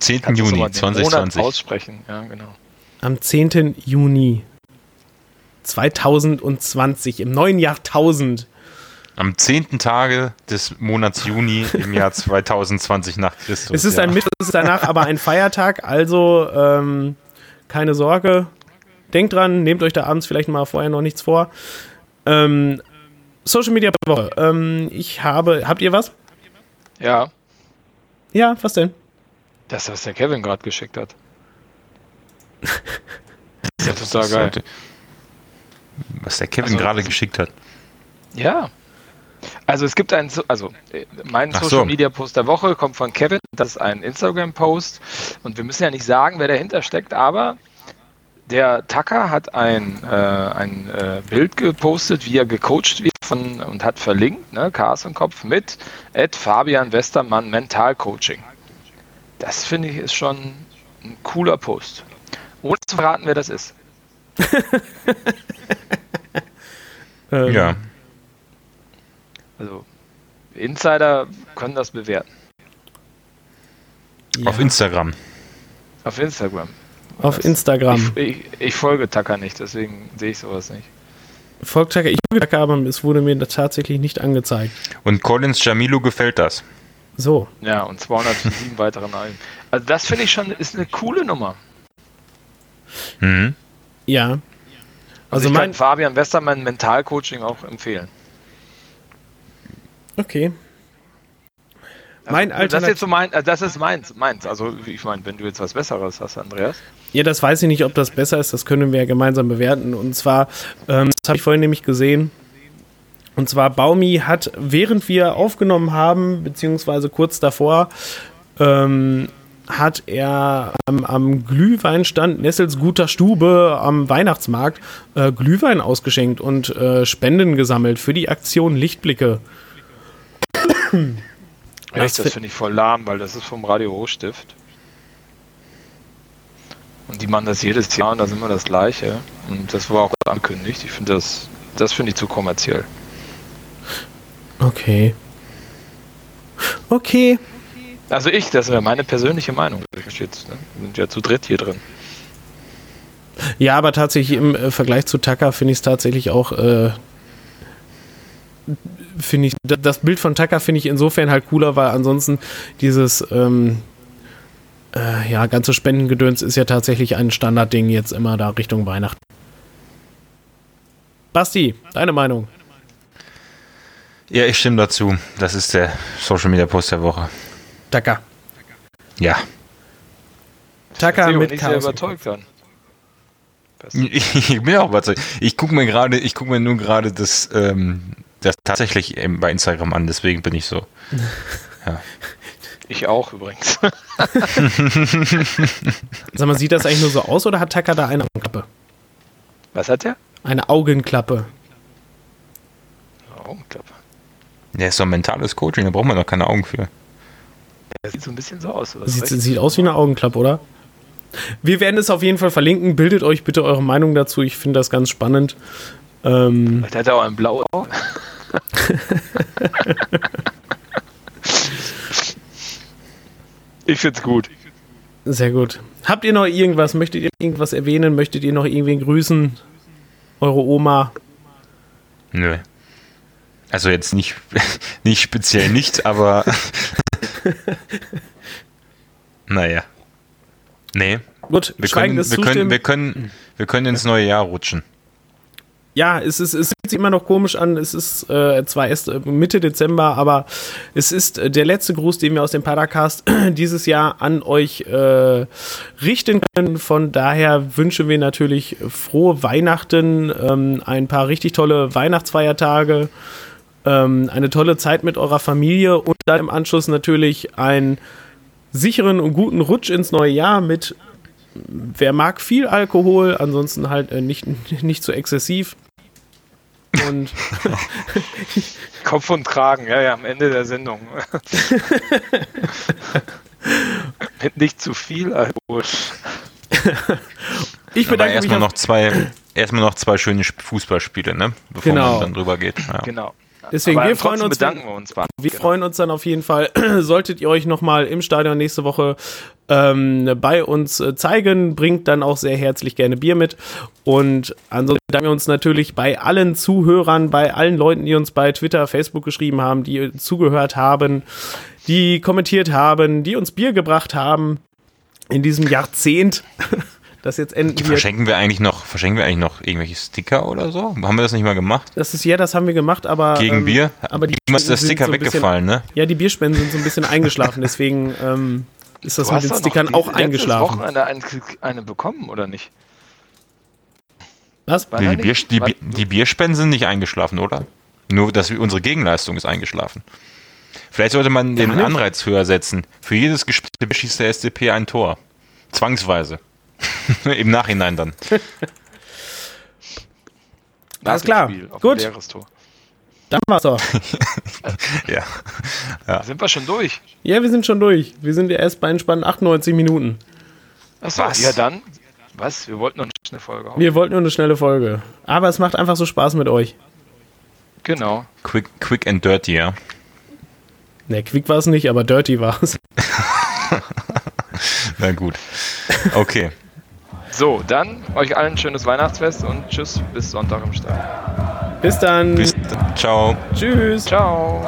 10. Kannst Juni mal den Monat 2020. aussprechen, ja, genau. Am 10. Juni 2020, im neuen Jahrtausend. Am 10. Tage des Monats Juni im Jahr 2020 nach Christus. Es ist ja. ein Mittwoch, es ist danach aber ein Feiertag, also ähm, keine Sorge. Denkt dran, nehmt euch da abends vielleicht mal vorher noch nichts vor. Ähm, Social Media Woche. Ähm, ich habe, habt ihr was? Ja, Ja, was denn? Das, was der Kevin gerade geschickt hat. Das ist ja total geil. Was der Kevin also, gerade geschickt hat. Ja. Also es gibt einen, also mein Ach Social so. Media Post der Woche kommt von Kevin, das ist ein Instagram Post und wir müssen ja nicht sagen, wer dahinter steckt, aber der Tucker hat ein, äh, ein äh, Bild gepostet, wie er gecoacht wird von, und hat verlinkt, ne, Carsten Kopf mit Ed Fabian Westermann Mental Coaching. Das finde ich ist schon ein cooler Post. Ohne zu verraten, wer das ist. ähm, ja. Also, Insider können das bewerten. Ja. Auf Instagram. Auf Instagram. Auf das, Instagram. Ich, ich, ich, folge Tucker nicht, deswegen sehe ich sowas nicht. Folgt Tucker, ich folge Tucker, aber es wurde mir tatsächlich nicht angezeigt. Und Collins Jamilu gefällt das. So. Ja, und 207 weitere Alben. Also das finde ich schon, ist eine coole Nummer. Mhm. Ja. Also, also ich mein kann Fabian Westermann Mentalcoaching auch empfehlen. Okay. Mein also, das, ist jetzt so mein, äh, das ist meins, meins. Also ich meine, wenn du jetzt was Besseres hast, Andreas. Ja, das weiß ich nicht, ob das besser ist. Das können wir ja gemeinsam bewerten. Und zwar, ähm, das habe ich vorhin nämlich gesehen. Und zwar Baumi hat, während wir aufgenommen haben, beziehungsweise kurz davor, ähm, hat er am, am, Glühweinstand Nessels guter Stube am Weihnachtsmarkt äh, Glühwein ausgeschenkt und äh, Spenden gesammelt für die Aktion Lichtblicke. Echt, das finde ich voll lahm, weil das ist vom Radio Hochstift. Und die machen das jedes Jahr und das ist immer das Gleiche. Und das war auch angekündigt. Ich finde das, das finde ich zu kommerziell. Okay. Okay. Also ich, das wäre meine persönliche Meinung. Ne? Wir sind ja zu dritt hier drin. Ja, aber tatsächlich im äh, Vergleich zu Tucker finde ich es tatsächlich auch, äh, finde ich, das Bild von Tucker finde ich insofern halt cooler, weil ansonsten dieses, ähm, äh, ja, ganze Spendengedöns ist ja tatsächlich ein Standardding jetzt immer da Richtung Weihnachten. Basti, deine Meinung? Ja, ich stimme dazu. Das ist der Social Media Post der Woche. Tucker. Ja. Tucker mit nicht sehr überzeugt dann. Ich bin auch überzeugt. Ich gucke mir gerade, ich gucke mir nur gerade das, ähm, das tatsächlich bei Instagram an, deswegen bin ich so. Ja. Ich auch übrigens. Sag mal, sieht das eigentlich nur so aus oder hat Tucker da eine Augenklappe? Was hat er? Eine Augenklappe. Augenklappe. Der ist doch ein mentales Coaching, da braucht man doch keine Augen für. Das sieht so ein bisschen so aus. Sieht, sieht aus wie eine Augenklappe, oder? Wir werden es auf jeden Fall verlinken. Bildet euch bitte eure Meinung dazu. Ich finde das ganz spannend. Ähm, Vielleicht hat er auch ein blaues Auge. ich find's gut. Sehr gut. Habt ihr noch irgendwas? Möchtet ihr irgendwas erwähnen? Möchtet ihr noch irgendwen grüßen? Eure Oma? Nö. Also jetzt nicht, nicht speziell nicht, aber naja. Nee. Gut, wir können, wir, können, wir, können, wir können ins neue Jahr rutschen. Ja, es, ist, es fühlt sich immer noch komisch an. Es ist äh, zwar erst äh, Mitte Dezember, aber es ist äh, der letzte Gruß, den wir aus dem Paracast dieses Jahr an euch äh, richten können. Von daher wünschen wir natürlich frohe Weihnachten, ähm, ein paar richtig tolle Weihnachtsfeiertage ähm, eine tolle Zeit mit eurer Familie und dann im Anschluss natürlich einen sicheren und guten Rutsch ins neue Jahr mit, wer mag viel Alkohol, ansonsten halt äh, nicht, nicht so exzessiv. Und Kopf und Kragen, ja, ja, am Ende der Sendung. mit nicht zu viel Alkohol. ich bedanke Aber erstmal mich noch zwei, erstmal noch zwei schöne Fußballspiele, ne? Bevor genau. man dann drüber geht. Ja. Genau. Deswegen, wir freuen uns. bedanken wir uns. Wir genau. freuen uns dann auf jeden Fall. Solltet ihr euch nochmal im Stadion nächste Woche ähm, bei uns äh, zeigen, bringt dann auch sehr herzlich gerne Bier mit. Und ansonsten bedanken wir uns natürlich bei allen Zuhörern, bei allen Leuten, die uns bei Twitter, Facebook geschrieben haben, die zugehört haben, die kommentiert haben, die uns Bier gebracht haben in diesem Jahrzehnt. das jetzt enden wird. Verschenken wir eigentlich noch, verschenken wir eigentlich noch irgendwelche Sticker oder so? Haben wir das nicht mal gemacht? Das ist ja, das haben wir gemacht, aber. Gegen ähm, Bier? Aber die ist der sind Sticker so ein bisschen- weggefallen, ne? Ja, die Bierspenden sind so ein bisschen eingeschlafen, deswegen ähm, ist das Du mit den Stickern auch eingeschlafen. Wochenende eine, eine bekommen, oder nicht? Was? War Die, Bier, nicht? die, Bier- die Bierspenden sind nicht eingeschlafen, oder? Nur, dass wir, unsere Gegenleistung ist eingeschlafen. Vielleicht sollte man den? Anreiz höher setzen. Für jedes gespielte Bier schießt der SDP ein Tor. Zwangsweise. Im Nachhinein dann. Alles klar. Spiel Gut. Dann war's doch. Ja. Sind wir schon durch? Ja, wir sind schon durch. Wir sind ja erst bei entspannten 98 Minuten. Achso, Was? ja dann. Was? Wir wollten noch eine Folge haben. Wir wollten nur eine schnelle Folge. Aber es macht einfach so Spaß mit euch. Genau. Quick, quick and dirty, ja. Ne, quick war es nicht, aber dirty war es. Na gut. Okay. So, dann euch allen ein schönes Weihnachtsfest und tschüss, bis Sonntag im Stall. Bis dann. Bis dann. Ciao. Tschüss. Ciao.